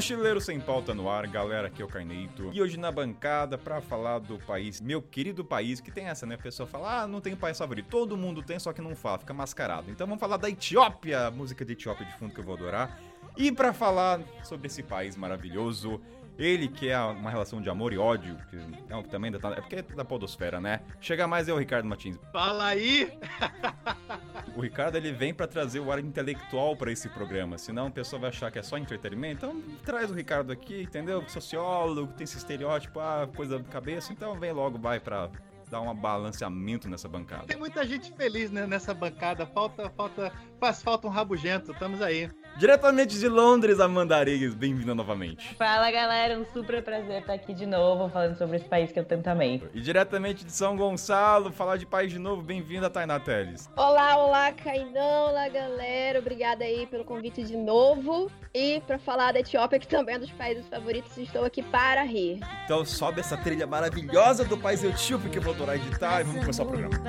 Mochileiro Sem Pauta no ar, galera, aqui é o Carneito. E hoje na bancada pra falar do país, meu querido país, que tem essa, né? A pessoa fala, ah, não tem país favorito. Todo mundo tem, só que não fala, fica mascarado. Então vamos falar da Etiópia, música de Etiópia de fundo que eu vou adorar. E pra falar sobre esse país maravilhoso, ele que é uma relação de amor e ódio, que não, também ainda tá, é porque é da podosfera, né? Chega mais é o Ricardo Martins. Fala aí! O Ricardo ele vem pra trazer o ar intelectual pra esse programa, senão a pessoa vai achar que é só entretenimento. Então traz o Ricardo aqui, entendeu? Sociólogo, tem esse estereótipo, ah, coisa da cabeça, então vem logo, vai pra dar um balanceamento nessa bancada. Tem muita gente feliz né, nessa bancada. Falta, falta, faz falta um rabugento. Estamos aí. Diretamente de Londres, Amanda Aregues, bem-vinda novamente. Fala galera, um super prazer estar aqui de novo falando sobre esse país que eu tanto amei. E diretamente de São Gonçalo, falar de país de novo, bem-vinda, Tainá Teles. Olá, olá, Cainão, olá, galera. Obrigada aí pelo convite de novo. E para falar da Etiópia, que também é um dos países favoritos, estou aqui para rir. Então sobe essa trilha maravilhosa do país Etíope que eu vou adorar editar e vamos começar o programa.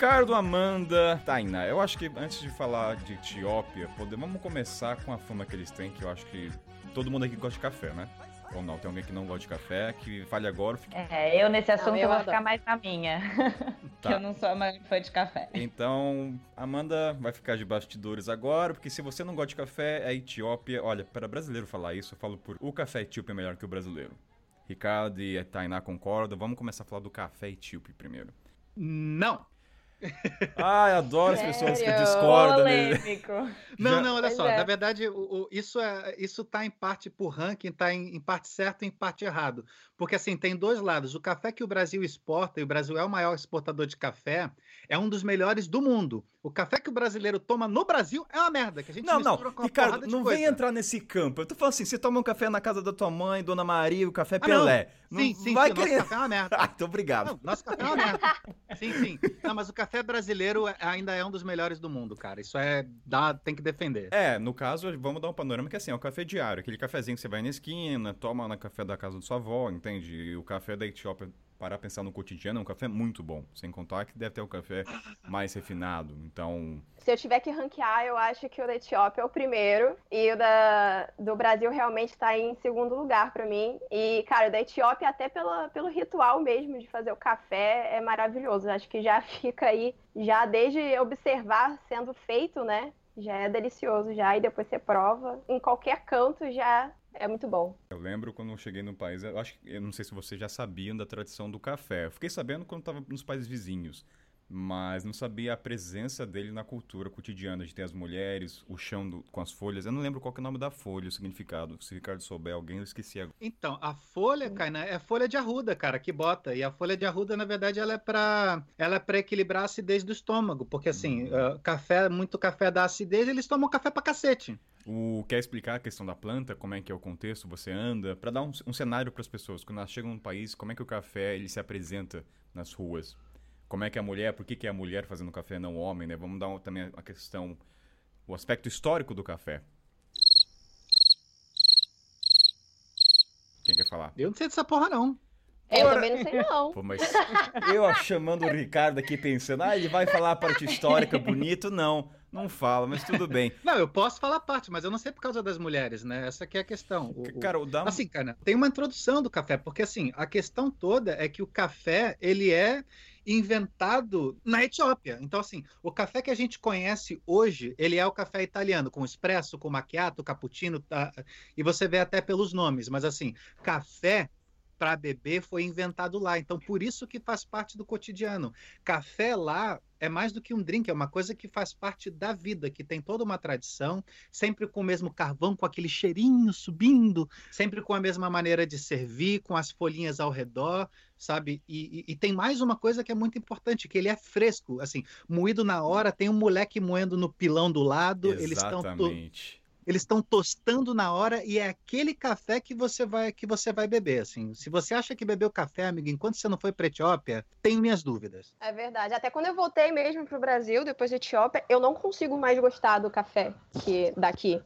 Ricardo, Amanda, Tainá, eu acho que antes de falar de Etiópia, podemos vamos começar com a fama que eles têm, que eu acho que todo mundo aqui gosta de café, né? Ou não, tem alguém que não gosta de café, que fale agora. Fique... É, eu nesse assunto Não, eu eu vou adoro. ficar mais na minha. Tá. que eu não sou a maior fã de café. Então, Amanda vai ficar de bastidores agora, porque se você não gosta de café, é Etiópia. Olha, para brasileiro falar isso, eu falo por o café etíope é melhor que o brasileiro. Ricardo e a Tainá concordam. Vamos começar a falar do café etíope primeiro. Não! Ai, adoro as pessoas que discordam. né? Polêmico. Não, não, olha Pois só. é. Na verdade, o- o- isso, é, isso tá em parte por ranking, tá em, em parte certo e em parte errado. Porque, assim, tem dois lados. O café que o Brasil exporta, e o Brasil é o maior exportador de café, é um dos melhores do mundo. O café que o brasileiro toma no Brasil é uma merda, que a gente Não, mistura não, Ricardo, não coisa. vem entrar nesse campo. Eu tô falando assim, você toma um café na casa da tua mãe, Dona Maria, o café Ah, não. Pelé. Sim, não sim, vai sim, querer... nosso café é uma merda. Ah, então obrigado. Não, nosso café é uma merda. Sim, sim. Não, mas o café brasileiro é- ainda é um dos melhores do mundo, cara. Isso é. Dá, tem que defender. É, no caso, vamos dar um panorama que assim, é o café diário, aquele cafezinho que você vai na esquina, toma no café da casa da sua avó, entende? E o café da Etiópia, parar pra pensar no cotidiano, é um café muito bom. Sem contar que deve ter um café mais refinado. Então, Se eu tiver que ranquear, eu acho que o da Etiópia é o primeiro. E o da, do Brasil realmente tá em segundo lugar pra mim. E, cara, o da Etiópia, até pela, pelo ritual mesmo de fazer o café, é maravilhoso. Acho que já fica aí, já desde observar sendo feito, né? Já é delicioso já. E depois você prova. Em qualquer canto já é muito bom. eu lembro quando eu cheguei no país, eu acho que, eu não sei se vocês já sabiam da tradição do café. Eu fiquei sabendo quando tava nos países vizinhos. Mas não sabia a presença dele na cultura cotidiana, de ter as mulheres, o chão do- com as folhas. Eu não lembro qual é o nome da folha, o significado. Se o Ricardo souber alguém, eu esqueci agora. Então, a folha, Kainan, é folha de arruda, cara, que bota. E a folha de arruda, na verdade, ela é pra, ela é pra equilibrar a acidez do estômago. Porque, assim, ah, café, muito café dá acidez, eles tomam café pra cacete. O, quer explicar a questão da planta, como é que é o contexto, você anda, Pra dar um, um cenário para as pessoas. Quando elas chegam no país, como é que o café ele se apresenta nas ruas? Como é que a mulher, por que, que é a mulher fazendo café, não o homem, né? Vamos dar também a questão, o aspecto histórico do café. Quem quer falar? Eu não sei dessa porra, não. Eu Ora- também não sei, não. Pô, mas eu chamando o Ricardo aqui pensando, ah, ele vai falar a parte histórica bonito, não, não fala, mas tudo bem. Não, eu posso falar parte, mas eu não sei por causa das mulheres, né? Essa aqui é a questão. O- Cara, o um- Assim, cara, tem uma introdução do café, porque assim, a questão toda é que o café, ele é inventado na Etiópia. Então, assim, o café que a gente conhece hoje, ele é o café italiano, com espresso, com macchiato, cappuccino, tá? e você vê até pelos nomes, mas assim, café para beber foi inventado lá. Então, por isso que faz parte do cotidiano. Café lá é mais do que um drink, é uma coisa que faz parte da vida, que tem toda uma tradição, sempre com o mesmo carvão, com aquele cheirinho subindo, sempre com a mesma maneira de servir, com as folhinhas ao redor, sabe? E, e- e tem mais uma coisa que é muito importante, que ele é fresco, assim, moído na hora, tem um moleque moendo no pilão do lado, eles estão Exatamente. Eles estão tostando na hora e é aquele café que você vai que você vai beber, assim. Se você acha que bebeu café, amigo, enquanto você não foi para Etiópia, tenho minhas dúvidas. É verdade. Até quando eu voltei mesmo pro Brasil, depois da Etiópia, eu não consigo mais gostar do café que daqui.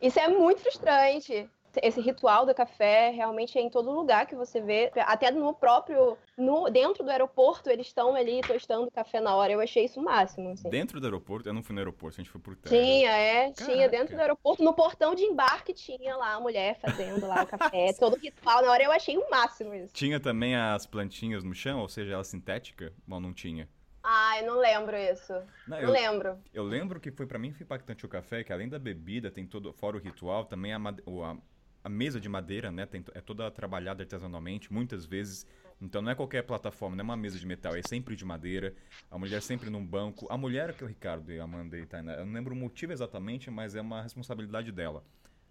Isso é muito frustrante. Esse ritual do café realmente é em todo lugar que você vê, até no próprio, no, dentro do aeroporto, eles estão ali tostando café na hora. Eu achei isso o máximo. Assim. Dentro do aeroporto? Eu não fui no aeroporto, a gente foi por terra. Tinha, é, Caraca. tinha dentro do aeroporto, no portão de embarque tinha lá a mulher fazendo lá o café, todo ritual na hora. Eu achei o máximo isso. Tinha também as plantinhas no chão, ou seja, ela sintética? Ou não tinha? Ah, eu não lembro isso. Não, Não eu, lembro. eu lembro que foi pra mim foi impactante o café, que além da bebida, tem todo, fora o ritual, também a, a, a mesa de madeira, né? Tem, é toda trabalhada artesanalmente, muitas vezes. Então não é qualquer plataforma, não é uma mesa de metal, é sempre de madeira. A mulher sempre num banco. A mulher que o Ricardo e a Amanda e Tainá, eu não lembro o motivo exatamente, mas é uma responsabilidade dela.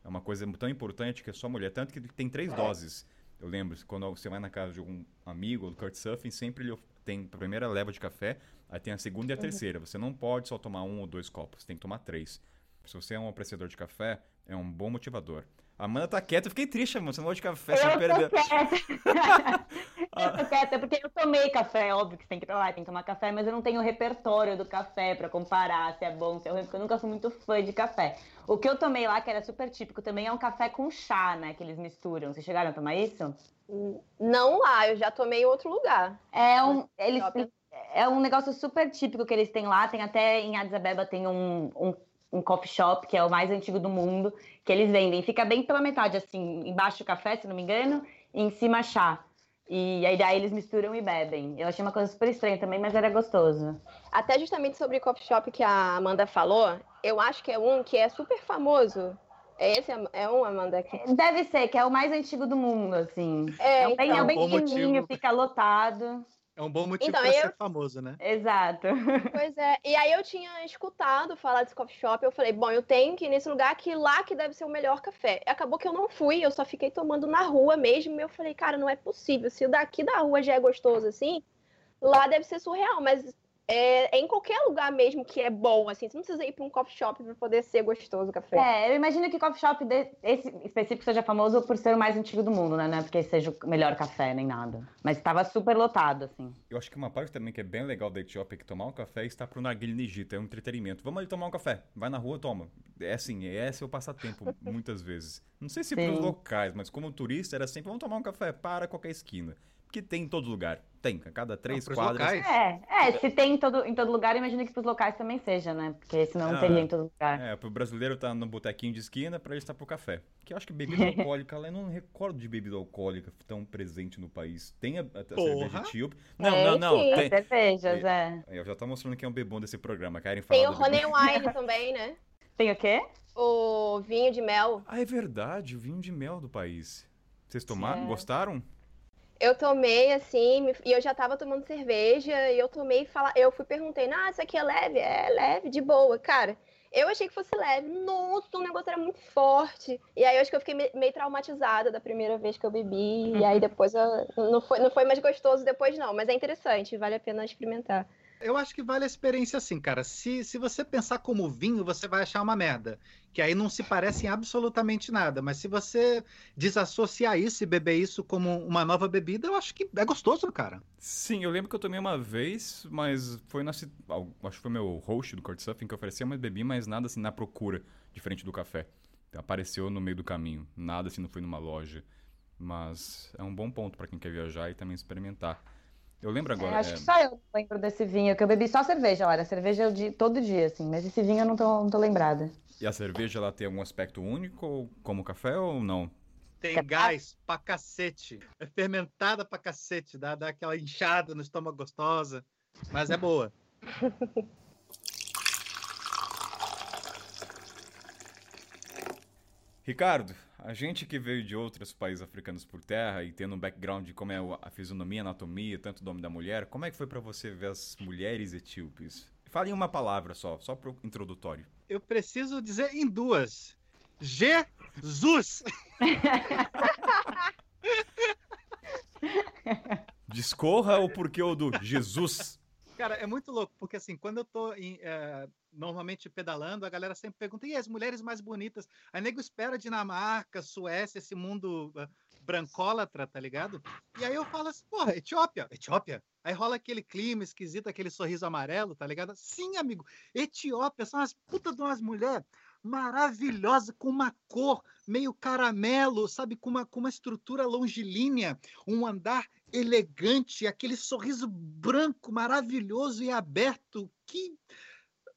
É uma coisa tão importante que é só a mulher. Tanto que tem três doses. Eu lembro, quando você vai na casa de algum amigo, do Kurt Surfing, sempre ele tem a primeira leva de café, aí tem a segunda e a terceira. Você não pode só tomar um ou dois copos, tem que tomar três. Se você é um apreciador de café, é um bom motivador. Amanda tá quieta, eu fiquei triste, mano. Você não gosta de café, você Eu perdeu. tô quieta. eu tô quieta, porque eu tomei café, óbvio que você tem que ir pra lá e tem que tomar café, mas eu não tenho o repertório do café pra comparar se é bom, se é ruim, porque eu nunca fui muito fã de café. O que eu tomei lá, que era super típico também, é um café com chá, né, que eles misturam. Vocês chegaram a tomar isso? Não lá, eu já tomei em outro lugar. É um, eles, é um negócio super típico que eles têm lá. Tem até em Addis Abeba tem um, um, um coffee shop, que é o mais antigo do mundo, que eles vendem. Fica bem pela metade, assim, embaixo café, se não me engano, e em cima chá. E aí daí eles misturam e bebem. Eu achei uma coisa super estranha também, mas era gostoso. Até justamente sobre o coffee shop que a Amanda falou, eu acho que é um que é super famoso. É esse, é um, Amanda? Que... Deve ser, que é o mais antigo do mundo, assim. É, É, um bem, então. é um bem Bom pequenininho, motivo. fica lotado. É um bom motivo Então, pra eu- ser famoso, né? Exato. Pois é. E aí eu tinha escutado falar desse coffee shop, eu falei, bom, eu tenho que ir nesse lugar que lá que deve ser o melhor café. Acabou que eu não fui, eu só fiquei tomando na rua mesmo. E eu falei, cara, não é possível. Se o daqui da rua já é gostoso assim, lá deve ser surreal. Mas é, é em qualquer lugar mesmo que é bom, assim. Você não precisa ir pra um coffee shop pra poder ser gostoso o café. É, eu imagino que o coffee shop de- esse específico seja famoso por ser o mais antigo do mundo, né? Não é porque seja o melhor café nem nada. Mas estava super lotado, assim. Eu acho que uma parte também que é bem legal da Etiópia é que tomar um café está pro narguilé no Egito, é um entretenimento. Vamos ali tomar um café, vai na rua, toma. É assim, esse é o passatempo, muitas vezes. Não sei se pros Sim. locais, mas como turista era sempre, vamos tomar um café, para qualquer esquina. Porque tem em todo lugar, tem, a cada três quadras. locais. É, é, se tem em todo, em todo lugar, imagino que pros locais também seja, né? Porque senão não Ah. teria em todo lugar. É, pro brasileiro tá no botequinho de esquina, pra ele estar pro café. Que eu acho que bebida alcoólica, lá eu não recordo de bebida alcoólica tão presente no país. Tem a, a, cerveja etíope. Não, Tem, não, não. sim. Tem, cervejas, é. eu já tô mostrando quem é o bebom desse programa. Querem falar Tem o honey wine também, né? Tem o quê? O vinho de mel. Ah, é verdade, o vinho de mel do país. Vocês tomaram? É. Gostaram? Eu tomei assim, e eu já tava tomando cerveja, e eu tomei e fala... eu fui perguntei, ah, isso aqui é leve? É leve, de boa. Cara, eu achei que fosse leve. Nossa, o negócio era muito forte. E aí eu acho que eu fiquei me- meio traumatizada da primeira vez que eu bebi. E aí depois eu... não, foi, não foi mais gostoso depois, não. Mas é interessante, vale a pena experimentar. Eu acho que vale a experiência assim, cara. Se, se você pensar como vinho, você vai achar uma merda. Que aí não se parece em absolutamente nada. Mas se você desassociar isso e beber isso como uma nova bebida, eu acho que é gostoso, cara. Sim, eu lembro que eu tomei uma vez, mas foi na. Acho que foi meu host do Couchsurfing que oferecia, mas bebi, mas nada assim na procura, diferente do café. Apareceu no meio do caminho. Nada assim, não foi numa loja. Mas é um bom ponto pra quem quer viajar e também experimentar. Eu lembro É, agora. acho é, que só eu não lembro desse vinho, que eu bebi só cerveja, olha. Cerveja eu di- todo dia, assim. Mas esse vinho eu não tô, não tô lembrada. E a cerveja ela tem algum aspecto único, como café ou não? Tem gás pra cacete. É fermentada pra cacete. Dá, dá aquela inchada no estômago gostosa. Mas é boa. Ricardo, a gente que veio de outros países africanos por terra e tendo um background de como é a fisionomia, a anatomia, tanto do homem da mulher, como é que foi pra você ver as mulheres etíopes? Fale em uma palavra só, só pro introdutório. Eu preciso dizer em duas. Jesus! Discorra o porquê o do Jesus. Cara, é muito louco, porque assim, quando eu tô em, eh, normalmente pedalando, a galera sempre pergunta, e as mulheres mais bonitas? Aí nego espera Dinamarca, Suécia, esse mundo eh, brancólatra, tá ligado? E aí eu falo assim, porra, Etiópia, Etiópia? Aí rola aquele clima esquisito, aquele sorriso amarelo, tá ligado? Sim, amigo, Etiópia, são as putas de umas mulheres maravilhosa, com uma cor meio caramelo, sabe? Com uma, com uma estrutura longilínea, um andar elegante, aquele sorriso branco maravilhoso e aberto. Que.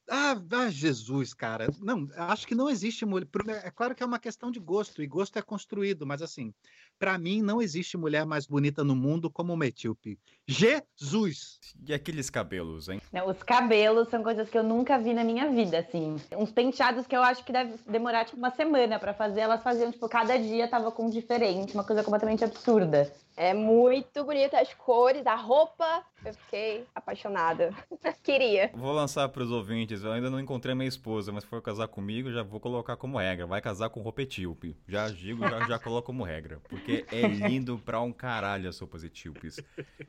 Ah, ah, Jesus, cara. Não, acho que não existe mulher. É claro que é uma questão de gosto, e gosto é construído, mas assim, para mim, não existe mulher mais bonita no mundo como uma etíope. Jesus! E aqueles cabelos, hein? Não, os cabelos são coisas que eu nunca vi na minha vida, assim. Uns penteados que eu acho que deve demorar, tipo, uma semana para fazer. Elas faziam, tipo, cada dia tava com um diferente, uma coisa completamente absurda. É muito bonita as cores, a roupa. Eu fiquei apaixonada. Queria. Vou lançar para os ouvintes. Eu ainda não encontrei minha esposa, mas se for casar comigo, já vou colocar como regra. Vai casar com roupa etíope. Já digo, já, já coloco como regra. Porque é lindo pra um caralho as roupas etíopes.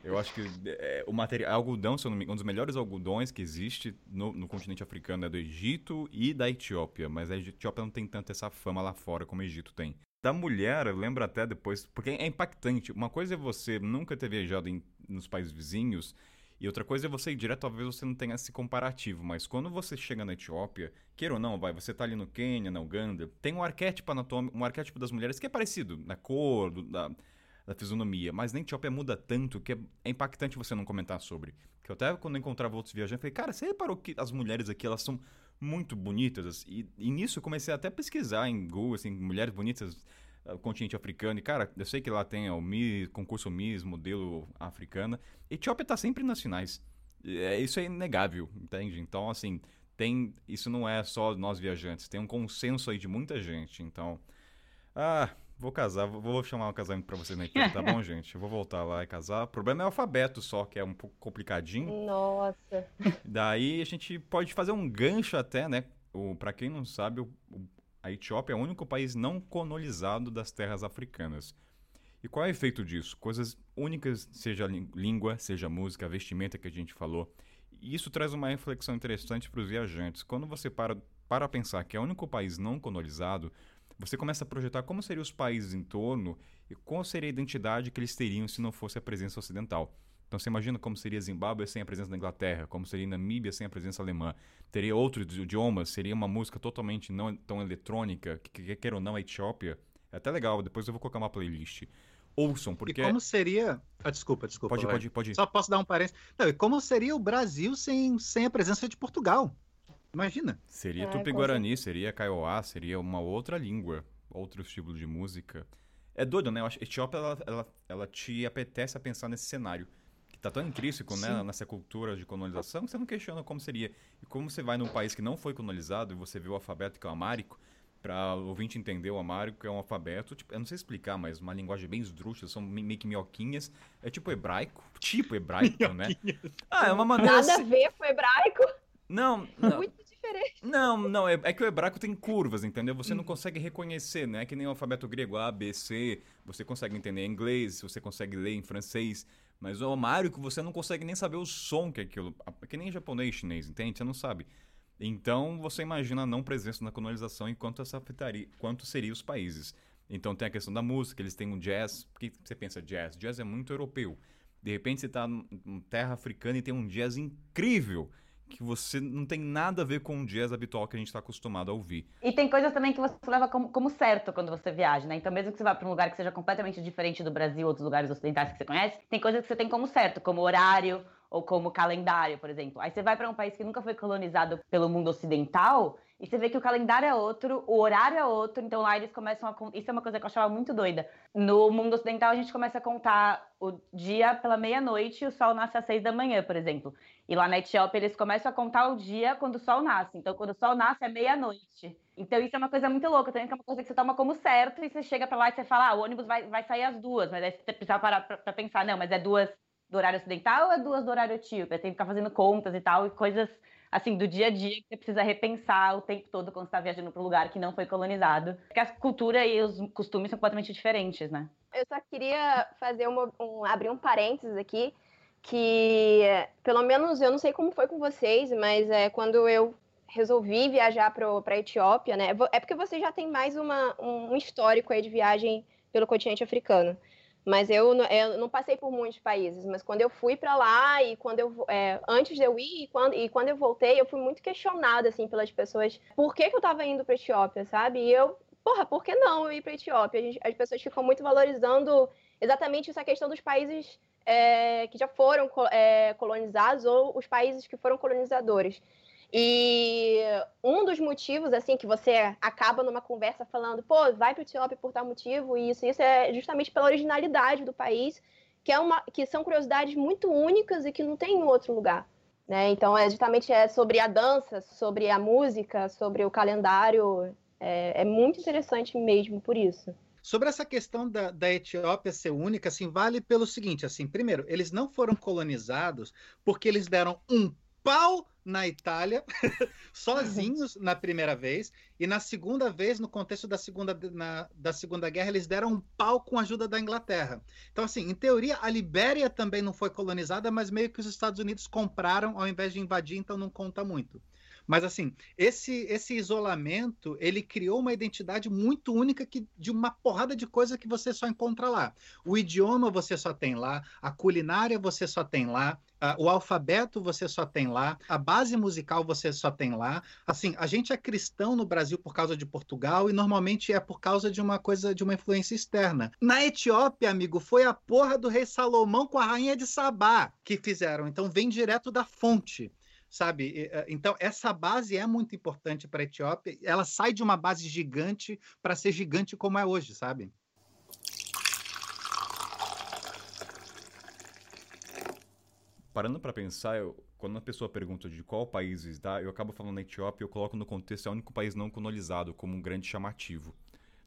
Eu acho que é, o material. Algodão, se um dos melhores algodões que existe no, no continente africano é do Egito e da Etiópia. Mas a Etiópia não tem tanto essa fama lá fora como o Egito tem da mulher, eu lembro até depois, porque é impactante. Uma coisa é você nunca ter viajado em, nos países vizinhos, e outra coisa é você ir direto, talvez você não tenha esse comparativo, mas quando você chega na Etiópia, queira ou não, vai, você tá ali no Quênia, na Uganda, tem um arquétipo anatômico, um arquétipo das mulheres que é parecido na cor, do, da, da fisionomia, mas na Etiópia muda tanto que é, é, impactante você não comentar sobre. Que eu até quando eu encontrava outros viajantes, falei, cara, você reparou que as mulheres aqui, elas são muito bonitas. E, e nisso eu comecei até a pesquisar em Google, assim, mulheres bonitas uh, continente africano. E, cara, eu sei que lá tem o MIS, concurso MIS, modelo africana. Etiópia tá sempre nas finais. É, isso é inegável, entende? Então, assim, tem. Isso não é só nós viajantes, tem um consenso aí de muita gente. Então. Ah, Vou casar, vou chamar um casamento pra vocês na equipe, tá bom, gente? Eu vou voltar lá e casar. O problema é o alfabeto só, que é um pouco complicadinho. Nossa. Daí a gente pode fazer um gancho até, né? O, pra quem não sabe, o, a Etiópia é o único país não colonizado das terras africanas. E qual é o efeito disso? Coisas únicas, seja língua, seja música, vestimenta que a gente falou. E isso traz uma reflexão interessante para os viajantes. Quando você para para pensar que é o único país não colonizado, você começa a projetar como seriam os países em torno e qual seria a identidade que eles teriam se não fosse a presença ocidental. Então você imagina como seria Zimbábue sem a presença da Inglaterra, como seria Namíbia sem a presença alemã. Teria outros idiomas, seria uma música totalmente não tão eletrônica, que, que quer ou não a Etiópia. É até legal, depois eu vou colocar uma playlist. Ouçam, porque... E como seria... Ah, desculpa, desculpa. Pode, pode, pode. Só posso dar um parênteses. Não, e como seria o Brasil sem, sem a presença de Portugal? Imagina. Seria é, Tupi-Guarani, seria Kaiowá, seria uma outra língua, outro estilo de música. É doido, né? Eu acho, Etiópia, ela, ela, ela te apetece a pensar nesse cenário. Que tá tão intrínseco, né? Nessa cultura de colonização, que você não questiona como seria. E como você vai num país que não foi colonizado e você vê o alfabeto que é o amárico, para o ouvinte entender o amárico é um alfabeto, tipo, eu não sei explicar, mas uma linguagem bem esdrúxula, são meio que minhoquinhas. É tipo hebraico, tipo hebraico, né? Ah, é uma maneira... Nada assim... a ver com hebraico. Não, não. Muito diferente. Não, não, é, é, que o hebraico tem curvas, entendeu? Você não hum. consegue reconhecer, né? É que nem o alfabeto grego, A, B, C. Você consegue entender em inglês, você consegue ler em francês. Mas o amárico, você não consegue nem saber o som que é aquilo. É que nem japonês, chinês, entende? Você não sabe. Então, você imagina a não presença na colonização e quanto essa afetaria, quanto seriam os países. Então, tem a questão da música, eles têm um jazz. Por que você pensa jazz? Jazz é muito europeu. De repente, você está em terra africana e tem um jazz incrível que você não tem nada a ver com o jazz habitual que a gente está acostumado a ouvir. E tem coisas também que você leva como, como certo quando você viaja, né? Então, mesmo que você vá para um lugar que seja completamente diferente do Brasil ou dos lugares ocidentais que você conhece, tem coisas que você tem como certo, como horário ou como calendário, por exemplo. Aí você vai para um país que nunca foi colonizado pelo mundo ocidental e você vê que o calendário é outro, o horário é outro, então lá eles começam a. Isso é uma coisa que eu achava muito doida. No mundo ocidental, a gente começa a contar o dia pela meia-noite e o sol nasce às seis da manhã, por exemplo. E lá na Etiópia, eles começam a contar o dia quando o sol nasce. Então, quando o sol nasce, é meia-noite. Então, isso é uma coisa muito louca também, que é uma coisa que você toma como certo e você chega para lá e você fala, ah, o ônibus vai, vai sair às duas, mas aí você precisa parar para pensar, não, mas é duas do horário ocidental ou é duas do horário etíope? Tem que ficar fazendo contas e tal, e coisas assim, do dia a dia que você precisa repensar o tempo todo quando está viajando para um lugar que não foi colonizado. Porque a cultura e os costumes são completamente diferentes, né? Eu só queria fazer uma, um, abrir um parênteses aqui, que pelo menos eu não sei como foi com vocês, mas é quando eu resolvi viajar para a Etiópia, né? É porque você já tem mais uma, um histórico aí de viagem pelo continente africano. Mas eu, eu, não passei por muitos países, mas quando eu fui para lá e quando eu é, antes de eu ir e quando, e quando eu voltei, eu fui muito questionada assim pelas pessoas por que, que eu estava indo para Etiópia, sabe? E eu, porra, por que não eu ir para Etiópia? Gente, as pessoas ficam muito valorizando exatamente essa questão dos países é, que já foram é, colonizados ou os países que foram colonizadores. E um dos motivos, assim, que você acaba numa conversa falando, pô, vai para o Etiópia por tal motivo, e isso, isso é justamente pela originalidade do país, que, é uma, que são curiosidades muito únicas e que não tem em outro lugar. Né? Então, é justamente é sobre a dança, sobre a música, sobre o calendário. É, é muito interessante mesmo por isso. Sobre essa questão da, da, Etiópia ser única, assim, vale pelo seguinte, assim, primeiro, eles não foram colonizados porque eles deram um pau na Itália, sozinhos na primeira vez, e na segunda vez, no contexto da segunda, na, da segunda Guerra, eles deram um pau com a ajuda da Inglaterra. Então, assim, em teoria, a Libéria também não foi colonizada, mas meio que os Estados Unidos compraram ao invés de invadir, então não conta muito. Mas assim, esse esse isolamento, ele criou uma identidade muito única que, de uma porrada de coisa que você só encontra lá. O idioma você só tem lá, a culinária você só tem lá, o alfabeto você só tem lá, a base musical você só tem lá. Assim, a gente é cristão no Brasil por causa de Portugal e normalmente é por causa de uma coisa, de uma influência externa. Na Etiópia, amigo, foi a porra do rei Salomão com a rainha de Sabá que fizeram. Então vem direto da fonte sabe? Eh, então, essa base é muito importante para a Etiópia. Ela sai de uma base gigante para ser gigante como é hoje, sabe? Parando para pensar, eu, quando uma pessoa pergunta de qual país está, eu acabo falando na Etiópia, eu coloco no contexto é o único país não colonizado como um grande chamativo.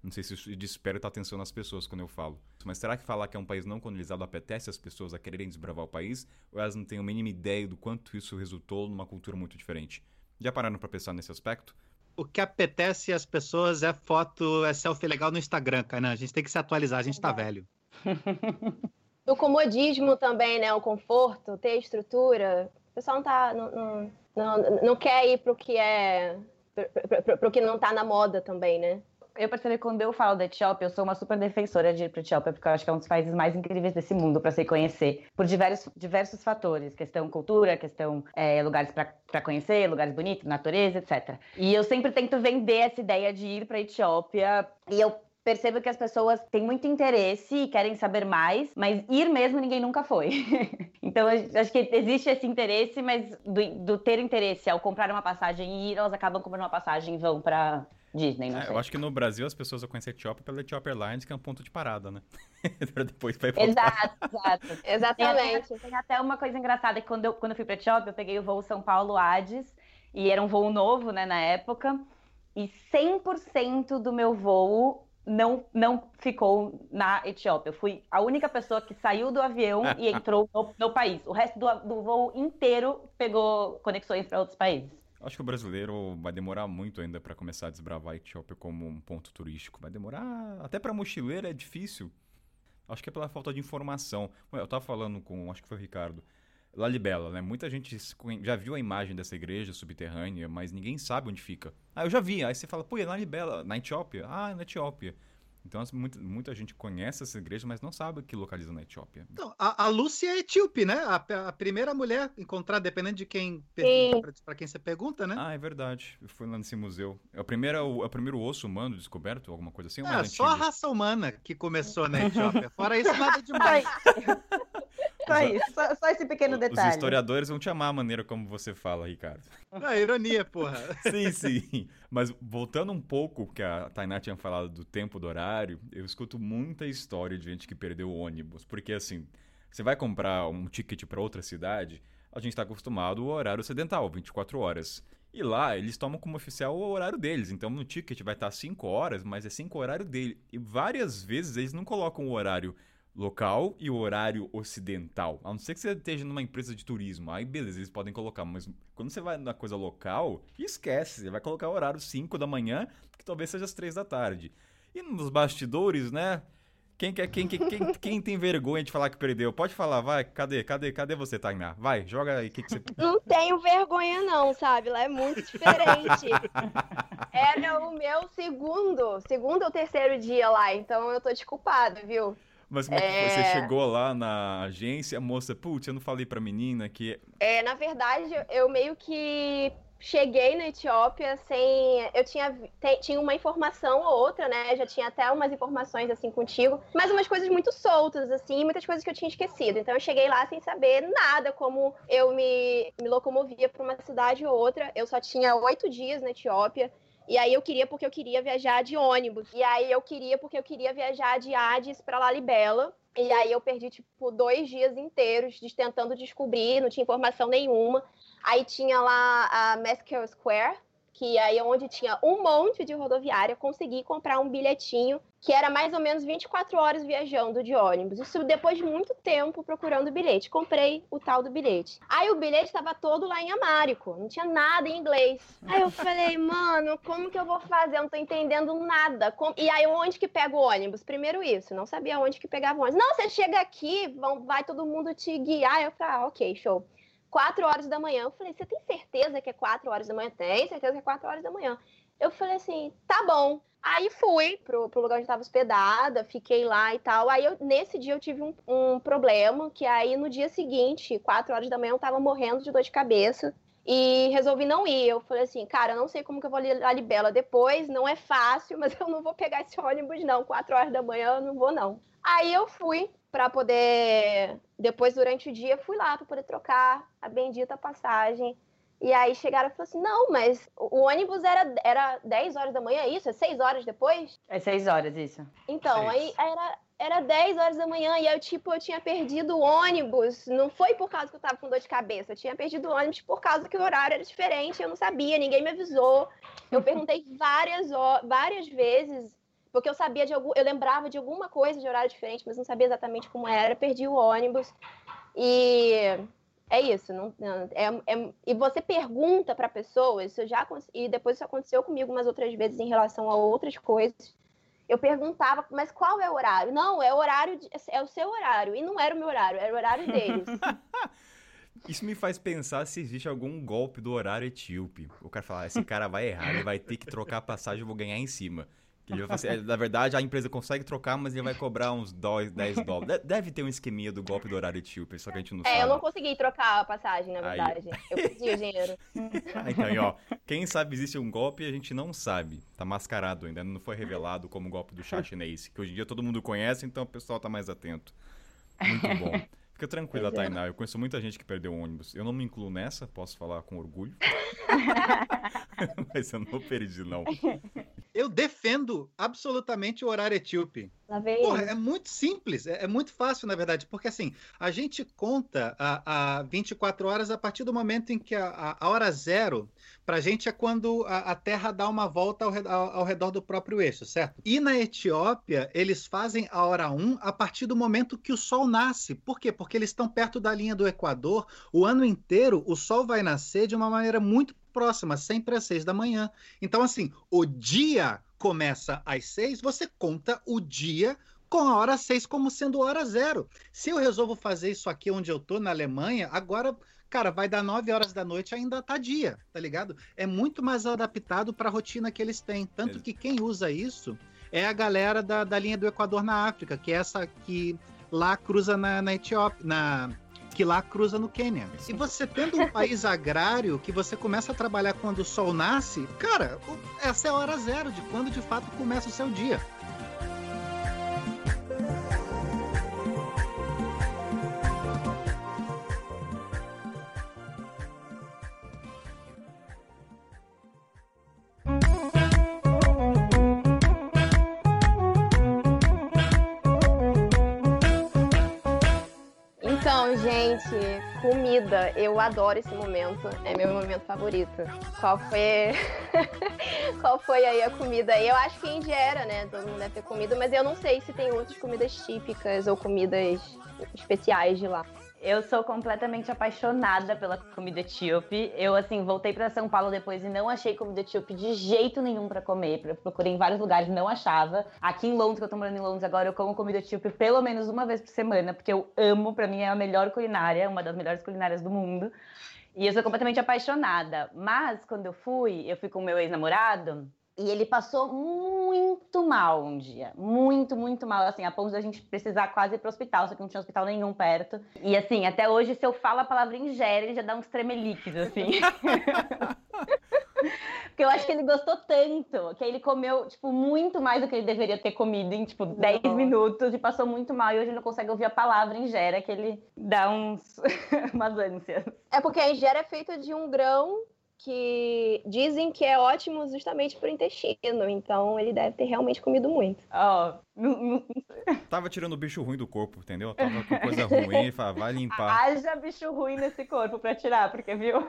Não sei se isso desperta a atenção nas pessoas quando eu falo. Mas será que falar que é um país não colonizado apetece as pessoas a quererem desbravar o país? Ou elas não têm a mínima ideia do quanto isso resultou numa cultura muito diferente? Já pararam para pensar nesse aspecto? O que apetece às pessoas é foto, é selfie legal no Instagram, cara. A gente tem que se atualizar, a gente tá velho. o comodismo também, né? O conforto, ter estrutura. O pessoal não tá. Não, não, não, quer ir pro que é. Pro, pro, pro que não tá na moda também, né? Eu percebi quando eu falo da Etiópia, eu sou uma super defensora de ir para a Etiópia, porque eu acho que é um dos países mais incríveis desse mundo para se conhecer, por diversos, diversos fatores, questão cultura, questão é, lugares para conhecer, lugares bonitos, natureza, etc. E eu sempre tento vender essa ideia de ir para a Etiópia, e eu percebo que as pessoas têm muito interesse e querem saber mais, mas ir mesmo ninguém nunca foi. então, acho que existe esse interesse, mas do, do, ter interesse ao comprar uma passagem e ir, elas acabam comprando uma passagem e vão para Disney, não é, Eu acho que no Brasil as pessoas vão conhecer Etiópia pela Ethiopian Airlines, que é um ponto de parada, né? pra depois vai Exato, exato. Exatamente. Tem, tem, até uma coisa engraçada, que quando eu, quando eu fui pra Etiópia, eu peguei o voo São Paulo-Hades, e era um voo novo, né, na época, e 100% do meu voo não, não ficou na Etiópia. Eu fui a única pessoa que saiu do avião e entrou no, no país. O resto do, do voo inteiro pegou conexões para outros países. Acho que o brasileiro vai demorar muito ainda para começar a desbravar Etiópia como um ponto turístico. Vai demorar. Até para mochileiro é difícil. Acho que é pela falta de informação. Eu tava falando com, acho que foi o Ricardo, Lalibela, né? Muita gente já viu a imagem dessa igreja subterrânea, mas ninguém sabe onde fica. Ah, eu já vi. Aí você fala, pô, é Lalibela, na Etiópia? Ah, na Etiópia. Então, muita, muita gente conhece essa igreja, mas não sabe que localiza na Etiópia. Então, a, a Lúcia é etíope, né? A, a, primeira mulher encontrada, dependendo de quem para quem você pergunta, né? Ah, é verdade. Eu fui lá nesse museu. É o primeiro, é o, é o primeiro osso humano descoberto, alguma coisa assim? É, só a raça humana que começou na Etiópia. Fora isso, nada demais. Só isso, só, só, esse pequeno detalhe. Os historiadores vão te amar a maneira como você fala, Ricardo. Ah, ironia, porra. sim, sim. Mas voltando um pouco, que a Tainá tinha falado do tempo do horário, eu escuto muita história de gente que perdeu o ônibus. Porque assim, você vai comprar um ticket para outra cidade, a gente está acostumado ao horário ocidental, 24 horas. E lá, eles tomam como oficial o horário deles. Então, no ticket vai estar 5 horas, mas é 5 horário dele. E várias vezes eles não colocam o horário local e o horário ocidental. A não ser que você esteja numa empresa de turismo. Aí, beleza, eles podem colocar. Mas quando você vai na coisa local, esquece. Você vai colocar o horário 5 da manhã, que talvez seja as 3 da tarde. E nos bastidores, né? Quem, quer, quem, quem, quem, quem tem vergonha de falar que perdeu? Pode falar, vai. Cadê? Cadê? Cadê você, Tainá? Vai, joga aí. Que que você... Não tenho vergonha, não, sabe? Lá é muito diferente. Era o meu segundo, segundo ou terceiro dia lá, então eu tô desculpada, viu? Mas como é que você chegou lá na agência, a moça, putz, eu não falei pra menina que. É, na verdade, eu meio que cheguei na Etiópia sem. Eu tinha, tinha uma informação ou outra, né? Já tinha até umas informações assim contigo, mas umas coisas muito soltas, assim, muitas coisas que eu tinha esquecido. Então eu cheguei lá sem saber nada, como eu me, me locomovia para uma cidade ou outra. Eu só tinha oito dias na Etiópia. E aí eu queria porque eu queria viajar de ônibus. E aí eu queria porque eu queria viajar de Addis para Lalibela. E aí eu perdi, tipo, dois dias inteiros tentando descobrir, não tinha informação nenhuma. Aí tinha lá a Mescal Square, que aí é onde tinha um monte de rodoviária, consegui comprar um bilhetinho que era mais ou menos 24 horas viajando de ônibus. Isso depois de muito tempo procurando bilhete. Comprei o tal do bilhete. Aí o bilhete estava todo lá em amárico, não tinha nada em inglês. Aí eu falei, mano, como que eu vou fazer? Eu não tô entendendo nada. E aí onde que pega o ônibus? Primeiro isso, não sabia onde que pegava o ônibus. Não, você chega aqui, vão, vai todo mundo te guiar. Eu falei, ah, ok, show. 4 horas da manhã. Eu falei, você tem certeza que é 4 horas da manhã? Tem certeza que é 4 horas da manhã. Eu falei assim, tá bom. Aí fui pro, pro lugar onde estava hospedada, fiquei lá e tal. Aí eu, nesse dia eu tive um, um, problema, que aí no dia seguinte, 4 horas da manhã, eu tava morrendo de dor de cabeça. E resolvi não ir. Eu falei assim, cara, eu não sei como que eu vou a Libela depois, não é fácil, mas eu não vou pegar esse ônibus, não. 4 horas da manhã eu não vou, não. Aí eu fui para poder. Depois, durante o dia, fui lá para poder trocar a bendita passagem. E aí chegaram e falaram assim: não, mas o ônibus era, era 10 horas da manhã, é isso? É 6 horas depois? É 6 horas, isso. Então, aí era, era 10 horas da manhã e eu, tipo, eu tinha perdido o ônibus. Não foi por causa que eu tava com dor de cabeça. Eu tinha perdido o ônibus por causa que o horário era diferente. Eu não sabia, ninguém me avisou. Eu perguntei várias, várias vezes porque eu sabia de algum, eu lembrava de alguma coisa de horário diferente, mas não sabia exatamente como era. Perdi o ônibus e é isso. Não, é, é, e você pergunta para pessoas, isso já e depois isso aconteceu comigo umas outras vezes em relação a outras coisas. Eu perguntava, mas qual é o horário? Não, é o horário, de, é o seu horário e não era o meu horário, era o horário deles. Isso me faz pensar se existe algum golpe do horário etíope. O cara fala, ah, esse cara vai errar, ele vai ter que trocar a passagem, eu vou ganhar em cima. Ele vai assim, na verdade, a empresa consegue trocar, mas ele vai cobrar uns 10 dólares. Deve ter um esqueminha do golpe do horário etíope, só que a gente não é, sabe. É, eu não consegui trocar a passagem, na verdade. Aí. Eu perdi o dinheiro. Ah, então, ó, quem sabe existe um golpe a gente não sabe. Tá mascarado ainda, não foi revelado como o golpe do chá chinês, que hoje em dia todo mundo conhece, então o pessoal tá mais atento. Muito bom. Fica tranquila, Tainá. Eu conheço muita gente que perdeu o ônibus. Eu não me incluo nessa, posso falar com orgulho. Mas eu não perdi, não. Eu defendo absolutamente o horário etíope. Porra, é muito simples, é, é, muito fácil, na verdade, porque assim, a gente conta a, a 24 horas a partir do momento em que a, a hora zero, pra gente, é quando a, a Terra dá uma volta ao, ao, ao, redor do próprio eixo, certo? E na Etiópia, eles fazem a hora 1 a partir do momento que o Sol nasce. Por quê? Porque eles estão perto da linha do Equador, o ano inteiro o Sol vai nascer de uma maneira muito próxima, sempre às seis da manhã. Então, assim, o dia começa às seis, você conta o dia com a hora seis como sendo hora zero. Se eu resolvo fazer isso aqui onde eu tô, na Alemanha, agora, cara, vai dar nove horas da noite ainda tá dia, tá ligado? É muito mais adaptado para a rotina que eles têm. Tanto que quem usa isso é a galera da, da linha do Equador na África, que é essa que lá cruza na, na Etiópia, na que lá cruza no Quênia. E você tendo um país agrário que você começa a trabalhar quando o sol nasce, cara, essa é a hora zero de quando de fato começa o seu dia. Gente, comida. Eu adoro esse momento. É meu momento favorito. Qual foi. Qual foi aí a comida? Eu acho que indiera, né? Todo mundo deve ter comido, mas eu não sei se tem outras comidas típicas ou comidas especiais de lá. Eu sou completamente apaixonada pela comida etíope. Eu, assim, voltei para São Paulo depois e não achei comida etíope de jeito nenhum para comer. Procurei em vários lugares, não achava. Aqui em Londres, que eu tô morando em Londres agora, eu como comida etíope pelo menos uma vez por semana, porque eu amo, para mim é a melhor culinária, uma das melhores culinárias do mundo. E eu sou completamente apaixonada. Mas, quando eu fui, eu fui com o meu ex-namorado, E ele passou muito mal um dia. Muito, muito mal. Assim, a ponto de a gente precisar quase ir pro hospital, só que não tinha hospital nenhum perto. E assim, até hoje, se eu falo a palavra ingere, ele já dá uns tremeliques, assim. Porque eu acho que ele gostou tanto, que ele comeu, tipo, muito mais do que ele deveria ter comido em, tipo, 10 minutos e passou muito mal. E hoje ele não consegue ouvir a palavra ingera, que ele dá uns... umas ânsias. É porque a ingera é feita de um grão que dizem que é ótimo justamente para o intestino. Então ele deve ter realmente comido muito. Ó, Tava tirando o bicho ruim do corpo, entendeu? Tava com coisa ruim, falava, vai limpar. Haja bicho ruim nesse corpo pra tirar, porque, viu?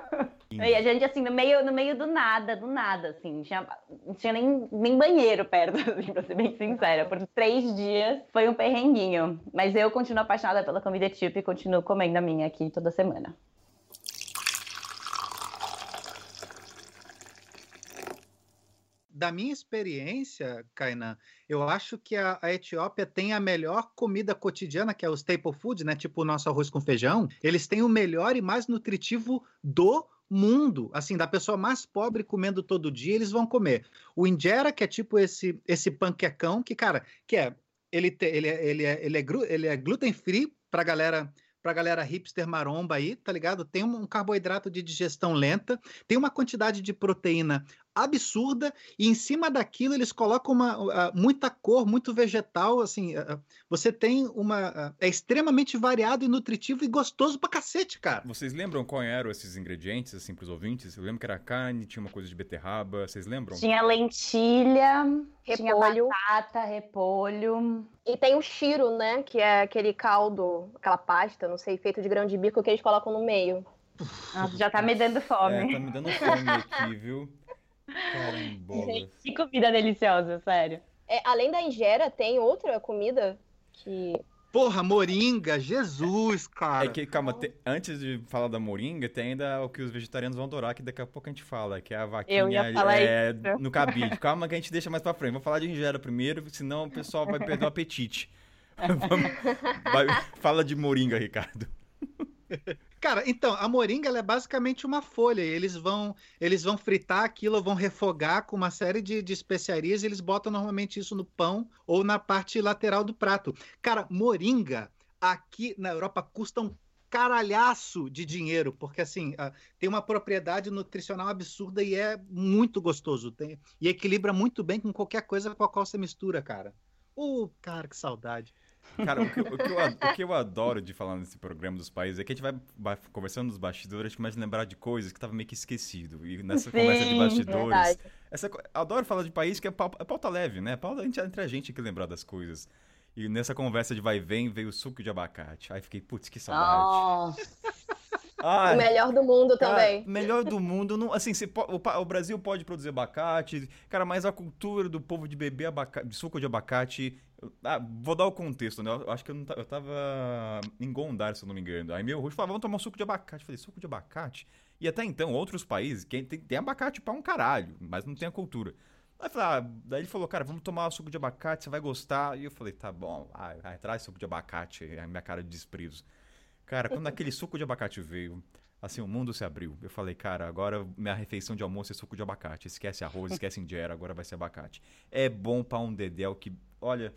E a gente, assim, no meio, no meio do nada, do nada, assim, não tinha, não tinha nem, nem banheiro perto, assim, pra ser bem sincera. Por três dias foi um perrenguinho. Mas eu continuo apaixonada pela comida etíope e continuo comendo a minha aqui toda semana. Da minha experiência, Kainan, eu acho que a, a, Etiópia tem a melhor comida cotidiana, que é o staple food, né? Tipo o nosso arroz com feijão. Eles têm o melhor e mais nutritivo do mundo, assim, da pessoa mais pobre comendo todo dia, eles vão comer. O injera, que é tipo esse esse panquecão, que, cara, que é ele, te, ele, é, ele, é, ele, é, ele é gluten free pra galera pra galera hipster maromba aí, tá ligado? Tem um carboidrato de digestão lenta, tem uma quantidade de proteína absurda e em cima daquilo eles colocam uma, uh, muita cor, muito vegetal, assim, uh, você tem uma uh, é extremamente variado e nutritivo e gostoso pra cacete, cara. Vocês lembram qual eram esses ingredientes assim pros ouvintes? Eu lembro que era carne, tinha uma coisa de beterraba, vocês lembram? Tinha lentilha, repolho, tinha batata, repolho. E tem o shiro, né, que é aquele caldo, aquela pasta, não sei, feito de grão de bico que eles colocam no meio. Nossa, já tá me dando fome. É, tá me dando fome aqui, viu? Carambolas. Que comida deliciosa, sério. É, além da ingera, tem outra comida que. Porra, moringa, Jesus, cara. É que, calma, te, antes de falar da moringa, tem ainda o que os vegetarianos vão adorar, que daqui a pouco a gente fala, que é a vaquinha Eu ia falar é, isso. no cabide. Calma que a gente deixa mais pra frente. Vou falar de ingera primeiro, senão o pessoal vai perder o apetite. Vamos, vai, fala de moringa, Ricardo. Cara, então, a moringa é basicamente uma folha. Eles vão, eles vão fritar aquilo, vão refogar com uma série de, de especiarias e eles botam normalmente isso no pão ou na parte lateral do prato. Cara, moringa aqui na Europa custa um caralhaço de dinheiro, porque assim, tem uma propriedade nutricional absurda e é muito gostoso. Tem, e equilibra muito bem com qualquer coisa com a qual você mistura, cara. Uh, cara, que saudade. Cara, o que, o, que eu, o que, eu, adoro de falar nesse programa dos países é que a gente vai, vai conversando nos bastidores, a gente começa a lembrar de coisas que tava meio que esquecido. E nessa Sim, conversa de bastidores. Essa, adoro falar de país que é pauta, é pauta leve, né? Pauta entre a gente que lembrar das coisas. E nessa conversa de vai e vem veio o suco de abacate. Aí fiquei, putz, que saudade. Nossa. Ai, o melhor do mundo também. Cara, melhor do mundo. Não, assim, o, o, Brasil pode produzir abacate, cara, mas a cultura do povo de beber abacate, de suco de abacate. Ah, vou dar o contexto, né? Eu acho que eu, não, eu tava em Gondar, se eu não me engano. Aí meu rosto falava, vamos tomar um suco de abacate. Eu falei, suco de abacate? E até então, outros países tem, tem abacate pra um caralho, mas não tem a cultura. Aí, falei, ah, daí ele falou, cara, vamos tomar suco de abacate, você vai gostar. E eu falei, tá bom, ah, traz suco de abacate, a minha cara de desprezo. Cara, quando aquele suco de abacate veio, assim, o mundo se abriu. Eu falei, cara, agora minha refeição de almoço é suco de abacate. Esquece arroz, esquece injera, agora vai ser abacate. É bom pra um dedéu que, olha,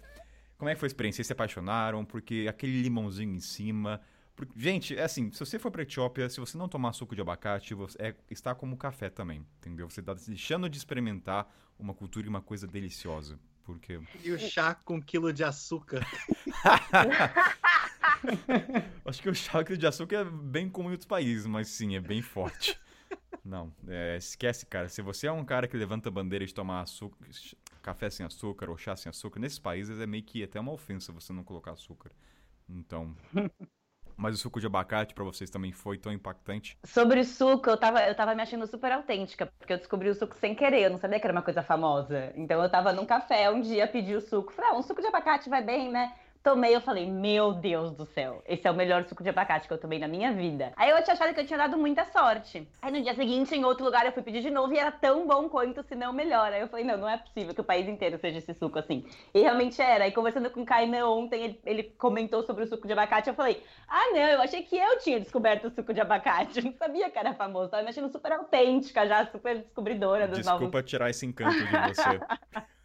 como é que foi a experiência? Vocês se apaixonaram? Porque aquele limãozinho em cima... Porque, gente, é assim, se você for pra Etiópia, se você não tomar suco de abacate, você é, está como café também, entendeu? Você está deixando de experimentar uma cultura e uma coisa deliciosa. Porque... E o chá com um quilo de açúcar. Acho que o chá de açúcar é bem comum em outros países, mas sim, é bem forte. Não, é, esquece, cara. Se você é um cara que levanta a bandeira de tomar açúcar, café sem açúcar ou chá sem açúcar, nesses países é meio que até uma ofensa você não colocar açúcar. Então. Mas o suco de abacate para vocês também foi tão impactante? Sobre o suco, eu tava, eu tava me achando super autêntica, porque eu descobri o suco sem querer, eu não sabia que era uma coisa famosa. Então eu tava num café um dia, pedi o suco, falei, ah, um suco de abacate vai bem, né? Tomei, eu falei, meu Deus do céu, esse é o melhor suco de abacate que eu tomei na minha vida. Aí eu tinha achado que eu tinha dado muita sorte. Aí no dia seguinte, em outro lugar, eu fui pedir de novo e era tão bom quanto, se não melhor. Aí eu falei, não, não é possível que o país inteiro seja esse suco assim. E realmente era. E conversando com o Kainan ontem, ele, ele comentou sobre o suco de abacate, eu falei, ah, não, eu achei que eu tinha descoberto o suco de abacate. Eu não sabia que era famoso. Tava me achando super autêntica já, super descobridora dos Desculpa novos. tirar esse encanto de você.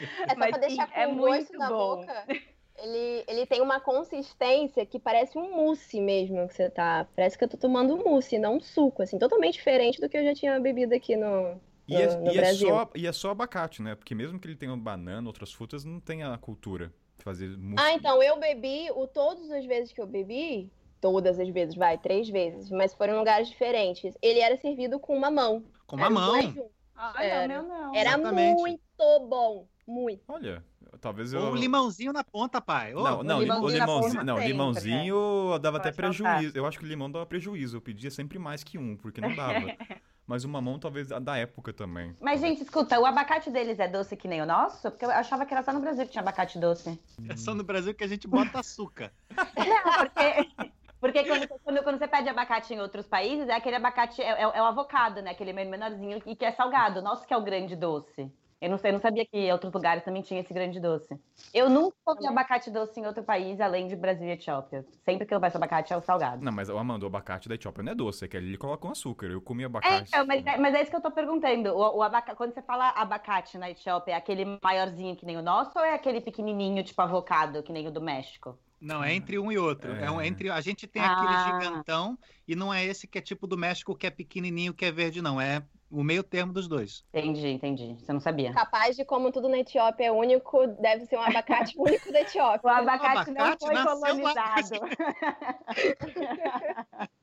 É só Mas pra deixar com é gosto muito na bom. boca. Ele, ele tem uma consistência que parece um mousse mesmo que você tá. Parece que eu tô tomando um mousse, não um suco, assim, totalmente diferente do que eu já tinha bebido aqui no, E é, no e é Brasil. só, e é só abacate, né? Porque mesmo que ele tenha banana, outras frutas, não tem a cultura de fazer mousse. Ah, então, eu bebi, o, todas as vezes que eu bebi, todas as vezes, vai, três vezes, mas foram em lugares diferentes. Ele era servido com mamão. Com Era os mamão. Ah, Era. não, não. Era Exatamente. muito bom, muito. Olha, talvez eu... Ou limãozinho na ponta, pai. Ô, Não, não, limãozinho o limãozinho, não, sempre, limãozinho dava até prejuízo. Eu acho que o limão dava prejuízo. Eu pedia sempre mais que um, porque não dava. Mas o mamão talvez da época também. Mas, gente, escuta, o abacate deles é doce que nem o nosso? Porque eu achava que era só no Brasil que tinha abacate doce. É só no Brasil que a gente bota açúcar. Não, porque, porque quando, quando- quando você pede abacate em outros países, é aquele abacate, é, é- é o avocado, né? Aquele men- menorzinho e que é salgado. Nosso que é o grande doce. Eu não sei, eu não sabia que em outros lugares também tinha esse grande doce. Eu nunca comi abacate doce em outro país, além de Brasil e Etiópia. Sempre que eu peço abacate é o salgado. Não, mas o Amanda, o abacate da Etiópia não é doce, é que ele coloca com açúcar. Eu comi É, abacate. então, mas, é, mas é isso que eu tô perguntando. O, o abaca- Quando você fala abacate na Etiópia, é aquele maiorzinho que nem o nosso ou é aquele pequenininho, tipo avocado, que nem o do México? Não, é entre um e outro. É. um É. entre a gente tem Ah. aquele gigantão e não é esse que é tipo do México que é pequenininho que é verde não, é o meio termo dos dois. Entendi, entendi. Você não sabia. Capaz de, como tudo na Etiópia é único, deve ser um abacate único da O Etiópia. abacate, não abacate foi nasceu lá. colonizado.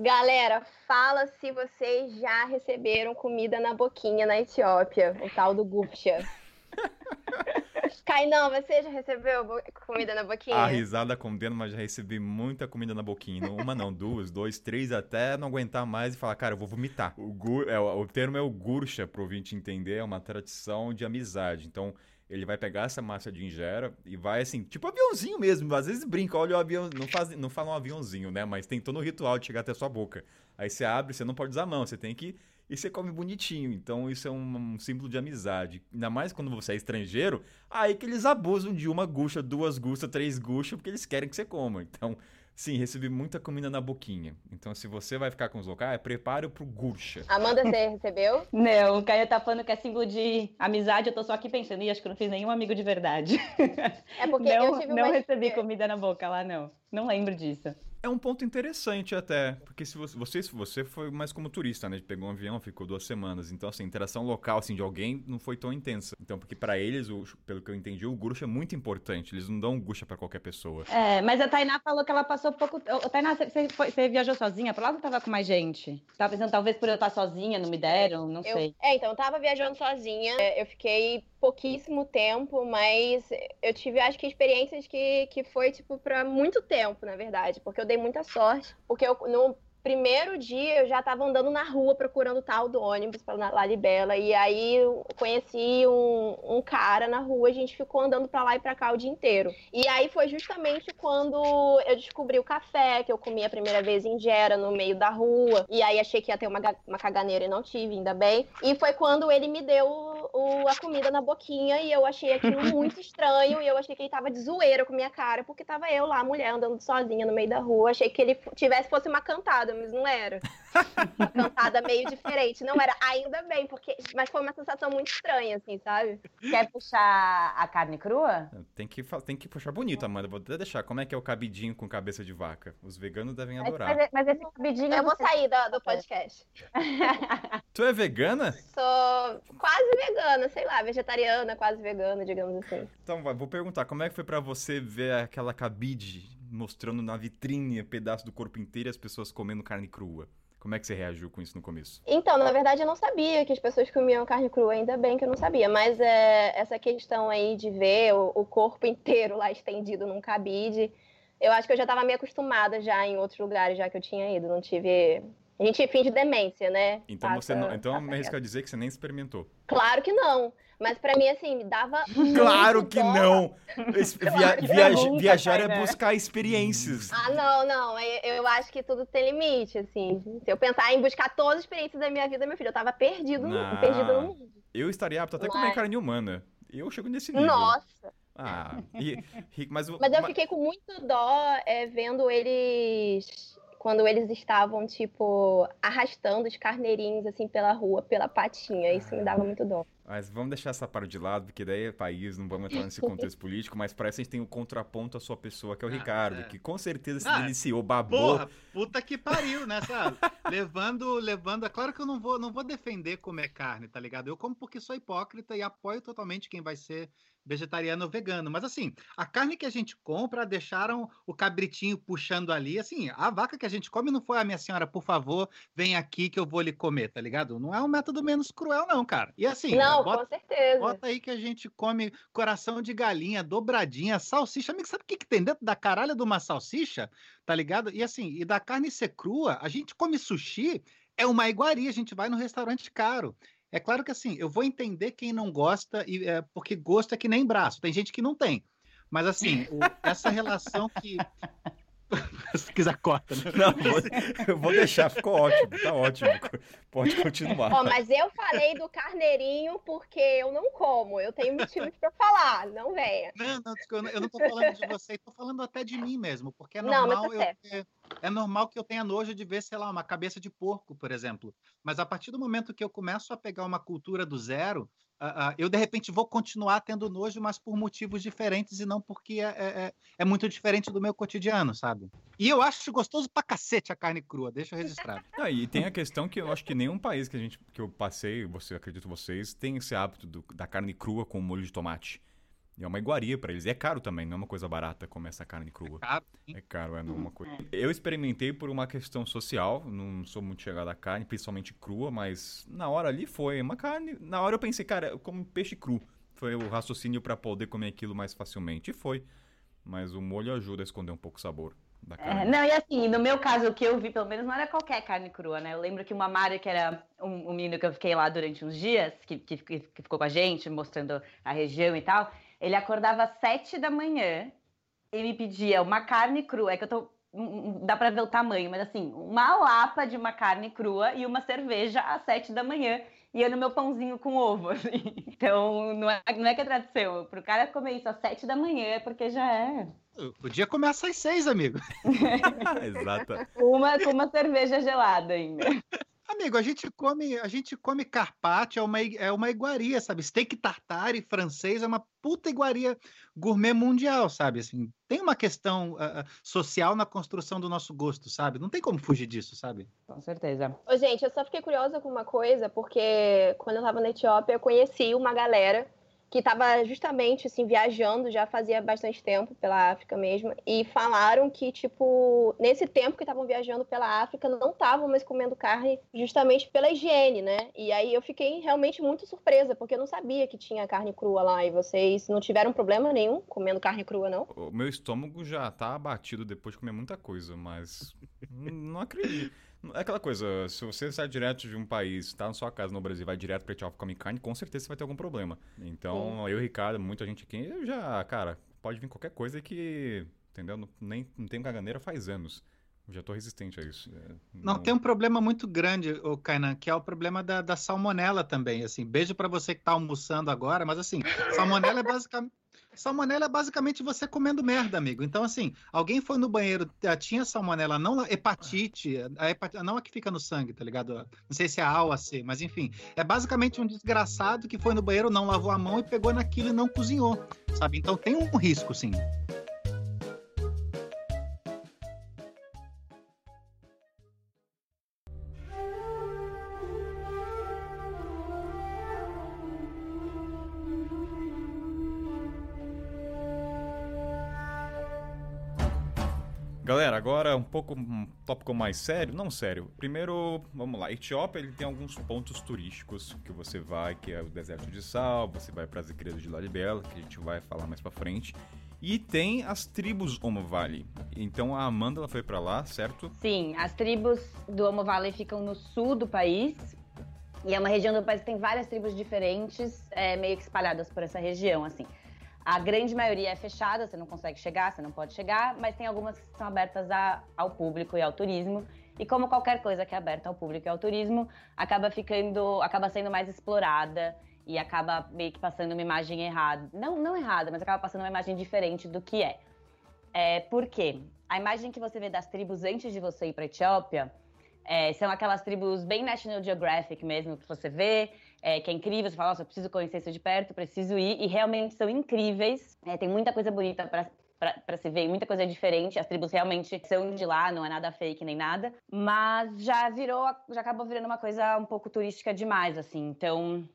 Galera, fala se vocês já receberam comida na boquinha na Etiópia, o tal do gupcha. Kainan, você já recebeu comida na boquinha? A risada condena, mas já recebi muita comida na boquinha. Não Uma não, duas, dois, três, até não aguentar mais e falar, cara, eu vou vomitar. O, gur, é, o termo é o gursha, pro ouvinte entender, é uma tradição de amizade. Então, ele vai pegar essa massa de injera e vai assim, tipo aviãozinho mesmo. Às vezes brinca, olha o avião, não, faz, não fala um aviãozinho, né? Mas tem todo o ritual de chegar até a sua boca. Aí você abre, você não pode usar a mão, você tem que. E você come bonitinho. Então, isso é um, um símbolo de amizade. Ainda mais quando você é estrangeiro, aí que eles abusam de uma gucha, duas guchas, três guchas, porque eles querem que você coma. Então, sim, recebi muita comida na boquinha. Então, se você vai ficar com os locais, prepare pro gucha. Amanda, você recebeu? Não, o Caio tá falando que é símbolo de amizade. Eu tô só aqui pensando, e acho que eu não fiz nenhum amigo de verdade. É porque eu não tive não uma... recebi comida na boca lá, não. Não lembro disso. É um ponto interessante até, porque se você, você, se você foi mais como turista, né? Pegou um avião, ficou duas semanas. Então, assim, a interação local, assim, de alguém não foi tão intensa. Então, porque pra eles, o- pelo que eu entendi, o gurucha é muito importante. Eles não dão gucha pra qualquer pessoa. É, mas a Tainá falou que ela passou pouco. Ô, Tainá, você, você foi- você viajou sozinha pra lá ou tava com mais gente? Tava pensando, talvez por eu estar sozinha, não me deram, não Eu- sei. É, então, eu tava viajando sozinha, é, eu fiquei pouquíssimo tempo, mas eu tive, acho que, experiências que, que foi, tipo, pra muito tempo, na verdade, porque eu dei muita sorte, porque eu, no primeiro dia eu já tava andando na rua procurando o tal do ônibus pra La- Lalibela, e aí eu conheci um, um cara na rua, a gente ficou andando pra lá e pra cá o dia inteiro. E aí foi justamente quando eu descobri o café, que eu comi a primeira vez em Gera, no meio da rua. E aí achei que ia ter uma, uma caganeira e não tive, ainda bem. E foi quando ele me deu o- a comida na boquinha e eu achei aquilo muito estranho. E eu achei que ele tava de zoeira com minha cara, porque tava eu lá, mulher, andando sozinha no meio da rua. Achei que ele tivesse fosse uma cantada, mas não era. Uma cantada meio diferente. Não era, ainda bem, porque. Mas foi uma sensação muito estranha, assim, sabe? Quer puxar a carne crua? Tem que, tem que puxar bonito, Amanda. Vou até deixar. Como é que é o cabidinho com cabeça de vaca? Os veganos devem adorar. mas- mas esse cabidinho. Eu vou sair da- do podcast. Tu é vegana? Sou quase vegana, sei lá, vegetariana, quase vegana, digamos assim. Então, vou perguntar. Como é que foi pra você ver aquela cabide mostrando na vitrine um pedaço do corpo inteiro e as pessoas comendo carne crua? Como é que você reagiu com isso no começo? Então, na verdade, eu não sabia que as pessoas comiam carne crua, ainda bem que eu não sabia. Mas é, essa questão aí de ver o, o corpo inteiro lá estendido num cabide, eu acho que eu já estava meio acostumada já em outros lugares, já que eu tinha ido. Não tive A gente finge demência, né? Então Passa- você não, então passa me arrisco a dizer que você nem experimentou. Claro que não. Mas pra mim, assim, me dava. Claro que dó. não! Via- viaja- viajar é né? buscar experiências. Ah, não, não. Eu, eu acho que tudo tem limite, assim. Se eu pensar em buscar todas as experiências da minha vida, meu filho, eu tava perdido, no- Não. perdido no mundo. Eu estaria apto até a comer Mas- carne humana. Eu chego nesse nível. Nossa. Ah, e, mas, o- Mas eu ma- fiquei com muito dó é, vendo eles. Quando eles estavam, tipo, arrastando os carneirinhos, assim, pela rua, pela patinha. Isso me dava muito dó. Mas vamos deixar essa parte de lado, porque daí é país, não vamos entrar nesse contexto político, mas parece que a gente tem o contraponto à sua pessoa, que é o Ah, Ricardo, é. que com certeza se Ah, deliciou, babou. Porra, puta que pariu, né, sabe? levando, levando. É claro que eu não vou, não vou defender comer carne, tá ligado? Eu como porque sou hipócrita e apoio totalmente quem vai ser vegetariano ou vegano. Mas assim, a carne que a gente compra, deixaram o cabritinho puxando ali. Assim, a vaca que a gente come não foi a minha senhora, por favor, vem aqui que eu vou lhe comer, tá ligado? Não é um método menos cruel, não, cara. E assim, não, bota, com certeza. Bota aí que a gente come coração de galinha, dobradinha, salsicha. Amigo, sabe o que, que tem dentro da caralha de uma salsicha? Tá ligado? E assim, e da carne ser crua, a gente come sushi, é uma iguaria, a gente vai no restaurante caro. É claro que assim, eu vou entender quem não gosta, e, é, porque gosto é que nem braço, tem gente que não tem. Mas assim, o- essa relação que. Se quiser, corta, né? Não, vou- eu vou deixar, ficou ótimo, tá ótimo. Pode continuar. Ó, mas eu falei do carneirinho porque eu não como. Eu tenho motivos pra falar, não venha. Não, não, desculpa, eu não- não tô falando de você, tô falando até de mim mesmo, porque é Não, normal tá eu é normal que eu tenha nojo de ver, sei lá, uma cabeça de porco, por exemplo. Mas a partir do momento que eu começo a pegar uma cultura do zero, ah, ah, eu de repente vou continuar tendo nojo, mas por motivos diferentes e não porque é, é- é- é muito diferente do meu cotidiano, sabe? E eu acho gostoso pra cacete a carne crua, deixa eu registrar. Ah, e tem a questão que eu acho que nenhum país que a gente que eu passei, você acredito vocês, tem esse hábito do- da carne crua com molho de tomate. E é uma iguaria pra eles. E é caro também, não é uma coisa barata comer essa carne crua. É caro, é não é uma coisa. Eu experimentei por uma questão social, não sou muito chegado à carne, principalmente crua, mas na hora ali foi uma carne. Na hora eu pensei, cara, eu como peixe cru. Foi o raciocínio pra poder comer aquilo mais facilmente. E foi. Mas o molho ajuda a esconder um pouco o sabor da É, carne. não, e assim, no meu caso, o que eu vi, pelo menos, não era qualquer carne crua, né? Eu lembro que uma Mari, que era um, um menino que eu fiquei lá durante uns dias, que, que, que ficou com a gente, mostrando a região e tal, ele acordava às sete da manhã e me pedia uma carne crua. É que eu tô. Dá pra ver o tamanho, mas assim, uma lapa de uma carne crua e uma cerveja às sete da manhã. E eu no meu pãozinho com ovo, assim. Então, não é, não é que é tradição. Pro cara comer isso às sete da manhã é porque já é o dia começa às seis, amigo. Exato. uma com uma cerveja gelada ainda. Amigo, a gente come, a gente come carpaccio, é uma, é uma iguaria, sabe? Steak tartare francês é uma puta iguaria gourmet mundial, sabe? Assim, tem uma questão ah, social na construção do nosso gosto, sabe? Não tem como fugir disso, sabe? Com certeza. Ô, gente, eu só fiquei curiosa com uma coisa, porque quando eu tava na Etiópia, eu conheci uma galera que tava justamente, assim, viajando já fazia bastante tempo pela África mesmo, e falaram que, tipo, nesse tempo que estavam viajando pela África, não estavam mais comendo carne justamente pela higiene, né? E aí eu fiquei realmente muito surpresa, porque eu não sabia que tinha carne crua lá, e vocês não tiveram problema nenhum comendo carne crua, não? O meu estômago já tá abatido depois de comer muita coisa, mas não acredito. É aquela coisa, se você sai direto de um país, tá na sua casa no Brasil, vai direto pra Etiópia comer carne, com certeza você vai ter algum problema. Então, eu e o Ricardo, muita gente aqui, eu já, cara, pode vir qualquer coisa que, entendeu? Não, nem, não tenho caganeira faz anos. Eu já tô resistente a isso. É, Não, tem um problema muito grande, o Kainan, que é o problema da, da salmonela também. Assim, beijo pra você que tá almoçando agora, mas assim, salmonela é basicamente. Salmonela é basicamente você comendo merda, amigo. Então, assim, alguém foi no banheiro, tinha salmonela, não hepatite, a hepatite, não a que fica no sangue, tá ligado? Não sei se é A ou a C, mas enfim. É basicamente um desgraçado que foi no banheiro, não lavou a mão e pegou naquilo e não cozinhou, sabe? Então tem um risco, sim. Agora um pouco um tópico mais sério, não sério. Primeiro, vamos lá. Etiópia ele tem alguns pontos turísticos que você vai, que é o deserto de sal, você vai para as igrejas de Lalibela, que a gente vai falar mais para frente. E tem as tribos Omo Valley. Então a Amanda ela foi para lá, certo? Sim, as tribos do Omo Valley ficam no sul do país. E é uma região do país que tem várias tribos diferentes, é, meio que espalhadas por essa região, assim. A grande maioria é fechada, você não consegue chegar, você não pode chegar, mas tem algumas que são abertas a, ao público e ao turismo. E como qualquer coisa que é aberta ao público e ao turismo, acaba ficando, acaba sendo mais explorada e acaba meio que passando uma imagem errada. Não, não errada, mas acaba passando uma imagem diferente do que é. é por quê? A imagem que você vê das tribos antes de você ir para a Etiópia é, são aquelas tribos bem National Geographic mesmo, que você vê, é, que é incrível, você fala, nossa, eu preciso conhecer isso de perto, preciso ir, e realmente são incríveis. É, tem muita coisa bonita para se ver, muita coisa diferente. As tribos realmente são de lá, não é nada fake nem nada, mas já virou, já acabou virando uma coisa um pouco turística demais, assim. Então,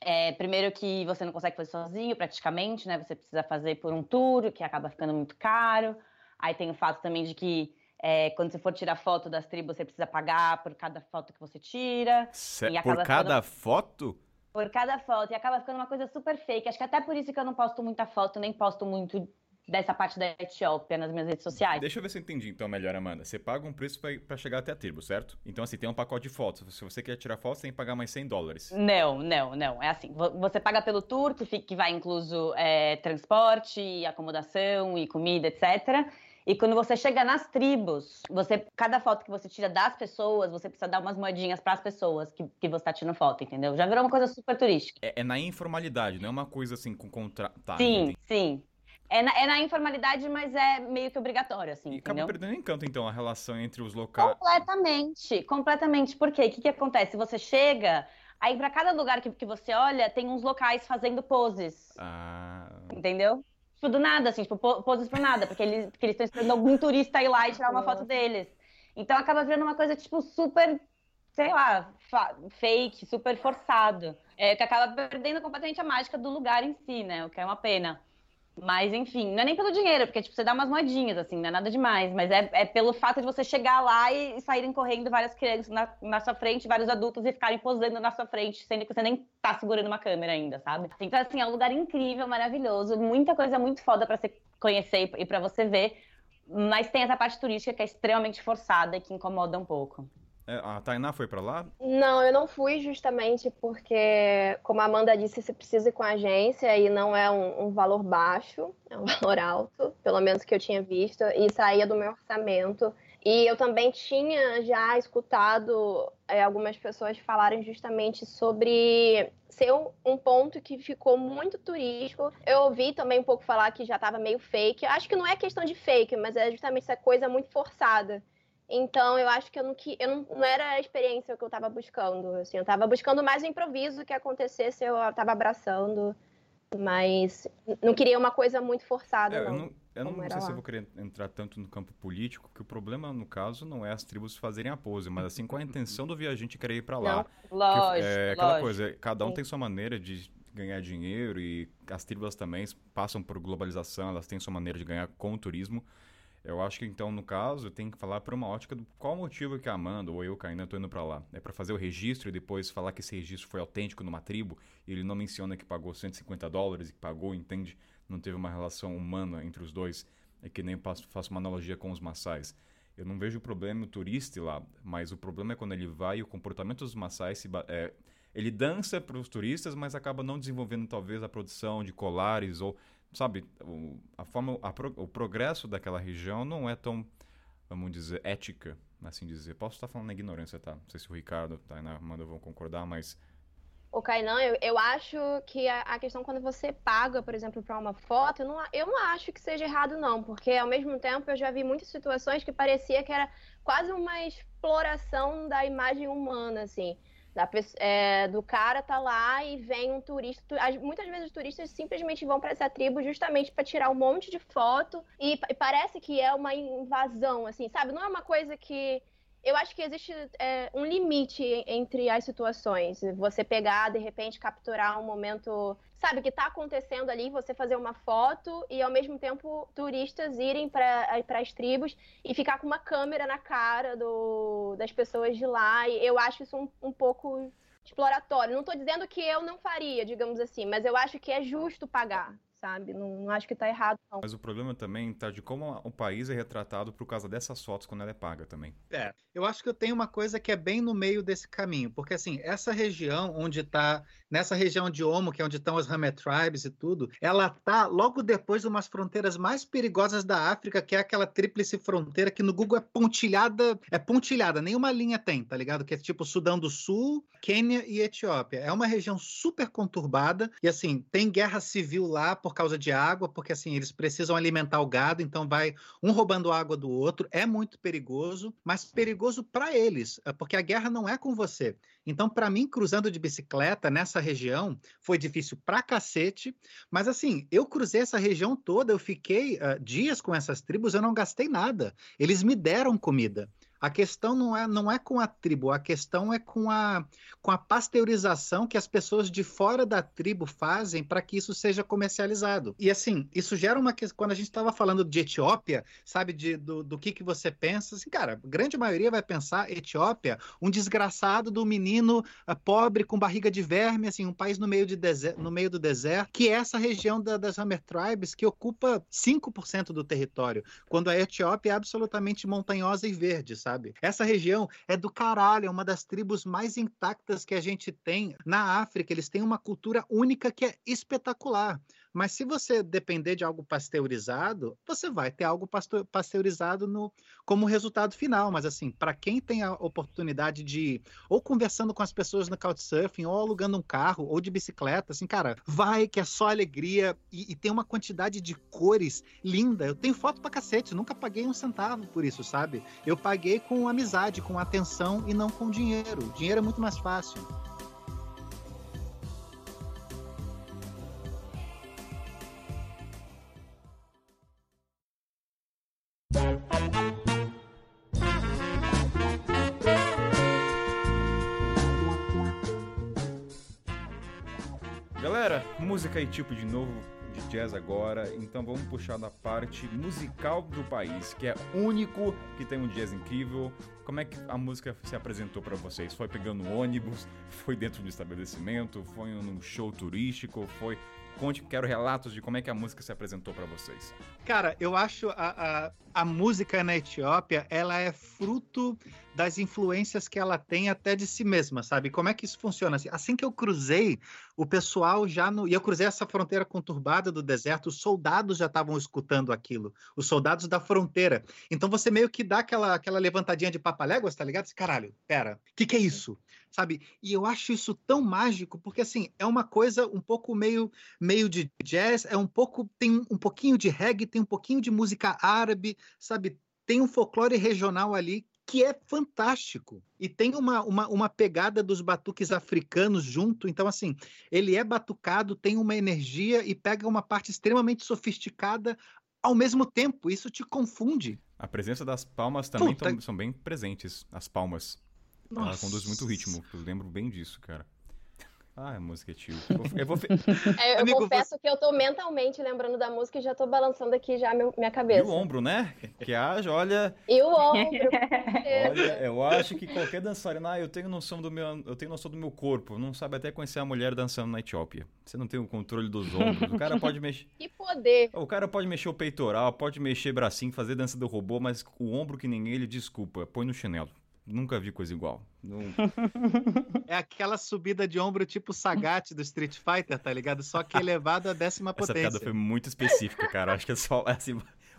é, primeiro que você não consegue fazer sozinho, praticamente, né? Você precisa fazer por um tour, que acaba ficando muito caro. Aí tem o fato também de que é, quando você for tirar foto das tribos, você precisa pagar por cada foto que você tira. por cada ficando... foto? Por cada foto. E acaba ficando uma coisa super fake. Acho que até por isso que eu não posto muita foto, nem posto muito dessa parte da Etiópia nas minhas redes sociais. Deixa eu ver se eu entendi então melhor, Amanda. Você paga um preço para chegar até a tribo, certo? Então, assim, tem um pacote de fotos. Se você quer tirar fotos, tem que pagar mais 100 dólares. Não, não, não. É assim, você paga pelo tour, que, fica, que vai incluso é, transporte, acomodação e comida, etc., e quando você chega nas tribos, você cada foto que você tira das pessoas, você precisa dar umas moedinhas para as pessoas que, que você tá tirando foto, entendeu? Já virou uma coisa super turística. É, é na informalidade, não é uma coisa assim com contrato. Tá, sim, sim. É na, é na, informalidade, mas é meio que obrigatório, assim. E entendeu? acaba perdendo encanto, então, a relação entre os locais. Completamente, completamente. Por quê? O que, que acontece? Você chega, aí para cada lugar que, que você olha, tem uns locais fazendo poses. Ah. Entendeu? Tipo, do nada, assim, tipo, poses por nada, porque eles porque estão esperando algum turista ir lá e tirar uma foto deles. Então acaba virando uma coisa, tipo, super, sei lá, fake, super forçado. É, que acaba perdendo completamente a mágica do lugar em si, né? O que é uma pena. Mas, enfim, não é nem pelo dinheiro, porque, tipo, você dá umas moedinhas, assim, não é nada demais. Mas é, é pelo fato de você chegar lá e, saírem correndo várias crianças na, na, sua frente, vários adultos e ficarem posando na sua frente, sendo que você nem tá segurando uma câmera ainda, sabe? Então, assim, é um lugar incrível, maravilhoso, muita coisa muito foda para você conhecer e para você ver. Mas tem essa parte turística que é extremamente forçada e que incomoda um pouco. É, a Tainá foi para lá? Não, eu não fui justamente porque, como a Amanda disse, você precisa ir com a agência e não é um, um, valor baixo, é um valor alto, pelo menos que eu tinha visto, e saía do meu orçamento. E eu também tinha já escutado é, algumas pessoas falarem justamente sobre ser um, um, ponto que ficou muito turístico. Eu ouvi também um pouco falar que já estava meio fake. Acho que não é questão de fake, mas é justamente essa coisa muito forçada. Então, eu acho que eu não, eu não, não era a experiência que eu estava buscando. Assim, eu estava buscando mais o improviso que acontecesse, eu estava abraçando. Mas não queria uma coisa muito forçada. É, não, eu não, eu não sei lá. se eu vou querer entrar tanto no campo político, que o problema, no caso, não é as tribos fazerem a pose, mas assim, qual a intenção do viajante querer ir para lá? Não, lógico, é aquela lógico. coisa, cada um Sim. tem sua maneira de ganhar dinheiro e as tribos também passam por globalização, elas têm sua maneira de ganhar com o turismo. Eu acho que então, no caso, tem que falar para uma ótica do qual motivo que a Amanda ou eu, ainda estou indo para lá. É para fazer o registro e depois falar que esse registro foi autêntico numa tribo e ele não menciona que pagou 150 dólares e que pagou, entende? Não teve uma relação humana entre os dois. É que nem faço, uma analogia com os maçais. Eu não vejo o problema o turista lá, mas o problema é quando ele vai e o comportamento dos maçais se, é, ele dança para os turistas, mas acaba não desenvolvendo talvez a produção de colares ou sabe, o, a forma, a pro, o progresso daquela região não é tão, vamos dizer, ética, assim dizer. Posso estar falando na ignorância, tá? Não sei se o Ricardo, tá, a Amanda vão concordar, mas... O Kainan, eu, eu acho que a, a, questão quando você paga, por exemplo, para uma foto, eu não, eu não acho que seja errado, não, porque ao mesmo tempo eu já vi muitas situações que parecia que era quase uma exploração da imagem humana, assim. É, do cara tá lá e vem um turista. Muitas vezes os turistas simplesmente vão para essa tribo justamente para tirar um monte de foto e, e, parece que é uma invasão, assim, sabe? Não é uma coisa que eu acho que existe é, um limite entre as situações. Você pegar, de repente, capturar um momento, sabe, que está acontecendo ali, você fazer uma foto e, ao mesmo tempo, turistas irem para as tribos e ficar com uma câmera na cara do, das pessoas de lá. E eu acho isso um, um pouco exploratório. Não estou dizendo que eu não faria, digamos assim, mas eu acho que é justo pagar, sabe? Não, não acho que tá errado, não. Mas o problema também tá de como o país é retratado por causa dessas fotos quando ela é paga também. É, eu acho que eu tenho uma coisa que é bem no meio desse caminho, porque assim, essa região onde tá, nessa região de Omo, que é onde estão as Hamer Tribes e tudo, ela tá logo depois de umas fronteiras mais perigosas da África, que é aquela tríplice fronteira que no Google é pontilhada, é pontilhada, nenhuma linha tem, tá ligado? Que é tipo Sudão do Sul, Quênia e Etiópia. É uma região super conturbada e assim, tem guerra civil lá por causa de água, porque assim, eles precisam alimentar o gado, então vai um roubando água do outro. É muito perigoso, mas perigoso para eles, é porque a guerra não é com você. Então, para mim, cruzando de bicicleta nessa região foi difícil pra cacete, mas assim, eu cruzei essa região toda, eu fiquei uh, dias com essas tribos, eu não gastei nada. Eles me deram comida. A questão não é, não é com a tribo, a questão é com a, com a pasteurização que as pessoas de fora da tribo fazem para que isso seja comercializado. E assim, isso gera uma questão. Quando a gente estava falando de Etiópia, sabe, de, do, do que, que você pensa? Assim, cara, a grande maioria vai pensar Etiópia, um desgraçado do menino uh, pobre com barriga de verme, assim, um país no meio, de no meio do deserto, que é essa região da, das Hammer Tribes que ocupa 5% do território, quando a Etiópia é absolutamente montanhosa e verde, sabe? Sabe? Essa região é do caralho, é uma das tribos mais intactas que a gente tem na África. Eles têm uma cultura única que é espetacular. Mas se você depender de algo pasteurizado, você vai ter algo pasteurizado no, como resultado final. Mas assim, para quem tem a oportunidade de ou conversando com as pessoas no Couchsurfing, ou alugando um carro, ou de bicicleta, assim, cara, vai que é só alegria e, e tem uma quantidade de cores linda. Eu tenho foto pra cacete, nunca paguei um centavo por isso, sabe? Eu paguei com amizade, com atenção e não com dinheiro. Dinheiro é muito mais fácil. Música e tipo de novo de jazz agora, então vamos puxar da parte musical do país, que é único, que tem um jazz incrível. Como é que a música se apresentou para vocês? Foi pegando ônibus? Foi dentro do estabelecimento? Foi num show turístico? Foi Conte, quero relatos de como é que a música se apresentou para vocês. Cara, eu acho a, a, a, música na Etiópia, ela é fruto das influências que ela tem até de si mesma, sabe? Como é que isso funciona? Assim, assim que eu cruzei, o pessoal já no... E eu cruzei essa fronteira conturbada do deserto, os soldados já estavam escutando aquilo. Os soldados da fronteira. Então você meio que dá aquela, aquela levantadinha de papaléguas, tá ligado? Caralho, pera, o que, que é isso? sabe? E eu acho isso tão mágico, porque assim, é uma coisa um pouco meio meio de jazz, é um pouco tem um pouquinho de reggae, tem um pouquinho de música árabe, sabe? Tem um folclore regional ali que é fantástico. E tem uma, uma, uma pegada dos batuques africanos junto. Então, assim, ele é batucado, tem uma energia e pega uma parte extremamente sofisticada ao mesmo tempo. Isso te confunde. A presença das palmas também tão, são bem presentes, as palmas. Nossa. Ela conduz muito ritmo, eu lembro bem disso, cara. Ah, a música é tio. Eu, vou... é, eu Amigo, confesso você... que eu tô mentalmente lembrando da música e já tô balançando aqui já meu, minha cabeça. E o ombro, né? Que haja, olha. E o ombro. olha, eu acho que qualquer dançarina, ah, eu tenho noção do meu, eu tenho noção do meu corpo, não sabe até conhecer a mulher dançando na Etiópia. Você não tem o controle dos ombros. O cara pode mexer. Que poder! O cara pode mexer o peitoral, pode mexer bracinho, fazer dança do robô, mas o ombro que ninguém ele desculpa, põe no chinelo. Nunca vi coisa igual. Não... É aquela subida de ombro tipo Sagat do Street Fighter, tá ligado? Só que elevado à décima potência. Essa piada foi muito específica, cara. Acho que é só assim.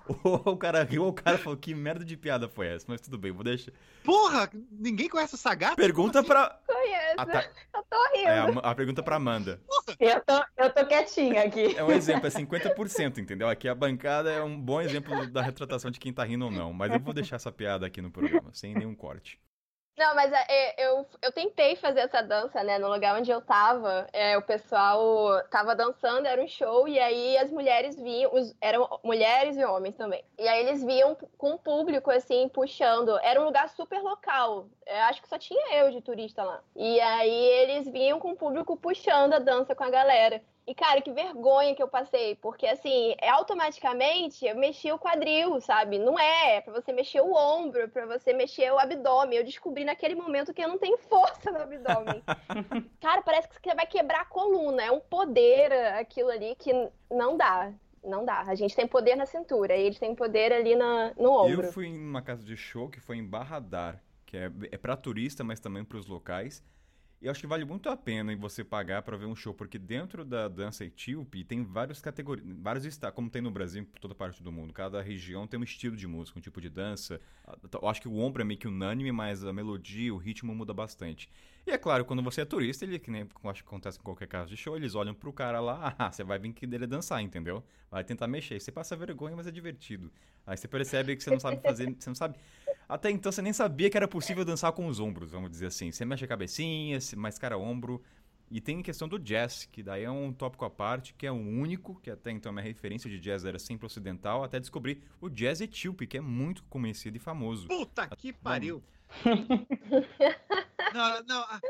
o cara riu, o cara falou, que merda de piada foi essa? Mas tudo bem, vou deixar. Porra, ninguém conhece o Sagat? Pergunta pra... Conheço, ta... eu tô rindo. É, a, a, pergunta pra Amanda. Eu tô, eu tô quietinha aqui. É um exemplo, é 50%, entendeu? Aqui a bancada é um bom exemplo da retratação de quem tá rindo ou não. Mas eu vou deixar essa piada aqui no programa, sem nenhum corte. Não, mas é, é, eu, eu tentei fazer essa dança, né? No lugar onde eu tava, é, o pessoal tava dançando, era um show, e aí as mulheres vinham, os, eram mulheres e homens também. E aí eles vinham com o público, assim, puxando. Era um lugar super local. É, acho que só tinha eu de turista lá. E aí eles vinham com o público puxando a dança com a galera. E, cara, que vergonha que eu passei, porque, assim, é automaticamente eu mexi o quadril, sabe? Não é, é pra você mexer o ombro, é pra você mexer o abdômen. Eu descobri naquele momento que eu não tenho força no abdômen. cara, parece que você vai quebrar a coluna. É um poder aquilo ali que não dá. Não dá. A gente tem poder na cintura e eles têm poder ali na, no ombro. Eu fui em uma casa de show que foi em Barradar, que é, é para turista, mas também para os locais. E acho que vale muito a pena você pagar para ver um show, porque dentro da dança etíope tem várias categorias, vários estados, como tem no Brasil, por toda parte do mundo. Cada região tem um estilo de música, um tipo de dança. Eu acho que o ombro é meio que unânime, mas a melodia, o ritmo muda bastante. E é claro, quando você é turista, ele, que nem acho que acontece em qualquer caso de show, eles olham pro cara lá, ah, você vai vir que dele dançar, entendeu? Vai tentar mexer. Você passa vergonha, mas é divertido. Aí você percebe que você não sabe fazer, você não sabe. Até então você nem sabia que era possível dançar com os ombros, vamos dizer assim. Você mexe a cabecinha, mais cara ombro. E tem a questão do jazz, que daí é um tópico à parte, que é o único, que até então a minha referência de jazz era sempre ocidental, até descobrir o jazz etíope, que é muito conhecido e famoso. Puta que pariu! não, não, ah,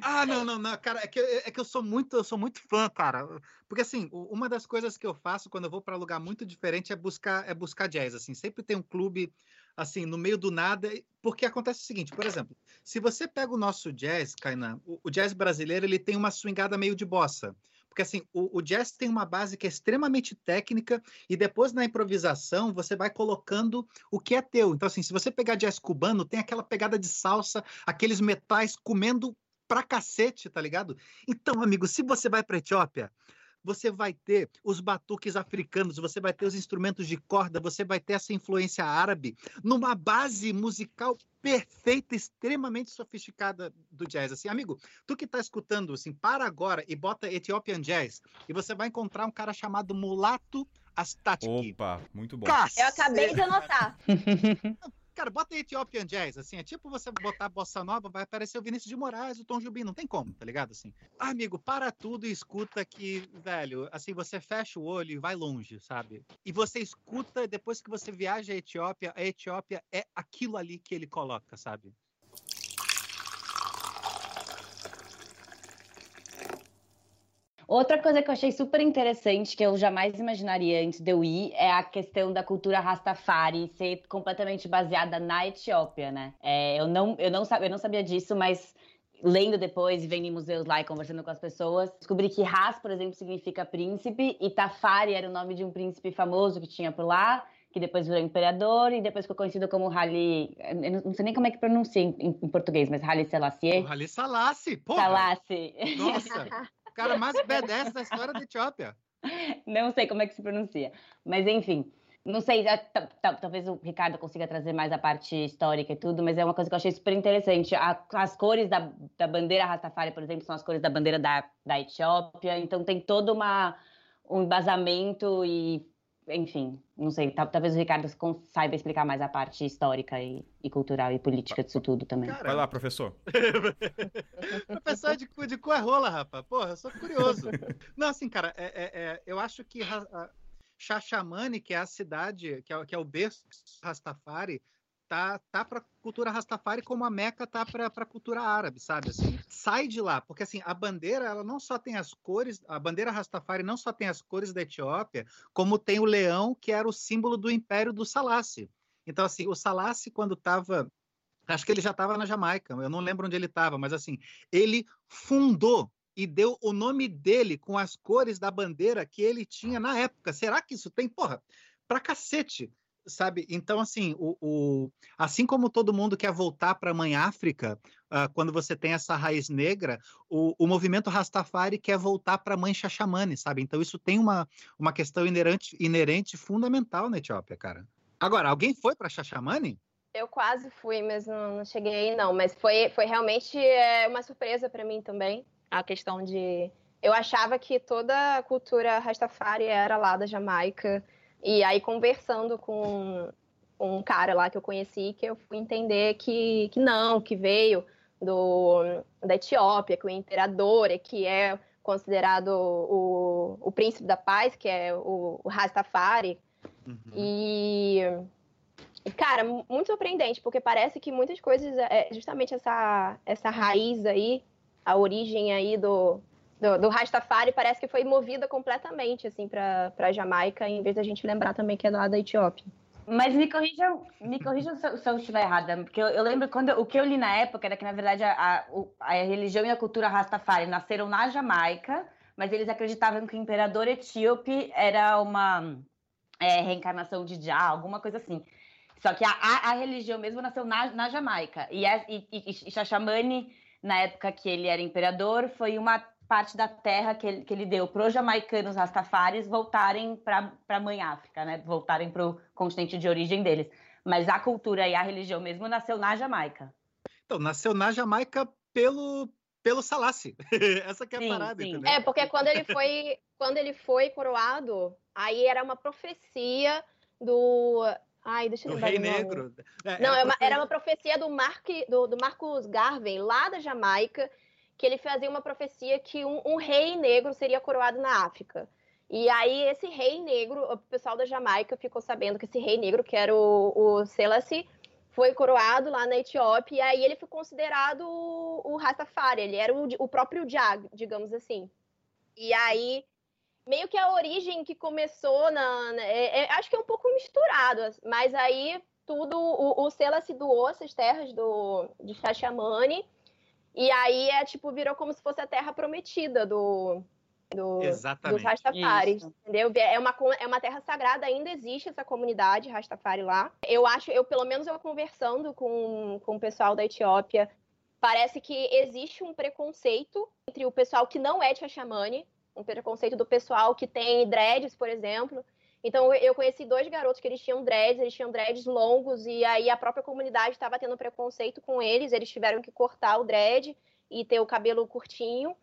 ah, não, não, não, cara, é que, é que eu sou muito, eu sou muito fã, cara. Porque assim, uma das coisas que eu faço quando eu vou para lugar muito diferente é buscar, é buscar jazz, assim. Sempre tem um clube assim no meio do nada, porque acontece o seguinte, por exemplo, se você pega o nosso jazz, Kainan, o, o jazz brasileiro, ele tem uma swingada meio de bossa. Porque assim, o, o, jazz tem uma base que é extremamente técnica e depois na improvisação você vai colocando o que é teu. Então assim, se você pegar jazz cubano, tem aquela pegada de salsa, aqueles metais comendo pra cacete, tá ligado? Então, amigo, se você vai pra Etiópia, você vai ter os batuques africanos, você vai ter os instrumentos de corda, você vai ter essa influência árabe numa base musical perfeita, extremamente sofisticada do jazz. Assim, amigo, tu que tá escutando, assim, para agora e bota Ethiopian Jazz e você vai encontrar um cara chamado Mulato Astatiki. Opa, muito bom. Cacete. Eu acabei de anotar. Cara, bota Ethiopian Jazz, assim, é tipo você botar bossa nova, vai aparecer o Vinícius de Moraes, o Tom Jubim, não tem como, tá ligado? Assim, ah, amigo, para tudo e escuta que, velho, assim, você fecha o olho e vai longe, sabe? E você escuta, depois que você viaja à Etiópia, a Etiópia é aquilo ali que ele coloca, sabe? Outra coisa que eu achei super interessante, que eu jamais imaginaria antes de eu ir, é a questão da cultura Rastafari ser completamente baseada na Etiópia, né? É, eu, não, eu, não, eu não sabia disso, mas lendo depois e vendo em museus lá e conversando com as pessoas, descobri que Ras, por exemplo, significa príncipe e Tafari era o nome de um príncipe famoso que tinha por lá, que depois virou imperador e depois ficou conhecido como Haile, eu não sei nem como é que pronuncia em, em português, mas Haile Selassie. O Haile Selassie, pô. Selassie. Nossa cara mais B10 da história da Etiópia. Não sei como é que se pronuncia. Mas, enfim, não sei, talvez o Ricardo consiga trazer mais a parte histórica e tudo, mas é uma coisa que eu achei super interessante. as cores da, da bandeira Rastafari, por exemplo, são as cores da bandeira da, da Etiópia, então tem todo uma, um embasamento e enfim, não sei, talvez o Ricardo saiba explicar mais a parte histórica e, e cultural e política disso tudo também. Vai lá, professor. professor de, de cu é rola, rapaz. Porra, eu sou curioso. Não, assim, cara, é, é, é eu acho que Shashamane, que é a cidade, que é, que é o berço Rastafari, tá, tá para cultura Rastafari como a Meca tá para a cultura árabe, sabe? Assim, sai de lá, porque assim, a bandeira, ela não só tem as cores, a bandeira Rastafari não só tem as cores da Etiópia, como tem o leão, que era o símbolo do império do Salassi. Então, assim, o Salassi, quando estava Acho que ele já estava na Jamaica, eu não lembro onde ele estava, mas assim, ele fundou e deu o nome dele com as cores da bandeira que ele tinha na época. Será que isso tem? Porra, pra cacete sabe? Então, assim, o, o, assim como todo mundo quer voltar para a Mãe África, uh, quando você tem essa raiz negra, o, o movimento Rastafari quer voltar para a Mãe Xaxamane, sabe? Então, isso tem uma, uma questão inerente, inerente fundamental na Etiópia, cara. Agora, alguém foi para Xaxamane? Eu quase fui, mas não, não, cheguei aí, não. Mas foi, foi realmente é, uma surpresa para mim também, a questão de... Eu achava que toda a cultura Rastafari era lá da Jamaica, e aí, conversando com um cara lá que eu conheci, que eu fui entender que, que não, que veio do, da Etiópia, que o imperador é que é considerado o, o príncipe da paz, que é o, o Rastafari. Uhum. E, cara, muito surpreendente, porque parece que muitas coisas, é justamente essa, essa raiz aí, a origem aí do, do, do Rastafari parece que foi movida completamente assim para Jamaica, em vez da gente lembrar também que é lá da Etiópia. Mas me corrijam, me corrijam se, se eu estiver errada, porque eu, eu lembro quando o que eu li na época era que, na verdade, a, a, a, religião e a cultura Rastafari nasceram na Jamaica, mas eles acreditavam que o imperador etíope era uma é, reencarnação de Jah, alguma coisa assim. Só que a, a, a religião mesmo nasceu na, na Jamaica. E, e, e, e Shashamane, na época que ele era imperador, foi uma parte da terra que ele, que ele deu para os jamaicanos rastafares voltarem para a mãe África, né? voltarem para o continente de origem deles. Mas a cultura e a religião mesmo nasceu na Jamaica. Então, nasceu na Jamaica pelo, pelo Salassi. Essa que é a sim, parada, sim. entendeu? É, porque quando ele foi, quando ele foi coroado, aí era uma profecia do Ai, deixa eu lembrar. Rei Negro. É, Não, era, uma, era uma profecia do, Mark, do, do Marcus Garvey, lá da Jamaica, que ele fazia uma profecia que um, um, rei negro seria coroado na África. E aí, esse rei negro, o pessoal da Jamaica ficou sabendo que esse rei negro, que era o, o Selassie, foi coroado lá na Etiópia, e aí ele foi considerado o, o Rastafari, ele era o, o próprio Jag, digamos assim. E aí, meio que a origem que começou na. na é, é, acho que é um pouco misturado, mas aí tudo. O, o Selassie doou essas terras do, de Xaxamani e aí é tipo, virou como se fosse a terra prometida do, do, Exatamente. dos Rastafaris, entendeu? É uma, é uma terra sagrada, ainda existe essa comunidade Rastafari lá. Eu acho, eu pelo menos eu conversando com, com o pessoal da Etiópia, parece que existe um preconceito entre o pessoal que não é Tchamani, um preconceito do pessoal que tem dreads, por exemplo, então eu conheci dois garotos que eles tinham dreads, eles tinham dreads longos e aí a própria comunidade estava tendo preconceito com eles, eles tiveram que cortar o dread e ter o cabelo curtinho.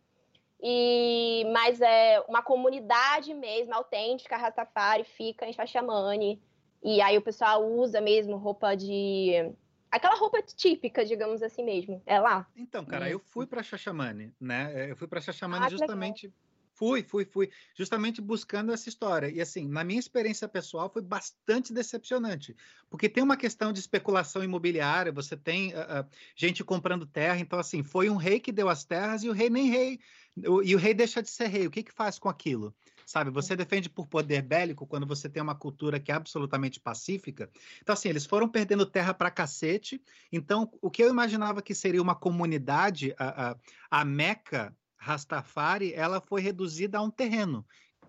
E mas é uma comunidade mesmo autêntica Rastafari fica em Xaxamane. E aí o pessoal usa mesmo roupa de aquela roupa típica, digamos assim mesmo. É lá. Então, cara, eu fui para Xaxamane, né? Eu fui para Xaxamane ah, justamente legal Fui, fui, fui. Justamente buscando essa história. E assim, na minha experiência pessoal, foi bastante decepcionante. Porque tem uma questão de especulação imobiliária, você tem uh, uh, gente comprando terra. Então, assim, foi um rei que deu as terras e o rei nem rei. O, e o rei deixa de ser rei. O que, que faz com aquilo? Sabe, você defende por poder bélico quando você tem uma cultura que é absolutamente pacífica. Então, assim, eles foram perdendo terra para cacete. Então, o que eu imaginava que seria uma comunidade, a, a, a Meca Rastafari, ela foi reduzida a um terreno.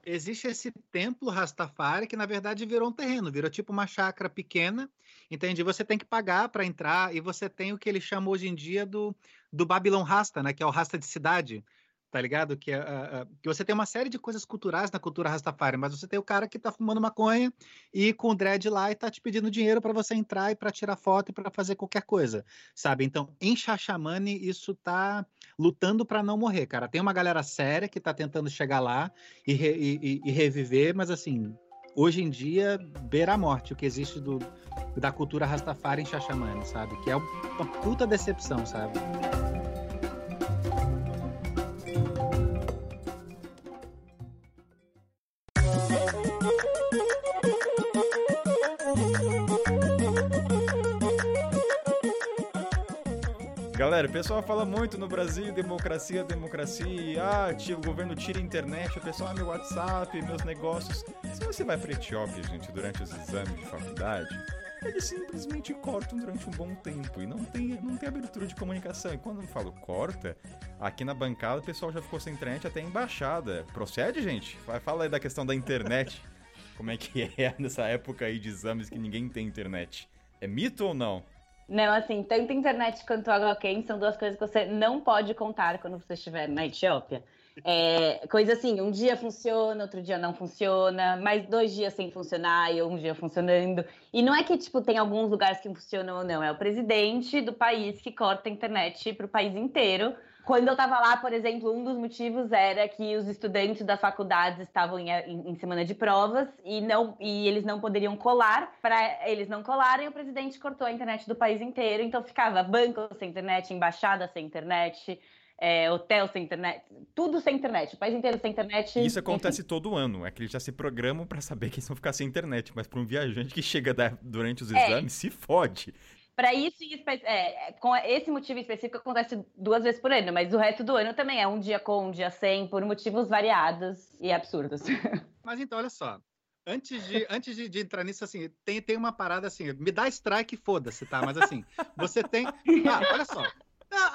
Existe esse templo Rastafari que na verdade virou um terreno, virou tipo uma chácara pequena, entende? Você tem que pagar para entrar e você tem o que ele chama hoje em dia do, do Babylon Rasta, né? Que é o Rasta de cidade tá ligado? Que, uh, que você tem uma série de coisas culturais na cultura Rastafari, mas você tem o cara que tá fumando maconha e com o dread lá e tá te pedindo dinheiro para você entrar e para tirar foto e para fazer qualquer coisa, sabe? Então, em Xaxamane, isso tá lutando para não morrer, cara. Tem uma galera séria que tá tentando chegar lá e, re, e, e reviver, mas assim, hoje em dia, beira a morte, o que existe do, da cultura Rastafari em Xaxamane, sabe? Que é uma puta decepção, sabe? Galera, o pessoal fala muito no Brasil, democracia, democracia, ah, o governo tira a internet, o pessoal, ah, meu WhatsApp, meus negócios. Se você vai pra Etiópia, gente, durante os exames de faculdade, eles simplesmente cortam durante um bom tempo e não tem, não tem abertura de comunicação. E quando eu falo corta, aqui na bancada o pessoal já ficou sem internet até embaixada. Procede, gente? Fala aí da questão da internet. Como é que é nessa época aí de exames que ninguém tem internet? É mito ou não? Não, assim, tanto internet quanto água quente são duas coisas que você não pode contar quando você estiver na Etiópia. É, coisa assim, um dia funciona, outro dia não funciona, mais dois dias sem funcionar e um dia funcionando. E não é que, tipo, tem alguns lugares que funcionam ou não, é o presidente do país que corta a internet para o país inteiro quando eu estava lá, por exemplo, um dos motivos era que os estudantes das faculdades estavam em, em, em semana de provas e, não, e eles não poderiam colar. Para eles não colarem, o presidente cortou a internet do país inteiro. Então ficava banco sem internet, embaixada sem internet, é, hotel sem internet, tudo sem internet, o país inteiro sem internet. Isso acontece enfim. todo ano, é que eles já se programam para saber que eles vão ficar sem internet, mas para um viajante que chega da, durante os é. exames, se fode. Para isso, é, com esse motivo específico, acontece duas vezes por ano, mas o resto do ano também é um dia com, um dia sem, por motivos variados e absurdos. Mas então, olha só. Antes de, antes de, de, entrar nisso, assim, tem, tem uma parada assim, me dá strike, foda-se, tá? Mas assim, você tem. Ah, olha só.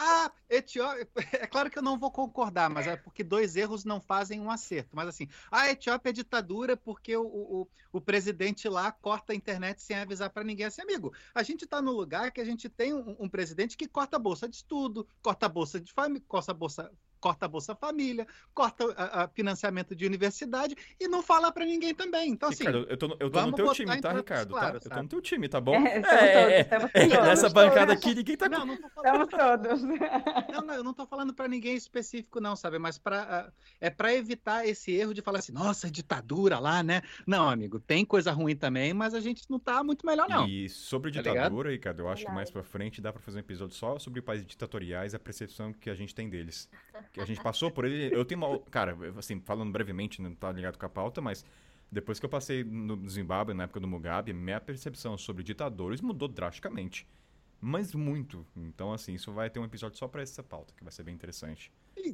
Ah, Etiópia. É claro que eu não vou concordar, mas é porque dois erros não fazem um acerto. Mas assim, a Etiópia é ditadura porque o, o, o presidente lá corta a internet sem avisar para ninguém. Assim, amigo, a gente está no lugar que a gente tem um, um, presidente que corta a bolsa de estudo, corta a bolsa de família, corta a bolsa corta a Bolsa Família, corta a, a financiamento de universidade e não fala para ninguém também. Então, assim. Ricardo, eu tô, eu tô no teu time, tá, Ricardo? Claro, tá? Eu tô no teu time, tá bom? É, é, todos, é, é, nessa bancada aqui, ninguém tá. Não, não tô falando. Estamos todos. Não, não, eu não tô falando para ninguém específico, não, sabe? Mas pra, é para evitar esse erro de falar assim, nossa, ditadura lá, né? Não, amigo, tem coisa ruim também, mas a gente não tá muito melhor, não. E sobre tá ditadura, Ricardo, eu acho que mais pra frente dá pra fazer um episódio só sobre países ditatoriais, a percepção que a gente tem deles. Que a gente passou por ele. Eu tenho uma. Cara, assim, falando brevemente, não tá ligado com a pauta, mas depois que eu passei no Zimbábue, na época do Mugabe, minha percepção sobre ditadores mudou drasticamente. Mas muito. Então, assim, isso vai ter um episódio só pra essa pauta, que vai ser bem interessante.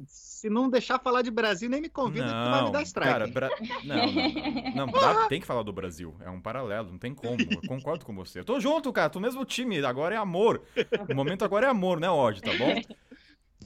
Se não deixar falar de Brasil, nem me convida não, que tu vai me dar strike. Cara, Bra... não, não, não. não dá, tem que falar do Brasil. É um paralelo, não tem como. Eu concordo com você. Eu tô junto, cara. Tô no mesmo time. Agora é amor. O momento agora é amor, né, ódio, tá bom?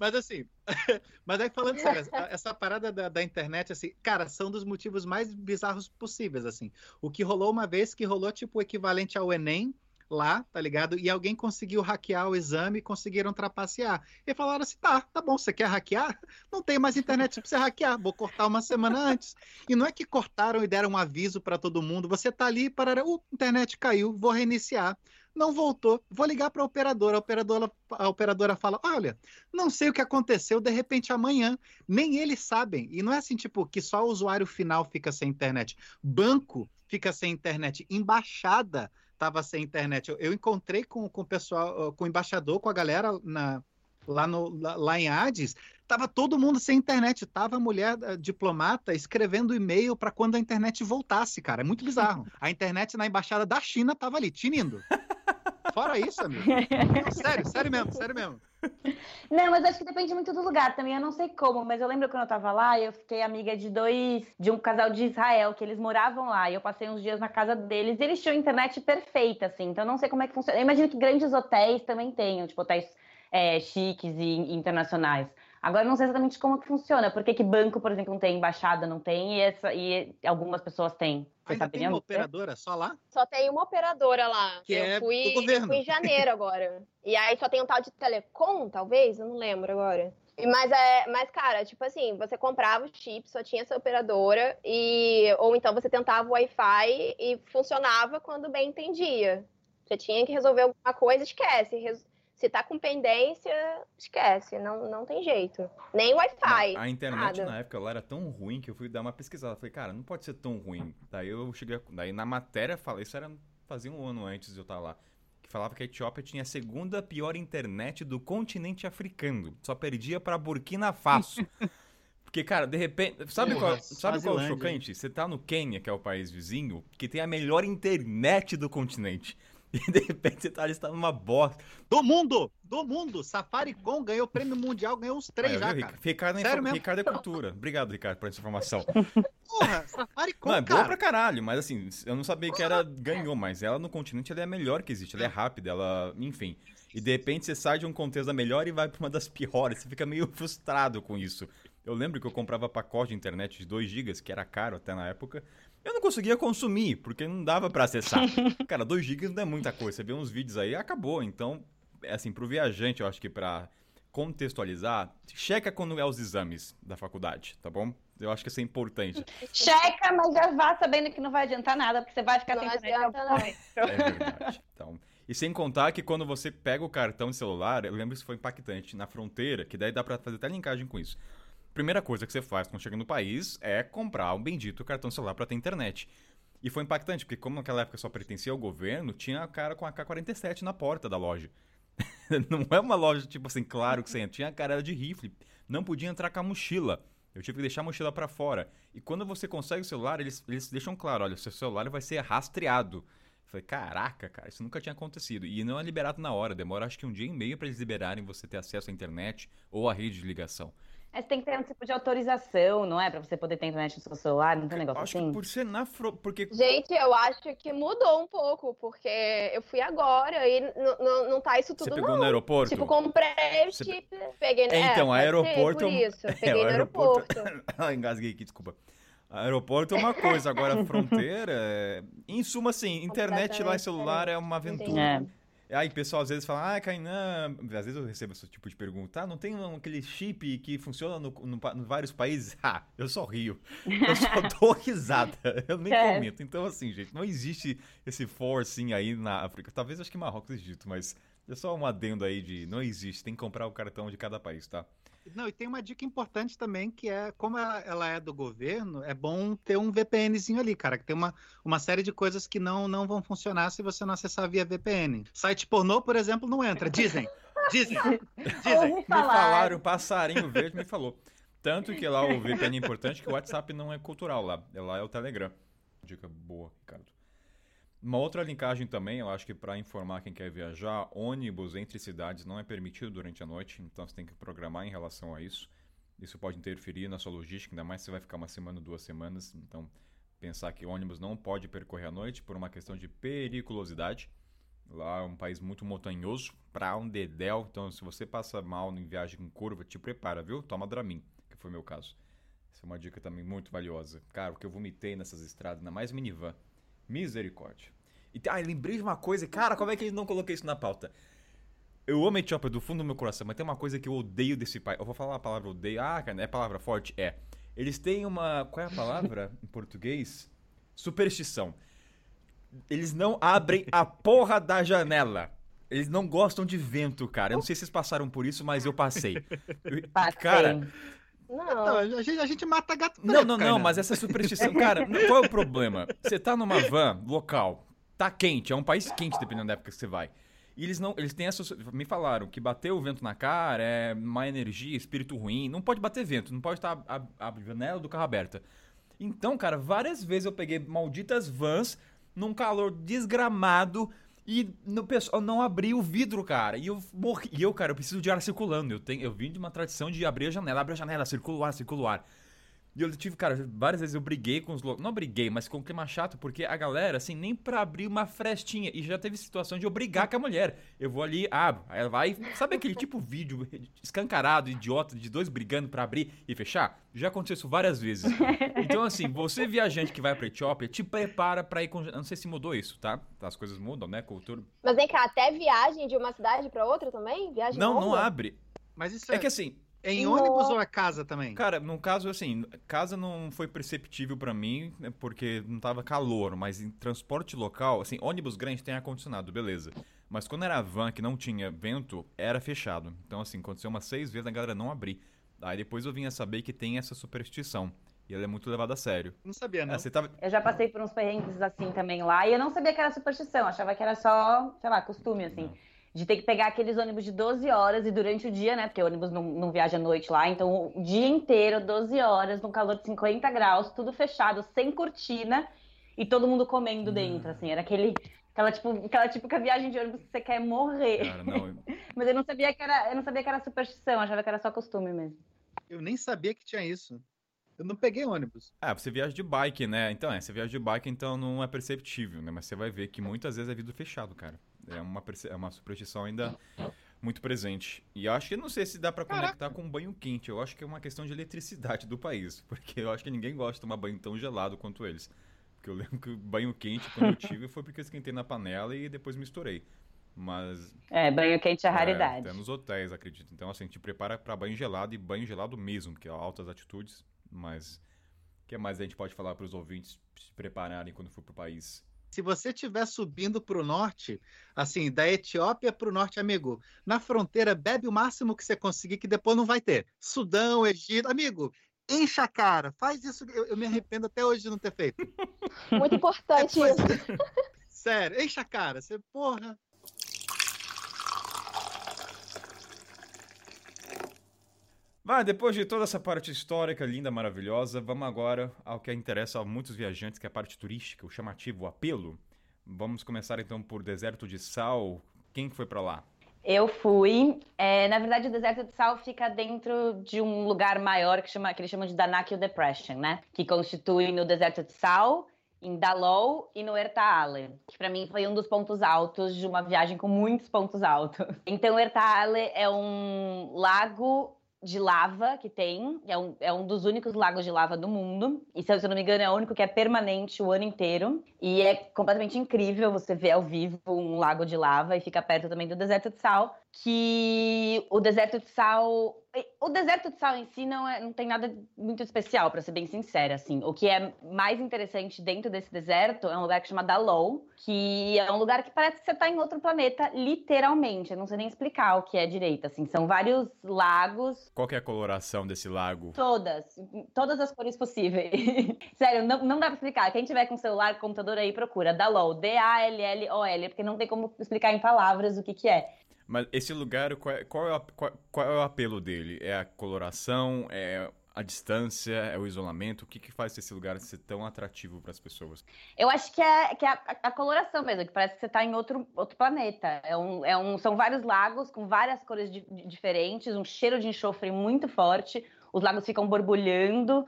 Mas assim, mas aí falando sério, essa parada da, da, internet, assim, cara, são dos motivos mais bizarros possíveis, assim. O que rolou uma vez, que rolou tipo o equivalente ao Enem, lá, tá ligado? E alguém conseguiu hackear o exame e conseguiram trapacear. E falaram assim: tá, tá bom, você quer hackear? Não tem mais internet pra você hackear, vou cortar uma semana antes. E não é que cortaram e deram um aviso para todo mundo, você tá ali para o internet caiu, vou reiniciar não voltou. Vou ligar para a operadora. A operadora, fala: Olha, não sei o que aconteceu, de repente amanhã. Nem eles sabem. E não é assim, tipo, que só o usuário final fica sem internet. Banco fica sem internet. Embaixada estava sem internet. Eu, eu, encontrei com, com o pessoal, com o embaixador, com a galera na, lá, no, lá, lá em Hades, tava todo mundo sem internet. Tava a mulher a diplomata escrevendo e-mail para quando a internet voltasse, cara. É muito bizarro. A internet na embaixada da China tava ali, tinindo. Fora isso, amigo. sério, sério mesmo, sério mesmo. Não, mas acho que depende muito do lugar também. Eu não sei como, mas eu lembro quando eu tava lá, eu fiquei amiga de dois, de um casal de Israel, que eles moravam lá. E eu passei uns dias na casa deles e eles tinham internet perfeita, assim. Então eu não sei como é que funciona. Eu imagino que grandes hotéis também tenham, tipo, hotéis é, chiques e internacionais. Agora não sei exatamente como que funciona, por que banco, por exemplo, não tem embaixada, não tem, e, essa, e algumas pessoas têm. Você Ainda tem uma operadora só lá? Só tem uma operadora lá. Que eu é fui, do governo. Eu fui em janeiro agora. e aí só tem um tal de telecom, talvez? Eu não lembro agora. Mas, é, mas, cara, tipo assim, você comprava o chip, só tinha essa operadora, e ou então você tentava o Wi-Fi e funcionava quando bem entendia. Você tinha que resolver alguma coisa, esquece. Se tá com pendência, esquece, não, não tem jeito. Nem Wi-Fi. A internet nada. na época ela era tão ruim que eu fui dar uma pesquisada. Falei, cara, não pode ser tão ruim. Daí eu cheguei. Daí na matéria falei, isso era fazia um ano antes de eu estar lá. Que falava que a Etiópia tinha a segunda pior internet do continente africano. Só perdia para Burkina Faso. Porque, cara, de repente. Sabe qual, sabe qual é o chocante? Você tá no Quênia, que é o país vizinho, que tem a melhor internet do continente. E de repente você tá ali, tá numa bosta. Do mundo! Do mundo! Safaricom ganhou o prêmio mundial, ganhou os três já, cara. Ricardo, é Sério mesmo? Ricardo é cultura. Obrigado, Ricardo, por essa informação. Porra, Safaricom, não, é boa pra caralho, mas assim, eu não sabia que era ganhou, mas ela no continente ela é a melhor que existe. Ela é rápida, ela. Enfim. E de repente você sai de um contexto da melhor e vai pra uma das piores. Você fica meio frustrado com isso. Eu lembro que eu comprava pacote de internet de 2 GB, que era caro até na época. Eu não conseguia consumir, porque não dava para acessar. Cara, 2 GB não é muita coisa. Você vê uns vídeos aí acabou. Então, é assim, pro viajante, eu acho que para contextualizar, checa quando é os exames da faculdade, tá bom? Eu acho que isso é importante. Checa, mas já vá sabendo que não vai adiantar nada, porque você vai ficar não sem internet. É verdade. Então, e sem contar que quando você pega o cartão de celular, eu lembro que isso foi impactante na fronteira, que daí dá para fazer até linkagem com isso primeira coisa que você faz quando chega no país é comprar um bendito cartão celular para ter internet. E foi impactante, porque como naquela época só pertencia ao governo, tinha a cara com a K-47 na porta da loja. não é uma loja, tipo assim, claro que você entra. Tinha a cara de rifle. Não podia entrar com a mochila. Eu tive que deixar a mochila para fora. E quando você consegue o celular, eles, eles deixam claro, olha, seu celular vai ser rastreado. Falei, caraca, cara, isso nunca tinha acontecido. E não é liberado na hora, demora acho que um dia e meio para eles liberarem você ter acesso à internet ou à rede de ligação. Mas tem que ter um tipo de autorização, não é? Pra você poder ter internet no seu celular, não tem um negócio acho assim? que por ser na fro... porque Gente, eu acho que mudou um pouco, porque eu fui agora e não tá isso você tudo pegou não. no aeroporto. Tipo, comprei o Você- chip, peguei no É, então, ser aeroporto é por um- isso, É, peguei o no aeroporto- aeroporto. Ah, engasguei aqui, desculpa. Aeroporto é uma coisa, agora a fronteira é... Em suma, assim, internet lá e celular é uma aventura. É. Aí o pessoal às vezes fala, ah, Kainan, às vezes eu recebo esse tipo de pergunta, ah, não tem um- aquele chip que funciona no, no, em vários países? Ah, eu só rio. Eu só dou risada, eu nem É. comento. Então, assim, gente, não existe esse forcing aí na África. Talvez acho que Marrocos existe, mas é só um adendo aí de não existe, tem que comprar o cartão de cada país, tá? Não, e tem uma dica importante também, que é, como ela, ela é do governo, é bom ter um VPNzinho ali, cara, que tem uma, uma série de coisas que não, não vão funcionar se você não acessar via VPN. Site pornô, por exemplo, não entra. Dizem, dizem, dizem. Me falar. falaram, o passarinho verde me falou. Tanto que lá o VPN é importante que o WhatsApp não é cultural lá. é Lá é o Telegram. Dica boa, Ricardo. Uma outra linkagem também, eu acho que para informar quem quer viajar, ônibus entre cidades não é permitido durante a noite, então você tem que programar em relação a isso. Isso pode interferir na sua logística, ainda mais se você vai ficar uma semana, duas semanas. Então, pensar que ônibus não pode percorrer à noite por uma questão de periculosidade. Lá é um país muito montanhoso, pra um dedéu. Então, se você passa mal em viagem com curva, te prepara, viu? Toma Dramin, que foi meu caso. Essa é uma dica também muito valiosa. Cara, o que eu vomitei nessas estradas, ainda mais minivan. Misericórdia. E, ah, lembrei de uma coisa. Cara, como é que eu não coloquei isso na pauta? Eu amo Etiópia do fundo do meu coração, mas tem uma coisa que eu odeio desse país. Eu vou falar a palavra odeio. Ah, cara, é palavra forte? É. Eles têm uma. Qual é a palavra em português? Superstição. Eles não abrem a porra da janela. Eles não gostam de vento, cara. Eu não sei se vocês passaram por isso, mas eu passei. Eu- Passei. Cara, Não, Não, a, gente, a gente mata gato não, não, cara. não, mas essa superstição, cara, qual é o problema? Você tá numa van local, tá quente, é um país quente dependendo da época que você vai. E eles não, eles têm essa, me falaram que bater o vento na cara é má energia, espírito ruim, não pode bater vento, não pode estar a, a, a janela do carro aberta. Então, cara, várias vezes eu peguei malditas vans num calor desgramado e no pessoal não abri o vidro, cara. E eu morri. E eu, cara, eu preciso de ar circulando. Eu tenho, eu vim de uma tradição de abrir a janela, abre a janela, circula o ar, circula o ar. E eu tive, cara, várias vezes eu briguei com os loucos. Não briguei, mas com um clima chato, porque a galera, assim, nem pra abrir uma frestinha. E já teve situação de eu brigar com a mulher. Eu vou ali, abro. Aí ela vai. Sabe aquele tipo vídeo escancarado, idiota, de dois brigando pra abrir e fechar? Já aconteceu isso várias vezes. Então, assim, você viajante que vai pra Etiópia, te prepara pra ir com. eu Não sei se mudou isso, tá? As coisas mudam, né? Cultura. mas vem cá, até viagem de uma cidade pra outra também? Viagem Não, não longa? abre. Mas isso É é, que assim, em Nossa. ônibus ou é casa também? Cara, no caso, assim, casa não foi perceptível pra mim, né, porque não tava calor, mas em transporte local, assim, ônibus grande tem ar-condicionado, beleza. Mas quando era van que não tinha vento, era fechado. Então, assim, aconteceu umas seis vezes a galera não abrir. Aí depois eu vim a saber que tem essa superstição. E ela é muito levada a sério. Não sabia, não. É, você tava. Eu já passei por uns perrengues assim também lá e eu não sabia que era superstição, achava que era só, sei lá, costume assim. De ter que pegar aqueles ônibus de 12 horas e durante o dia, né? Porque o ônibus não, não viaja à noite lá, então o dia inteiro, 12 horas, num calor de 50 graus, tudo fechado, sem cortina e todo mundo comendo dentro, assim. Era aquele. Aquela, tipo, aquela típica viagem de ônibus que você quer morrer. Cara, não. Mas eu não sabia que era, eu não sabia que era superstição, achava que era só costume mesmo. Eu nem sabia que tinha isso. Eu não peguei ônibus. Ah, você viaja de bike, né? Então, é, você viaja de bike, então não é perceptível, né? Mas você vai ver que muitas vezes é vidro fechado, cara. É uma, é uma superstição ainda muito presente. E eu acho que não sei se dá pra conectar com banho quente. Eu acho que é uma questão de eletricidade do país. Porque eu acho que ninguém gosta de tomar banho tão gelado quanto eles. Porque eu lembro que o banho quente, quando eu tive, foi porque eu esquentei na panela e depois misturei. Mas. É, banho quente é raridade. até nos hotéis, acredito. Então, assim, te prepara pra banho gelado e banho gelado mesmo, que é altas atitudes. Mas. O que mais a gente pode falar pros ouvintes se prepararem quando for pro país? Se você estiver subindo para o norte, assim, da Etiópia para o norte, amigo, na fronteira, bebe o máximo que você conseguir, que depois não vai ter. Sudão, Egito, amigo, encha a cara, faz isso. Eu, eu me arrependo até hoje de não ter feito. Muito importante Pois isso. Sério, encha a cara. Você, porra. Vai, depois de toda essa parte histórica, linda, maravilhosa, vamos agora ao que interessa a muitos viajantes, que é a parte turística, o chamativo, o apelo. Vamos começar então por Deserto de Sal. Quem foi para lá? Eu fui. É, na verdade, o deserto de sal fica dentro de um lugar maior que, chama, que eles chamam de Danakil Depression, né? Que constitui no deserto de sal, em Dalou e no Ertaale, que para mim foi um dos pontos altos de uma viagem com muitos pontos altos. Então, Ertaale é um lago de lava que tem, é um, é um dos únicos lagos de lava do mundo. E se eu não me engano, é o único que é permanente o ano inteiro. E é completamente incrível você ver ao vivo um lago de lava e fica perto também do deserto de sal. Que o deserto de sal o deserto de sal em si não, é, não tem nada muito especial, para ser bem sincera, assim. O que é mais interessante dentro desse deserto é um lugar que chama Dalou, que é um lugar que parece que você está em outro planeta, literalmente. Eu não sei nem explicar o que é direito, assim. São vários lagos. Qual é a coloração desse lago? Todas. Todas as cores possíveis. Sério, não, não dá pra explicar. Quem tiver com celular, computador aí, procura. Dalou, D-A-L-L-O-L, porque não tem como explicar em palavras o que que é. Mas esse lugar, qual é, qual, é o, qual, qual é o apelo dele? É a coloração? É a distância? É o isolamento? O que, que faz esse lugar ser tão atrativo para as pessoas? Eu acho que é, que é a, a, coloração mesmo, que parece que você está em outro, outro planeta. É um, é um, são vários lagos com várias cores de, diferentes, um cheiro de enxofre muito forte, os lagos ficam borbulhando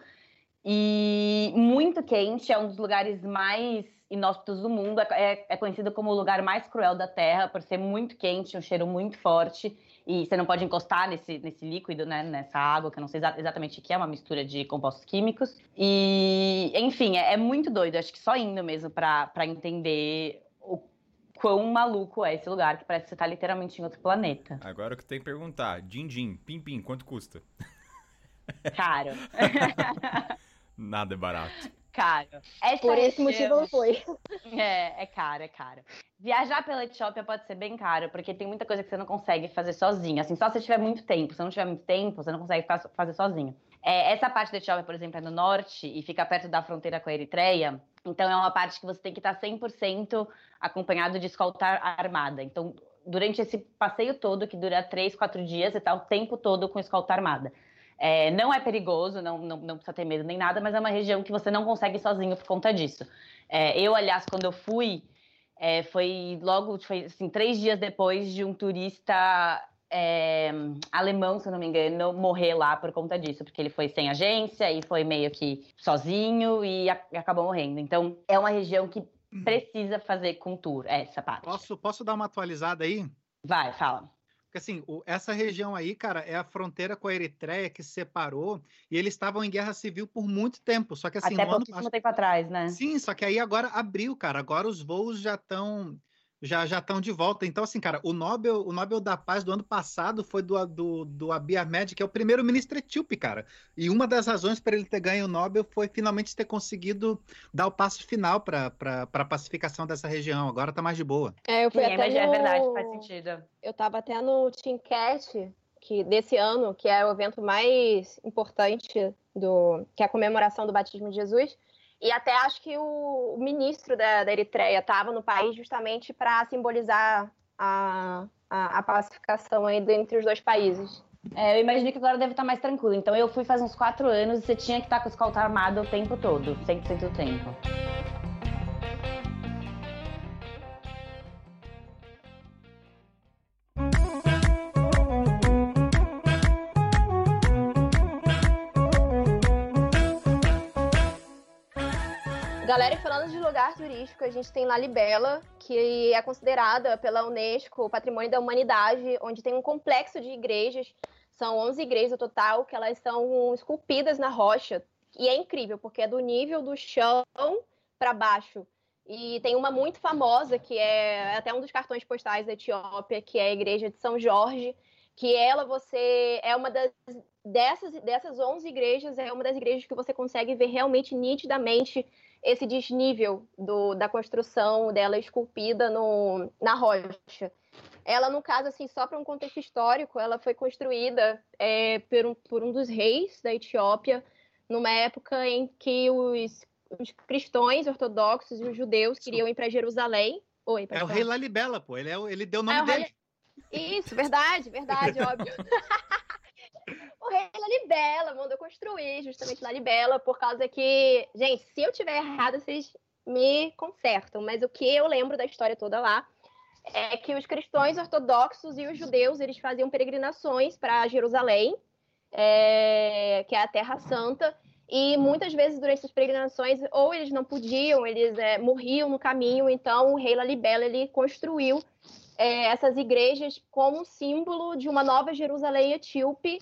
e muito quente. É um dos lugares mais inóspitos do mundo. É, é, é, conhecido como o lugar mais cruel da Terra por ser muito quente, um cheiro muito forte. E você não pode encostar nesse, nesse líquido, né, nessa água, que eu não sei exatamente o que é, uma mistura de compostos químicos. E, enfim, é, é muito doido. Acho que só indo mesmo para entender o quão maluco é esse lugar, que parece que você está literalmente em outro planeta. Agora o que tem que perguntar: Din Din, Pim Pim, quanto custa? Caro. Nada é barato caro. Essa Por esse região... motivo não foi. É, é caro, é caro. Viajar pela Etiópia pode ser bem caro, porque tem muita coisa que você não consegue fazer sozinho. Assim, só se tiver muito tempo. Se não tiver muito tempo, você não consegue fazer sozinho. É, essa parte da Etiópia, por exemplo, é no norte e fica perto da fronteira com a Eritreia. Então, é uma parte que você tem que estar 100% acompanhado de escoltar armada. Então, durante esse passeio todo, que dura 3, 4 dias, você está o tempo todo com escolta armada. É, não é perigoso, não, não, não, precisa ter medo nem nada, mas é uma região que você não consegue sozinho por conta disso. É, eu, aliás, quando eu fui, é, foi logo, foi assim, três dias depois de um turista é, alemão, se não me engano, morrer lá por conta disso, porque ele foi sem agência e foi meio que sozinho e, a, acabou morrendo. Então, é uma região que uhum. precisa fazer com tour, essa parte. Posso, posso dar uma atualizada aí? Vai, fala. Porque assim, o, essa região aí, cara, é a fronteira com a Eritreia que se separou e eles estavam em guerra civil por muito tempo. Só que assim, Até pouquíssimo ano... tempo atrás, né? Sim, só que aí agora abriu, cara. Agora os voos já estão já já estão de volta. Então, assim, cara, o Nobel, o Nobel da Paz do ano passado foi do, do, do Abiy Ahmed, que é o primeiro-ministro etíope, cara. E uma das razões para ele ter ganho o Nobel foi finalmente ter conseguido dar o passo final para a pacificação dessa região. Agora tá mais de boa. É, eu fui Sim, até no... é verdade, faz sentido. Eu tava até no Teamcast, que desse ano, que é o evento mais importante do que é a comemoração do batismo de Jesus. E até acho que o, ministro da, da Eritreia estava no país justamente para simbolizar a, a, a, pacificação aí entre os dois países. É, eu imagino que agora deve estar mais tranquilo. Então eu fui faz uns quatro anos e você tinha que estar com o escolta armado o tempo todo, 100% do tempo. Galera, falando de lugar turístico, a gente tem Lalibela, que é considerada pela Unesco Patrimônio da Humanidade, onde tem um complexo de igrejas. São 11 igrejas no total, que elas são esculpidas na rocha. E é incrível, porque é do nível do chão para baixo. E tem uma muito famosa, que é até um dos cartões postais da Etiópia, que é a igreja de São Jorge, que ela você é uma das dessas dessas 11 igrejas é uma das igrejas que você consegue ver realmente nitidamente esse desnível do, da construção dela esculpida no, na rocha. Ela, no caso, assim, só para um contexto histórico, ela foi construída é, por, um, por um dos reis da Etiópia, numa época em que os, os cristãos ortodoxos e os judeus queriam ir para Jerusalém. Oi, é o rei Lalibela, pô. Ele, é, ele deu o nome é, dele. Isso, verdade, verdade, óbvio. o rei Lalibela mandou construir justamente Lalibela, por causa que, gente, se eu tiver errado, vocês me consertam, mas o que eu lembro da história toda lá é que os cristãos ortodoxos e os judeus eles faziam peregrinações para Jerusalém, é, que é a Terra Santa, e muitas vezes durante essas peregrinações ou eles não podiam, eles é, morriam no caminho, então o rei Lalibela ele construiu é, essas igrejas como símbolo de uma nova Jerusalém etíope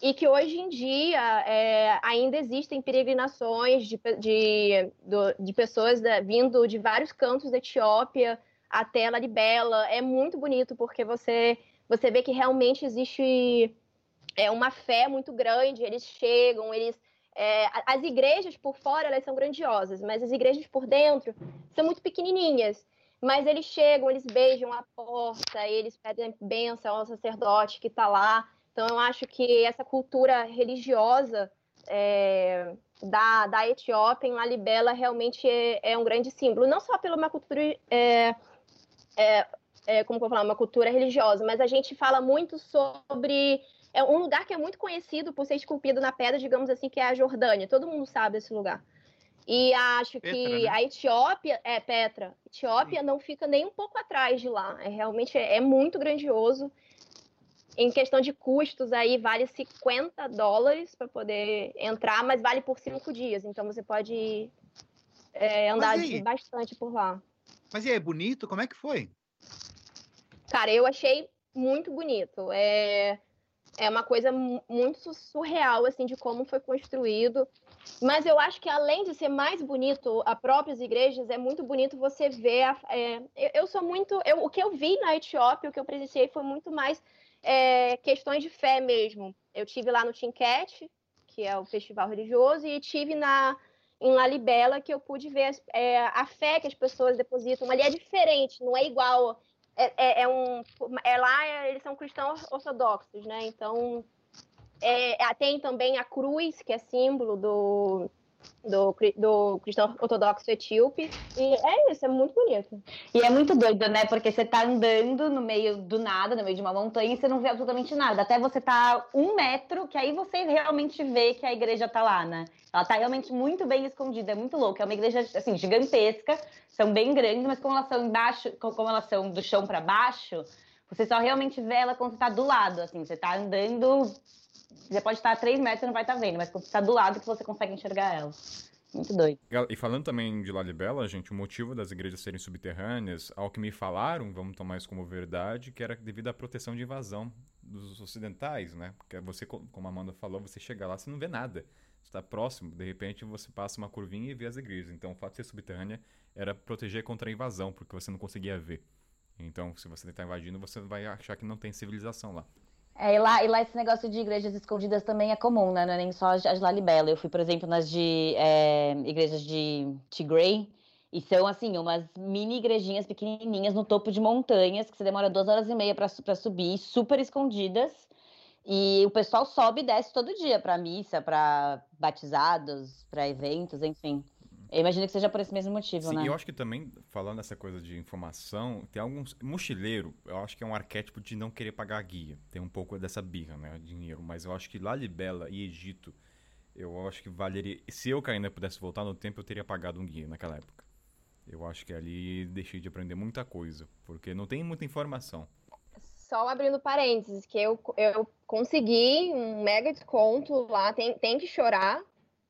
e que hoje em dia é, ainda existem peregrinações de, de, de pessoas da, vindo de vários cantos da Etiópia até Lalibela. É muito bonito porque você, você vê que realmente existe é, uma fé muito grande. Eles chegam, eles é, as igrejas por fora elas são grandiosas, mas as igrejas por dentro são muito pequenininhas. Mas eles chegam, eles beijam a porta, eles pedem bênção ao sacerdote que está lá. Então, eu acho que essa cultura religiosa é, da, da Etiópia, em Lalibela, realmente é, é, um grande símbolo. Não só pela uma cultura, é, é, é como eu falar, uma cultura religiosa, mas a gente fala muito sobre é um lugar que é muito conhecido por ser esculpido na pedra, digamos assim, que é a Jordânia. Todo mundo sabe desse lugar. E acho Petra, que né? a Etiópia, é Petra, Etiópia Sim. não fica nem um pouco atrás de lá. É realmente é, é muito grandioso. Em questão de custos, aí vale 50 dólares para poder entrar, mas vale por cinco dias. Então você pode é, andar bastante por lá. Mas e aí, é bonito? Como é que foi? Cara, eu achei muito bonito. É, é uma coisa muito surreal, assim, de como foi construído. Mas eu acho que além de ser mais bonito a próprias igrejas, é muito bonito você ver. A, é, eu sou muito. Eu, o que eu vi na Etiópia, o que eu presenciei foi muito mais é, questões de fé mesmo. Eu tive lá no Tinket, que é o festival religioso, e tive na em Lalibela que eu pude ver é, a fé que as pessoas depositam. Ali é diferente, não é igual é, é, é, um. É lá, é, eles são cristãos ortodoxos, né? Então, é, tem também a cruz, que é símbolo do, do, do cristão ortodoxo etíope. E é isso, é muito bonito. E é muito doido, né? Porque você tá andando no meio do nada, no meio de uma montanha, e você não vê absolutamente nada. Até você tá um metro, que aí você realmente vê que a igreja tá lá, né? Ela tá realmente muito bem escondida, é muito louca. É uma igreja, assim, gigantesca, são bem grandes, mas como elas são embaixo, como elas são do chão para baixo, você só realmente vê ela quando você tá do lado, assim, você tá andando você pode estar a 3 metros e não vai estar vendo, mas quando você está do lado que você consegue enxergar ela. Muito doido. E falando também de Lalibela, gente, o motivo das igrejas serem subterrâneas, ao que me falaram, vamos tomar isso como verdade, que era devido à proteção de invasão dos ocidentais, né? Porque você, como a Amanda falou, você chega lá, você não vê nada. Você está próximo, de repente você passa uma curvinha e vê as igrejas. Então o fato de ser subterrânea era proteger contra a invasão, porque você não conseguia ver. Então, se você está invadindo, você vai achar que não tem civilização lá. É, e, lá, e lá esse negócio de igrejas escondidas também é comum, né? Não é nem só as de Lalibela. Eu fui, por exemplo, nas de é, igrejas de Tigray, e são, assim, umas mini igrejinhas pequenininhas no topo de montanhas, que você demora duas horas e meia para subir, super escondidas. E o pessoal sobe e desce todo dia para missa, para batizados, para eventos, enfim. Eu imagino que seja por esse mesmo motivo, Sim, né? eu acho que também, falando essa coisa de informação, tem alguns. Mochileiro, eu acho que é um arquétipo de não querer pagar guia. Tem um pouco dessa birra, né? Dinheiro. Mas eu acho que Lalibela e Egito, eu acho que valeria. Se eu ainda pudesse voltar no tempo, eu teria pagado um guia naquela época. Eu acho que ali deixei de aprender muita coisa, porque não tem muita informação. Só abrindo parênteses, que eu, eu consegui um mega desconto lá, tem, tem que chorar,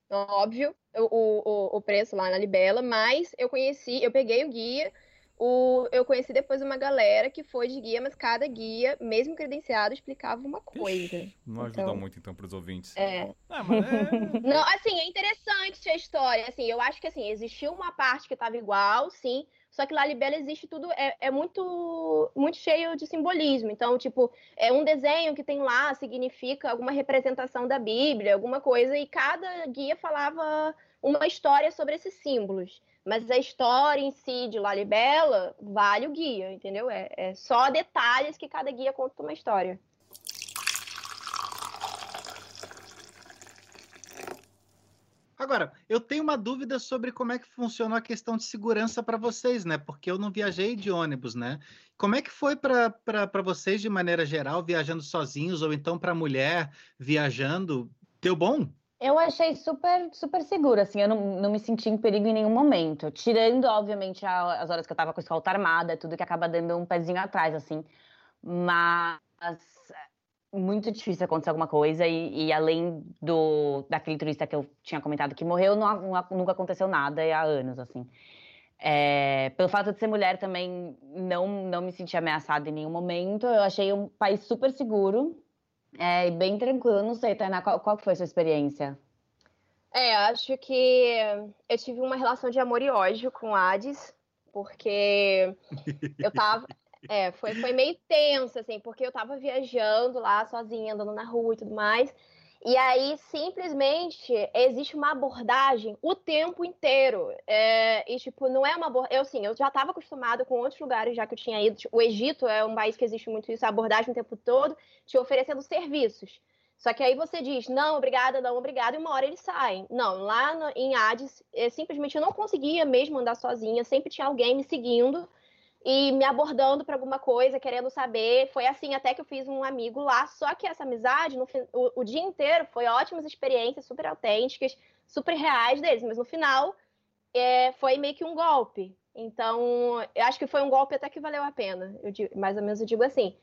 óbvio, o, o, o preço lá na Libela, mas eu conheci, eu peguei o guia, o, eu conheci depois uma galera que foi de guia, mas cada guia, mesmo credenciado, explicava uma coisa. Não ajuda então, muito, então, para os ouvintes. É. Ah, mas é... não, assim, é interessante a história. Assim, eu acho que assim, existiu uma parte que estava igual, sim, só que lá Libela existe tudo, é, é muito, muito cheio de simbolismo. Então, tipo, é um desenho que tem lá significa alguma representação da Bíblia, alguma coisa, e cada guia falava uma história sobre esses símbolos. Mas a história em si de Lalibela vale o guia, entendeu? É, é só detalhes que cada guia conta uma história. Agora, eu tenho uma dúvida sobre como é que funcionou a questão de segurança para vocês, né? Porque eu não viajei de ônibus, né? Como é que foi para vocês, de maneira geral, viajando sozinhos, ou então para mulher viajando? Deu bom? Eu achei super, super seguro, assim, eu não, não me senti em perigo em nenhum momento. Tirando, obviamente, a- as horas que eu tava com a escolta armada, tudo que acaba dando um pezinho atrás, assim. Mas muito difícil acontecer alguma coisa, e, e além do daquele turista que eu tinha comentado que morreu, não, não- nunca aconteceu nada há anos, assim. É, pelo fato de ser mulher também não, não me senti ameaçada em nenhum momento. Eu achei um país super seguro. É, e bem tranquilo, não sei, Tainá, qual, qual foi a sua experiência? É, acho que eu tive uma relação de amor e ódio com Hades, porque eu tava. É, foi, foi meio tenso, assim, porque eu tava viajando lá sozinha, andando na rua e tudo mais. E aí, simplesmente, existe uma abordagem o tempo inteiro. É, e, tipo, não é uma abordagem. Eu, assim, eu já estava acostumada com outros lugares já que eu tinha ido. Tipo, o Egito é um país que existe muito isso, a abordagem o tempo todo, te oferecendo serviços. Só que aí você diz, não, obrigada, não, obrigada, e uma hora eles saem. Não, lá no, em Hades, eu, simplesmente eu não conseguia mesmo andar sozinha, sempre tinha alguém me seguindo e me abordando para alguma coisa, querendo saber. Foi assim até que eu fiz um amigo lá. Só que essa amizade, no, o, o dia inteiro, foi ótimas experiências, super autênticas, super reais deles. Mas no final, é, foi meio que um golpe. Então, eu acho que foi um golpe até que valeu a pena. Eu digo, mais ou menos eu digo assim.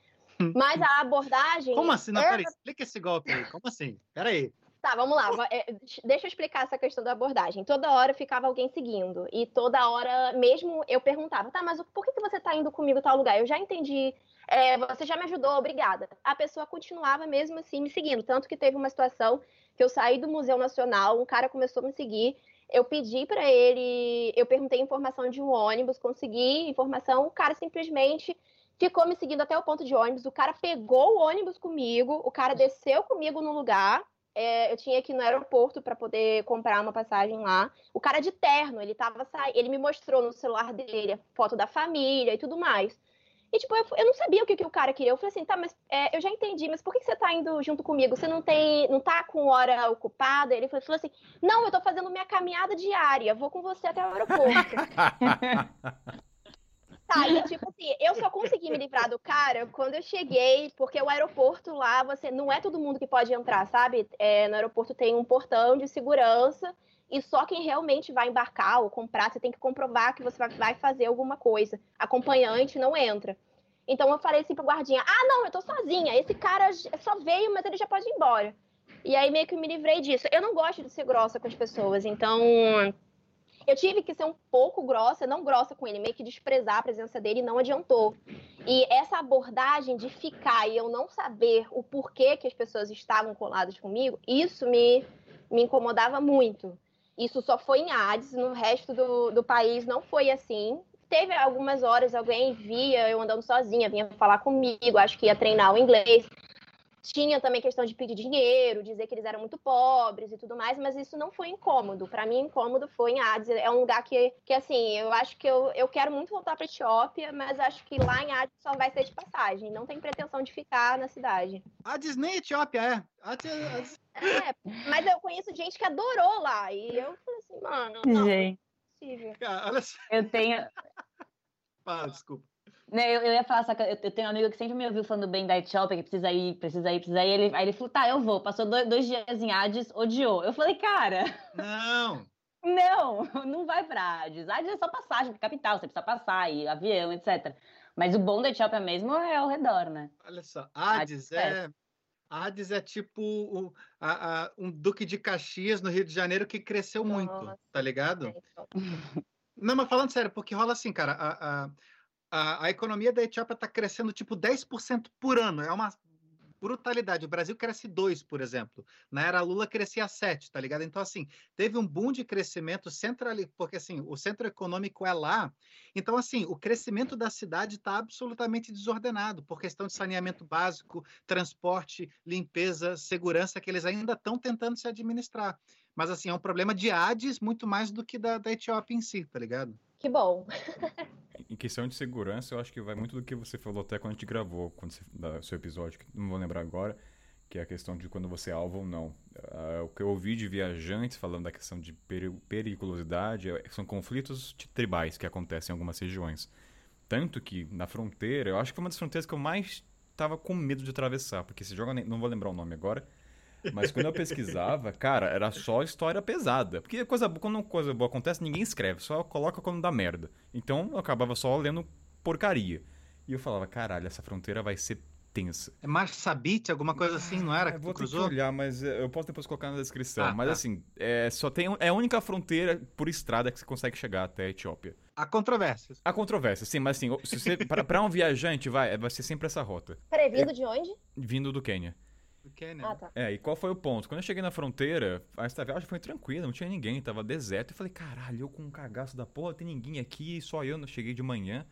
Mas a abordagem. Como assim? Não, é- peraí, explica esse golpe aí. Como assim? Peraí. Tá, vamos lá. é, Deixa eu explicar essa questão da abordagem. Toda hora ficava alguém seguindo. E toda hora, mesmo eu perguntava, tá, mas por que, que você tá indo comigo tal lugar? Eu já entendi. é, você já me ajudou, obrigada. A pessoa continuava mesmo assim me seguindo. Tanto que teve uma situação que eu saí do Museu Nacional, um cara começou a me seguir. Eu pedi pra ele, eu perguntei informação de um ônibus, consegui informação, o cara simplesmente ficou me seguindo até o ponto de ônibus. O cara pegou o ônibus comigo, o cara desceu comigo no lugar. É, eu tinha que ir no aeroporto para poder comprar uma passagem lá. O cara de terno, ele tava ele me mostrou no celular dele a foto da família e tudo mais. E tipo, eu, eu não sabia o que, que o cara queria. Eu falei assim, tá, mas é, eu já entendi, mas por que, que você tá indo junto comigo? Você não tem, não tá com hora ocupada? Ele falou assim, não, eu tô fazendo minha caminhada diária, vou com você até o aeroporto. Tá, e tipo assim, eu só consegui me livrar do cara quando eu cheguei, porque o aeroporto lá, você não é todo mundo que pode entrar, sabe? É, no aeroporto tem um portão de segurança e só quem realmente vai embarcar ou comprar, você tem que comprovar que você vai- fazer alguma coisa. Acompanhante não entra. Então eu falei assim pro guardinha: ah, não, eu tô sozinha. Esse cara só veio, mas ele já pode ir embora. E aí meio que me livrei disso. Eu não gosto de ser grossa com as pessoas, então eu tive que ser um pouco grossa, não grossa com ele, meio que desprezar a presença dele não adiantou. E essa abordagem de ficar e eu não saber o porquê que as pessoas estavam coladas comigo, isso me, me incomodava muito. Isso só foi em Hades, no resto do, do país não foi assim. Teve algumas horas, alguém via eu andando sozinha, vinha falar comigo, acho que ia treinar o inglês. Tinha também questão de pedir dinheiro, dizer que eles eram muito pobres e tudo mais, mas isso não foi incômodo. Para mim, incômodo foi em Hades. É um lugar que, que assim, eu acho que eu, eu quero muito voltar para Etiópia, mas acho que lá em Hades só vai ser de passagem. Não tem pretensão de ficar na cidade. A Disney Etiópia, é. A Di- a- É, mas eu conheço gente que adorou lá. E eu falei assim, mano, não é Gente, possível. Cara, olha só. eu tenho. Fala, desculpa. Né, eu, eu ia falar, só que eu, eu tenho um amigo que sempre me ouviu falando bem da Etiópia, que precisa ir, precisa ir, precisa ir. Ele, aí ele falou, tá, eu vou. Passou dois, dois dias em Hades, odiou. Eu falei, cara, Não. não, não vai pra Hades. Hades é só passagem pra capital, você precisa passar, e avião, etc. Mas o bom da Etiópia mesmo é ao redor, né? Olha só. Hades Hades é. Hades é tipo o- a- a- um duque de Caxias no Rio de Janeiro que cresceu muito, Nossa. tá ligado? É. Não, mas falando sério, porque rola assim, cara, a, a, a, economia da Etiópia está crescendo tipo 10% por ano. É uma brutalidade. O Brasil cresce 2, por exemplo. Na era Lula crescia 7, tá ligado? Então, assim, teve um boom de crescimento centrali... porque assim, o centro econômico é lá. Então, assim, o crescimento da cidade está absolutamente desordenado por questão de saneamento básico, transporte, limpeza, segurança, que eles ainda estão tentando se administrar. Mas, assim, é um problema de Hades muito mais do que da, da Etiópia em si, tá ligado? Que bom. Em questão de segurança, eu acho que vai muito do que você falou até quando a gente gravou, quando você, da, seu episódio, que não vou lembrar agora, que é a questão de quando você é alvo ou não. Ah, o que eu ouvi de viajantes falando da questão de peri- periculosidade é- são conflitos tribais que acontecem em algumas regiões. Tanto que na fronteira, eu acho que foi uma das fronteiras que eu mais tava com medo de atravessar, porque se joga, não vou lembrar o nome agora, Mas quando eu pesquisava, cara, era só história pesada. Porque coisa, quando uma coisa boa acontece, ninguém escreve, só coloca quando dá merda. Então eu acabava só lendo porcaria. E eu falava, caralho, essa fronteira vai ser tensa. É Marsabit, alguma coisa assim, não era? Ah, Que vou ter que cruzou? olhar, mas é, eu posso depois colocar na descrição. Ah, mas tá. assim, é, só tem, é a única fronteira por estrada que você consegue chegar até a Etiópia. Há controvérsias. Há controvérsia, sim, mas assim, se você, pra, pra um viajante, vai, vai ser sempre essa rota. Peraí, vindo de onde? Vindo do Quênia. Quênia. Ah, tá. É, e qual foi o ponto? Quando eu cheguei na fronteira, essa viagem foi tranquila, não tinha ninguém, tava deserto. Eu falei, caralho, eu com um cagaço da porra, tem ninguém aqui, só eu, não cheguei de manhã.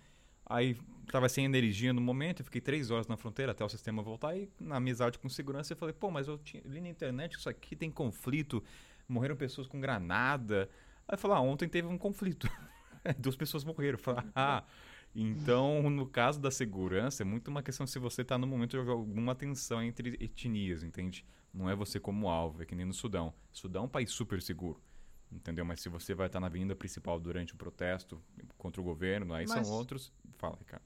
Aí tava sem energia no momento, eu fiquei três horas na fronteira até o sistema voltar. E na amizade com segurança eu falei, pô, mas eu tinha- li na internet que isso aqui tem conflito, morreram pessoas com granada. Aí eu falei, ah, ontem teve um conflito. Duas pessoas morreram. Eu falei, ah. Então, no caso da segurança, é muito uma questão se você tá no momento de alguma tensão entre etnias, entende? Não é você como alvo, é que nem no Sudão. Sudão é um país super seguro, entendeu? Mas se você vai estar na avenida principal durante o protesto contra o governo, aí Mas- são outros. Fala, Ricardo.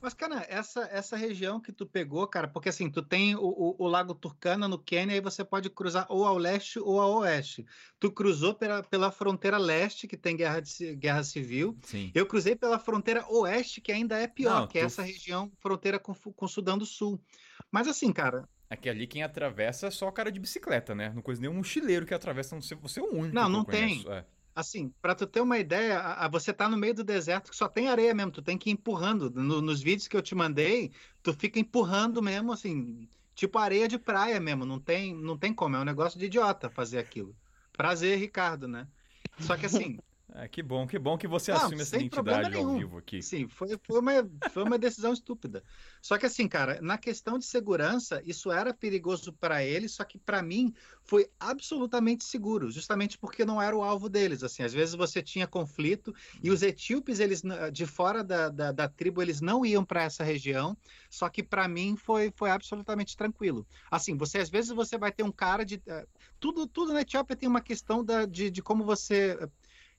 Mas, cara, essa, essa região que tu pegou, cara, porque assim, tu tem o, o, o Lago Turcana no Quênia e você pode cruzar ou ao leste ou ao oeste. Tu cruzou pela, pela fronteira leste, que tem guerra, de guerra civil. Sim. Eu cruzei pela fronteira oeste, que ainda é pior, Não, que é tu- essa região fronteira com, com o Sudão do Sul. Mas assim, cara, É que ali quem atravessa é só cara de bicicleta, né? Não coisa nenhum mochileiro que atravessa, não sei, você é o único. Não, não tem. É. Assim, para tu ter uma ideia, a- a- você tá no meio do deserto que só tem areia mesmo, tu tem que ir empurrando. No- nos vídeos que eu te mandei, tu fica empurrando mesmo, assim, tipo areia de praia mesmo, não tem, não tem como, é um negócio de idiota fazer aquilo. Prazer, Ricardo, né? Só que assim, É, que bom, que bom que você Não, assume essa identidade ao vivo aqui. sim, foi, foi, uma, foi uma decisão estúpida. Só que assim, cara, na questão de segurança, isso era perigoso para eles, só que para mim foi absolutamente seguro, justamente porque não era o alvo deles. Assim, às vezes você tinha conflito e os etíopes, eles de fora da, da, da tribo, eles não iam para essa região. Só que para mim foi, foi absolutamente tranquilo. Assim, você às vezes você vai ter um cara de eh, tudo tudo na Etiópia tem uma questão da, de, de como você eh,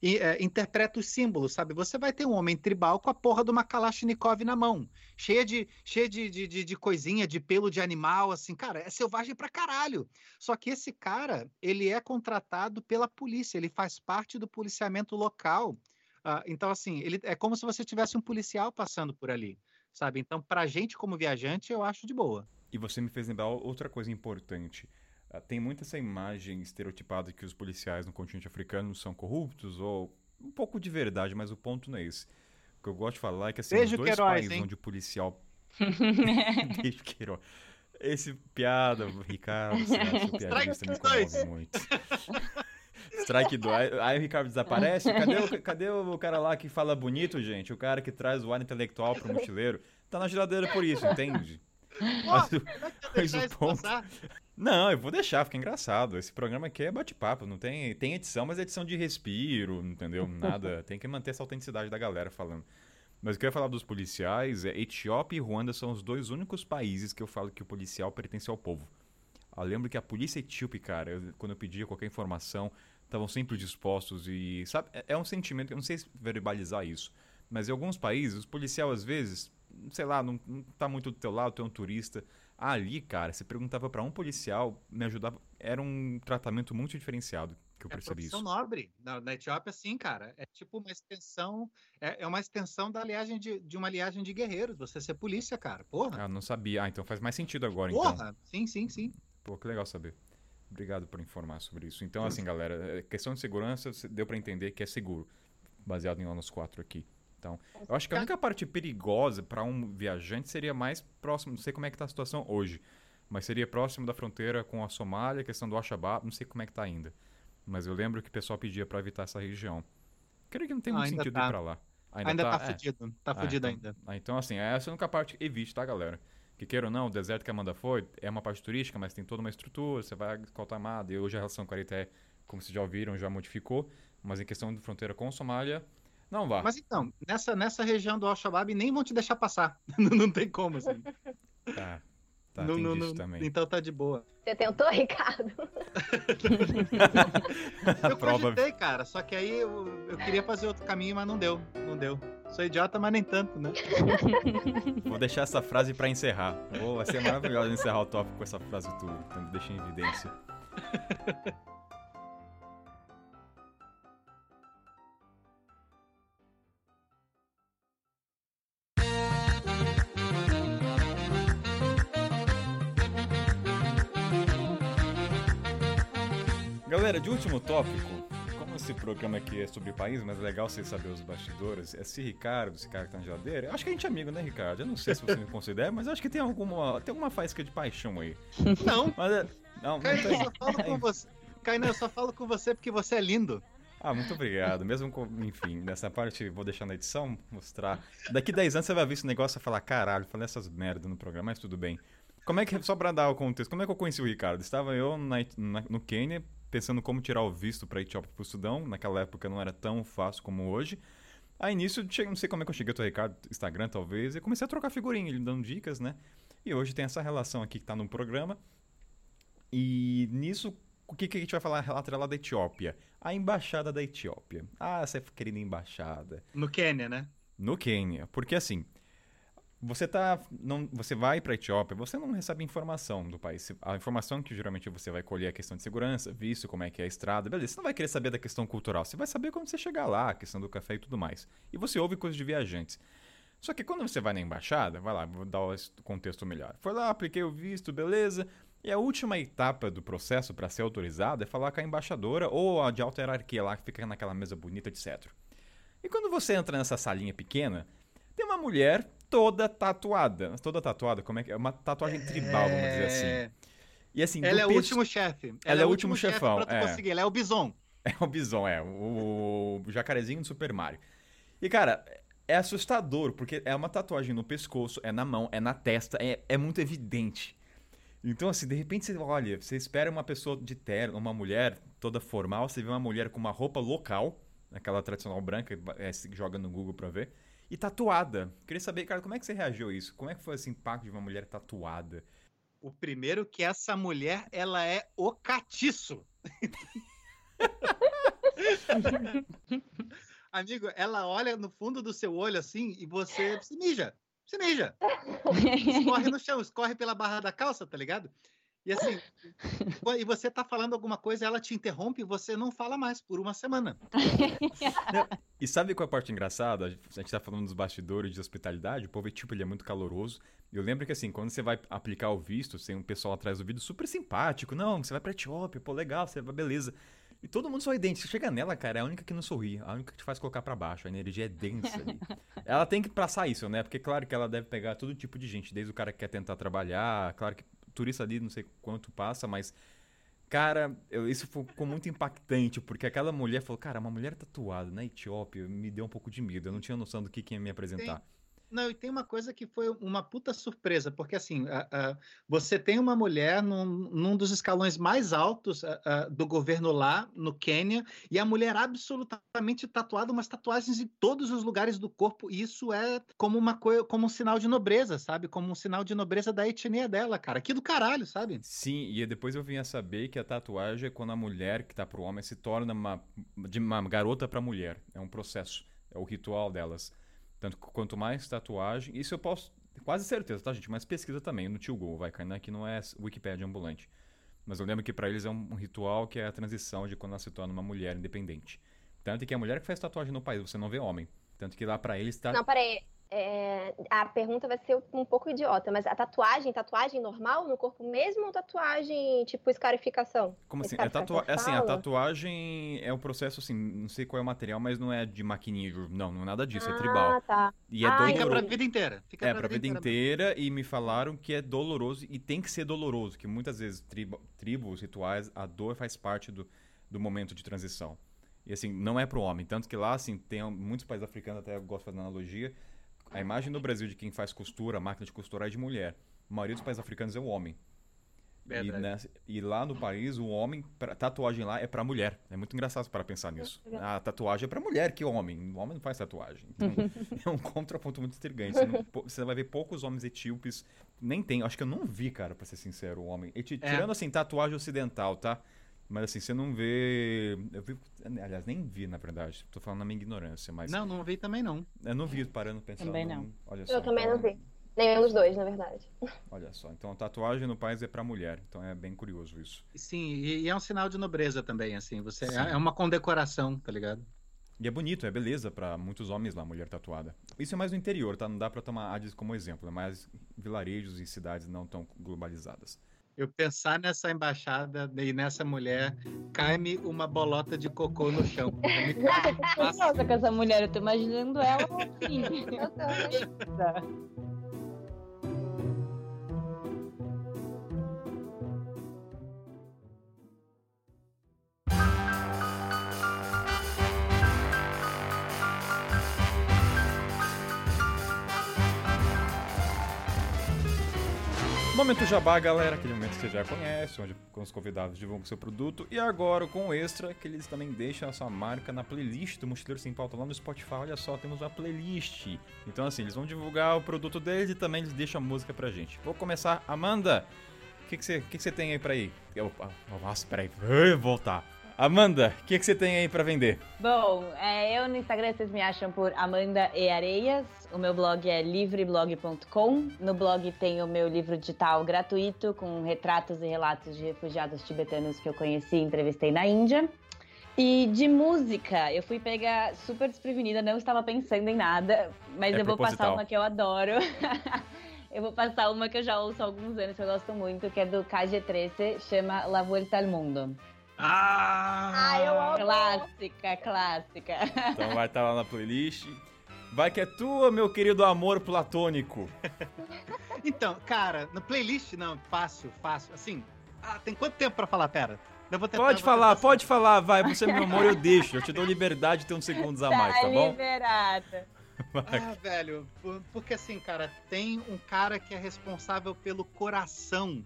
e, é, interpreta os símbolos, sabe? Você vai ter um homem tribal com a porra de uma Kalashnikov na mão, cheia de, cheia de, de, de, de coisinha, de pelo de animal, assim, cara, é selvagem pra caralho. Só que esse cara, ele é contratado pela polícia, ele faz parte do policiamento local. Ah, então, assim, ele é como se você tivesse um policial passando por ali, sabe? Então, pra gente como viajante, eu acho de boa. E você me fez lembrar outra coisa importante. Ah, Tem muito essa imagem estereotipada que os policiais no continente africano são corruptos, ou um pouco de verdade, mas o ponto não é esse. O que eu gosto de falar é que assim, Beijo, os dois Queiroz, países hein? onde o policial. Beijo, Queiroz. Esse piada, Ricardo, você acha o piadista me Strike dois. comove muito. Strike 2. Aí, aí o Ricardo desaparece. Cadê o, cadê o cara lá que fala bonito, gente? O cara que traz o ar intelectual pro mochileiro. Tá na geladeira por isso, entende? Mas eu mas deixar o ponto- passar? Não, eu vou deixar, fica engraçado. Esse programa aqui é bate-papo, não tem, tem edição, mas é edição de respiro, entendeu? Nada, tem que manter essa autenticidade da galera falando. Mas o que eu ia falar dos policiais é Etiópia e Ruanda são os dois únicos países que eu falo que o policial pertence ao povo. Eu lembro que a polícia etíope, cara, eu- quando eu pedia qualquer informação, estavam sempre dispostos e, sabe, é- é um sentimento, eu não sei se verbalizar isso, mas em alguns países, os policiais às vezes, sei lá, não, não tá muito do teu lado, tu é um turista. Ali, cara, você perguntava pra um policial, me ajudava, era um tratamento muito diferenciado que eu É percebi isso. nobre. Na, na Etiópia, sim, cara. É tipo uma extensão. É, é uma extensão da liagem de, de uma liagem de guerreiros. Você ser polícia, cara. Porra. Ah, não sabia. Ah, então faz mais sentido agora, então. Porra. Sim, sim, sim. Pô, que legal saber. Obrigado por informar sobre isso. Então, assim, galera, é, questão de segurança, deu pra entender que é seguro, baseado em nós quatro aqui. Então, eu acho que a única parte perigosa pra um viajante seria mais próximo, não sei como é que tá a situação hoje, mas seria próximo da fronteira com a Somália, questão do Al-Shabaab, não sei como é que tá ainda. Mas eu lembro que o pessoal pedia pra evitar essa região. Creio que não tem Ah, muito ainda sentido tá. ir pra lá. Ainda, tá, É. fudido. Tá Ah, fudido então- ainda. ah, então, assim, essa é a única parte que evite, tá, galera? Que queira ou não, o deserto que a Amanda foi é uma parte turística, mas tem toda uma estrutura, você vai escoltar Amada, e hoje a relação com a Eritreia, como vocês já ouviram, já modificou, mas em questão de fronteira com Somália, não vá. Mas então, nessa, nessa região do Al-Shabaab nem vão te deixar passar. não tem como, assim. Tá, tá, Não- tem não- disso não- também. Então tá de boa. Você tentou, Ricardo? Eu prova... cogitei, cara. Só que aí eu, eu queria fazer outro caminho, mas não deu. Não deu. Sou idiota, mas nem tanto, né? Vou deixar essa frase pra encerrar. Oh, vai ser maravilhoso encerrar o tópico com essa frase tua. Então deixa em evidência. Galera, de último tópico, como esse programa aqui é sobre o país, mas é legal vocês saberem os bastidores, esse Ricardo, esse cara que tá na geladeira, eu acho que a gente é amigo, né, Ricardo? Eu não sei se você me considera, mas eu acho que tem alguma, tem alguma faísca de paixão aí. Não, Mas, é- não, não Kainan, eu tem. só falo com você. Kainan, eu só falo com você porque você é lindo. Ah, muito obrigado. Mesmo com, enfim, nessa parte vou deixar na edição, mostrar. Daqui 10 anos você vai ver esse negócio e falar, caralho, falei essas merdas no programa, mas tudo bem. Como é que, só pra dar o contexto, como é que eu conheci o Ricardo? Estava eu na- na- no Quênia, pensando como tirar o visto pra Etiópia pro Sudão. Naquela época não era tão fácil como hoje. Aí nisso, cheguei- não sei como é que eu cheguei até o Ricardo, Instagram talvez, e comecei a trocar figurinha, ele dando dicas, né? E hoje tem essa relação aqui que tá no programa. E nisso, o que, que a gente vai falar lá da Etiópia? A embaixada da Etiópia. Ah, essa querida embaixada. No Quênia, né? No Quênia. Porque assim, você tá. Não, você vai pra Etiópia, você não recebe informação do país. A informação que geralmente você vai colher é a questão de segurança, visto como é que é a estrada, beleza. Você não vai querer saber da questão cultural. Você vai saber quando você chegar lá, a questão do café e tudo mais. E você ouve coisas de viajantes. Só que quando você vai na embaixada, vai lá, vou dar o contexto melhor. Foi lá, apliquei o visto, beleza. E a última etapa do processo para ser autorizado é falar com a embaixadora ou a de alta hierarquia lá que fica naquela mesa bonita cetro. E quando você entra nessa salinha pequena, tem uma mulher toda tatuada. Toda tatuada, como é que é? Uma tatuagem tribal, vamos dizer assim. E assim, Ela é o último chefe. Ela é o último chefão, Pra tu é. conseguir. Ela é o bison. É o Bison, é. O, o jacarezinho do Super Mario. E, cara, é assustador, porque é uma tatuagem no pescoço, é na mão, é na testa, é, é muito evidente. Então, assim, de repente você olha, você espera uma pessoa de terno, uma mulher toda formal, você vê uma mulher com uma roupa local, aquela tradicional branca, é, se joga no Google pra ver, e tatuada. Queria saber, cara, como é que você reagiu a isso? Como é que foi esse impacto de uma mulher tatuada? O primeiro que essa mulher, ela é o catiço. Amigo, ela olha no fundo do seu olho assim e você se mija. Se mija. Escorre no chão, escorre pela barra da calça, tá ligado? E assim, e você tá falando alguma coisa, ela te interrompe e você não fala mais por uma semana. E sabe qual é a parte engraçada? A gente tá falando dos bastidores de hospitalidade, o povo tipo, ele é muito caloroso. Eu lembro que assim, quando você vai aplicar o visto, tem um pessoal atrás do vídeo super simpático. Não, você vai pra Etiópia, pô, legal, você vai, beleza. E todo mundo sorridente. Você chega nela, cara, é a única que não sorri, a única que te faz colocar pra baixo. A energia é densa ali. ela tem que passar isso, né? Porque claro que ela deve pegar todo tipo de gente, desde o cara que quer tentar trabalhar, claro que turista ali não sei quanto passa, mas Cara, eu- isso ficou muito impactante, porque aquela mulher falou, cara, uma mulher tatuada na Etiópia me deu um pouco de medo. Eu não tinha noção do que, que ia me apresentar. Não, e tem uma coisa que foi uma puta surpresa, porque assim, você tem uma mulher num, num dos escalões mais altos do governo lá, no Quênia, e a mulher absolutamente tatuada, umas tatuagens em todos os lugares do corpo, e isso é como uma como um sinal de nobreza, sabe? Como um sinal de nobreza da etnia dela, cara. Que do caralho, sabe? Sim, e depois eu vim a saber que a tatuagem é quando a mulher que tá pro homem se torna uma, de uma garota pra mulher. É um processo, é o ritual delas. Tanto que quanto mais tatuagem, isso eu posso, quase certeza, tá, gente? Mas pesquisa também no tio Google, vai cair, né? Que não é Wikipedia ambulante. Mas eu lembro que pra eles é um, ritual que é a transição de quando ela se torna uma mulher independente. Tanto que é a mulher que faz tatuagem no país, você não vê homem. Tanto que lá pra eles tá. Não, peraí. É, a pergunta vai ser um pouco idiota, mas a tatuagem, tatuagem normal no corpo mesmo ou tatuagem tipo escarificação? Como assim? É, tatua... é assim, a tatuagem é o processo assim, não sei qual é o material, mas não é de maquininha, não, não é nada disso, é tribal. Ah, tá. E é Ah, Fica pra doloroso. vida inteira. Fica É, pra vida inteira, e me falaram que é doloroso, e tem que ser doloroso, que muitas vezes tribo, tribos, rituais, a dor faz parte do, do momento de transição. E assim, não é pro homem, tanto que lá, assim, tem muitos países africanos, até eu gosto de fazer analogia, a imagem no Brasil de quem faz costura, máquina de costura é de mulher. A maioria dos países africanos é o homem. E, Verdade. nessa- e lá no país, o homem, pra- tatuagem lá é pra mulher. É muito engraçado para pensar nisso. A tatuagem é pra mulher que homem. O homem não faz tatuagem. Então, é um contraponto muito intrigante. Você, não- você vai ver poucos homens etíopes. Nem tem. Acho que eu não vi, cara, pra ser sincero, o homem. Eti- É. Tirando assim, tatuagem ocidental, tá? Mas assim, você não vê. Eu vi, aliás, nem vi, na verdade. Tô falando na minha ignorância, mas. Não, não vi também não. Eu não vi parando pensando. Também não. Olha só, Eu também então- não vi. Nenhum dos dois, na verdade. Olha só. Então, tatuagem no país é pra mulher. Então é bem curioso isso. Sim, e, é um sinal de nobreza também, assim. Você Sim. é uma condecoração, tá ligado? E é bonito, é beleza pra muitos homens lá, mulher tatuada. Isso é mais no interior, tá? Não dá pra tomar Hades como exemplo. É mais vilarejos e cidades não tão globalizadas. Eu pensar nessa embaixada e nessa mulher, cai-me uma bolota de cocô no chão. Cai- Nossa, com essa mulher, eu tô imaginando ela assim. Momento Jabá, galera, aquele momento que você já conhece, onde os convidados divulgam seu produto. E agora com o extra, que eles também deixam a sua marca na playlist do Mochileiro Sem Pauta lá no Spotify. Olha só, temos uma playlist. Então, assim, eles vão divulgar o produto deles e também eles deixam a música pra gente. Vou começar. Amanda, o que, que, você, que, que tem aí pra ir? Eu, nossa, peraí, vou voltar. Amanda, o que, que você tem aí pra vender? Bom, é, eu no Instagram vocês me acham por Amanda e Areias. O meu blog é livreblog.com. No blog tem o meu livro digital gratuito com retratos e relatos de refugiados tibetanos que eu conheci e entrevistei na Índia. E de música, eu fui pega super desprevenida, não estava pensando em nada, mas É eu vou passar proposital. uma que eu adoro. eu vou passar uma que eu já ouço há alguns anos, que eu gosto muito, que é do KG13, chama La Vuelta al Mundo. Ah! Ai, eu amo. Clássica, clássica. Então vai estar lá na playlist. Vai que é tua, meu querido amor platônico. Então, cara, no playlist, não, fácil, fácil. Assim, ah, tem quanto tempo pra falar? Pera. Eu vou tentar, Pode vou falar, pode falar, vai. Você é meu amor, eu deixo. Eu te dou liberdade de ter uns segundos a mais, tá bom? liberada. Ah, velho, por- porque assim, cara, tem um cara que é responsável pelo coração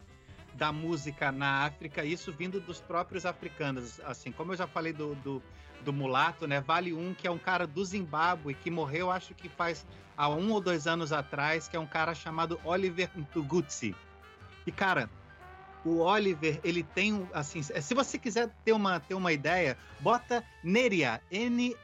da música na África, isso vindo dos próprios africanos. Assim, como eu já falei do, do, do mulato, né? Vale um que é um cara do Zimbábue que morreu, acho que faz há um ou dois anos atrás, que é um cara chamado Oliver Ntugutsi. E, cara, o Oliver, ele tem, assim, se você quiser ter uma, ter uma ideia, bota Neria, N-E-R-I-A,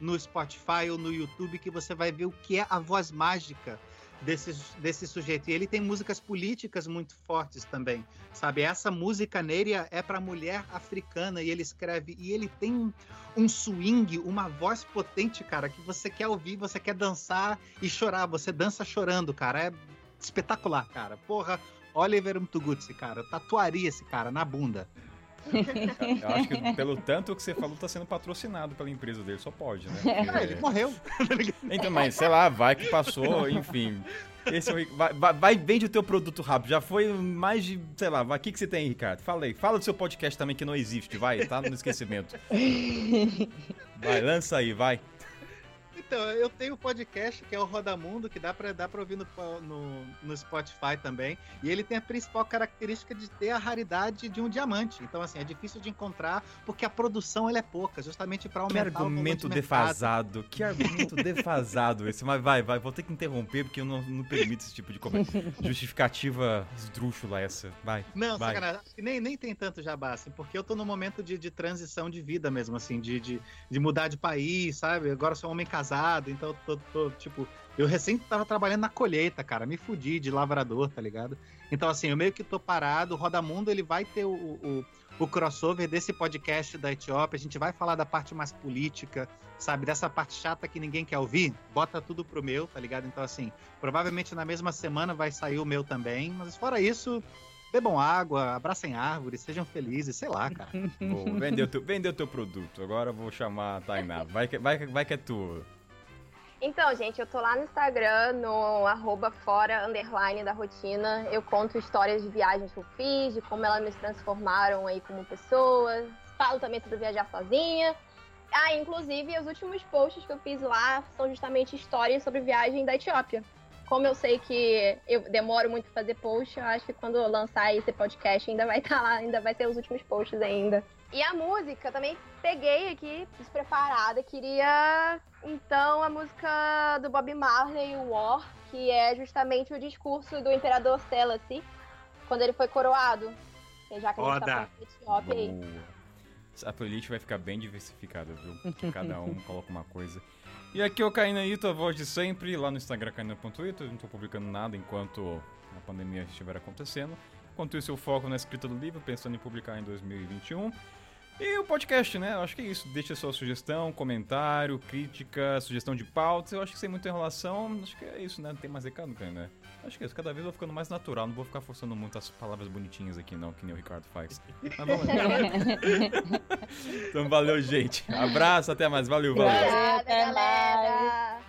no Spotify ou no YouTube, que você vai ver o que é a voz mágica desse, desse sujeito. E ele tem músicas políticas muito fortes também, sabe? Essa música Neria é para mulher africana e ele escreve, e ele tem um, swing, uma voz potente, cara, que você quer ouvir, você quer dançar e chorar. Você dança chorando, cara. É espetacular, cara. Porra, Oliver Mtugutsi, cara. Tatuaria esse cara na bunda. Eu acho que pelo tanto que você falou, tá sendo patrocinado pela empresa dele, só pode, né? Ele Porque- morreu. Então, mas sei lá, vai que passou, enfim. Esse é o vai, vai, vai, vende o teu produto rápido. Já foi mais de, sei lá, o que, que você tem Ricardo? Fala aí. Fala do seu podcast também que não existe, vai, tá no esquecimento. Vai, lança aí, vai. Então, eu tenho um podcast que é o Rodamundo, que dá pra, dá pra ouvir no, no, no Spotify também. E ele tem a principal característica de ter a raridade de um diamante. Então, assim, é difícil de encontrar porque a produção ela é pouca, justamente pra Que aumentar o valor argumento de defasado. Que argumento defasado esse. Mas vai, vai, vou ter que interromper porque eu não, não permito esse tipo de come- justificativa esdrúxula essa. Vai. Não, Vai. sacanagem. Que nem, nem tem tanto jabá, assim, porque eu tô num momento de, de transição de vida mesmo, assim, de, de, de mudar de país, sabe? Agora eu sou um homem casado, então eu tô, tô, tipo. Eu recém tava trabalhando na colheita, cara. Me fudi de lavrador, tá ligado? Então, assim, eu meio que tô parado. O Rodamundo, ele vai ter o, o, o crossover desse podcast da Etiópia. A gente vai falar da parte mais política, sabe? Dessa parte chata que ninguém quer ouvir. Bota tudo pro meu, tá ligado? Então, assim, provavelmente na mesma semana vai sair o meu também. Mas fora isso, bebam água, abracem árvores, sejam felizes, sei lá, cara. O teu, vender o teu produto. Agora eu vou chamar a Tainá. Vai que, vai, que- vai que é tua. Então, gente, eu tô lá no Instagram, no arroba fora, underline da rotina. Eu conto histórias de viagens que eu fiz, de como elas me transformaram aí como pessoa. Falo também sobre viajar sozinha. Ah, inclusive, os últimos posts que eu fiz lá são justamente histórias sobre viagem da Etiópia. Como eu sei que eu demoro muito pra fazer post, eu acho que quando eu lançar esse podcast ainda vai estar lá, ainda vai ter os últimos posts ainda. E a música, eu também peguei aqui, despreparada, queria então a música do Bob Marley, o War, que é justamente o discurso do imperador Selassie, quando ele foi coroado. Já que a gente tá Etiópia aí. A playlist vai ficar bem diversificada, viu? Porque cada um coloca uma coisa. E aqui é o Kainaíto, a voz de sempre, lá no Instagram kaina.ito. Eu não tô publicando nada enquanto a pandemia estiver acontecendo. Enquanto isso, eu foco na escrita do livro, pensando em publicar em 2021. E o podcast, né? Eu acho que é isso. Deixa sua sugestão, comentário, crítica, sugestão de pautas. Eu acho que sem muita enrolação, acho que é isso, né? Não tem mais recado, cara, né? Acho que é isso. Cada vez eu vou ficando mais natural. Não vou ficar forçando muito as palavras bonitinhas aqui, não, que nem o Ricardo faz. Mas vamos lá. então valeu, gente. Abraço, até mais. Valeu, valeu. Obrigada, galera.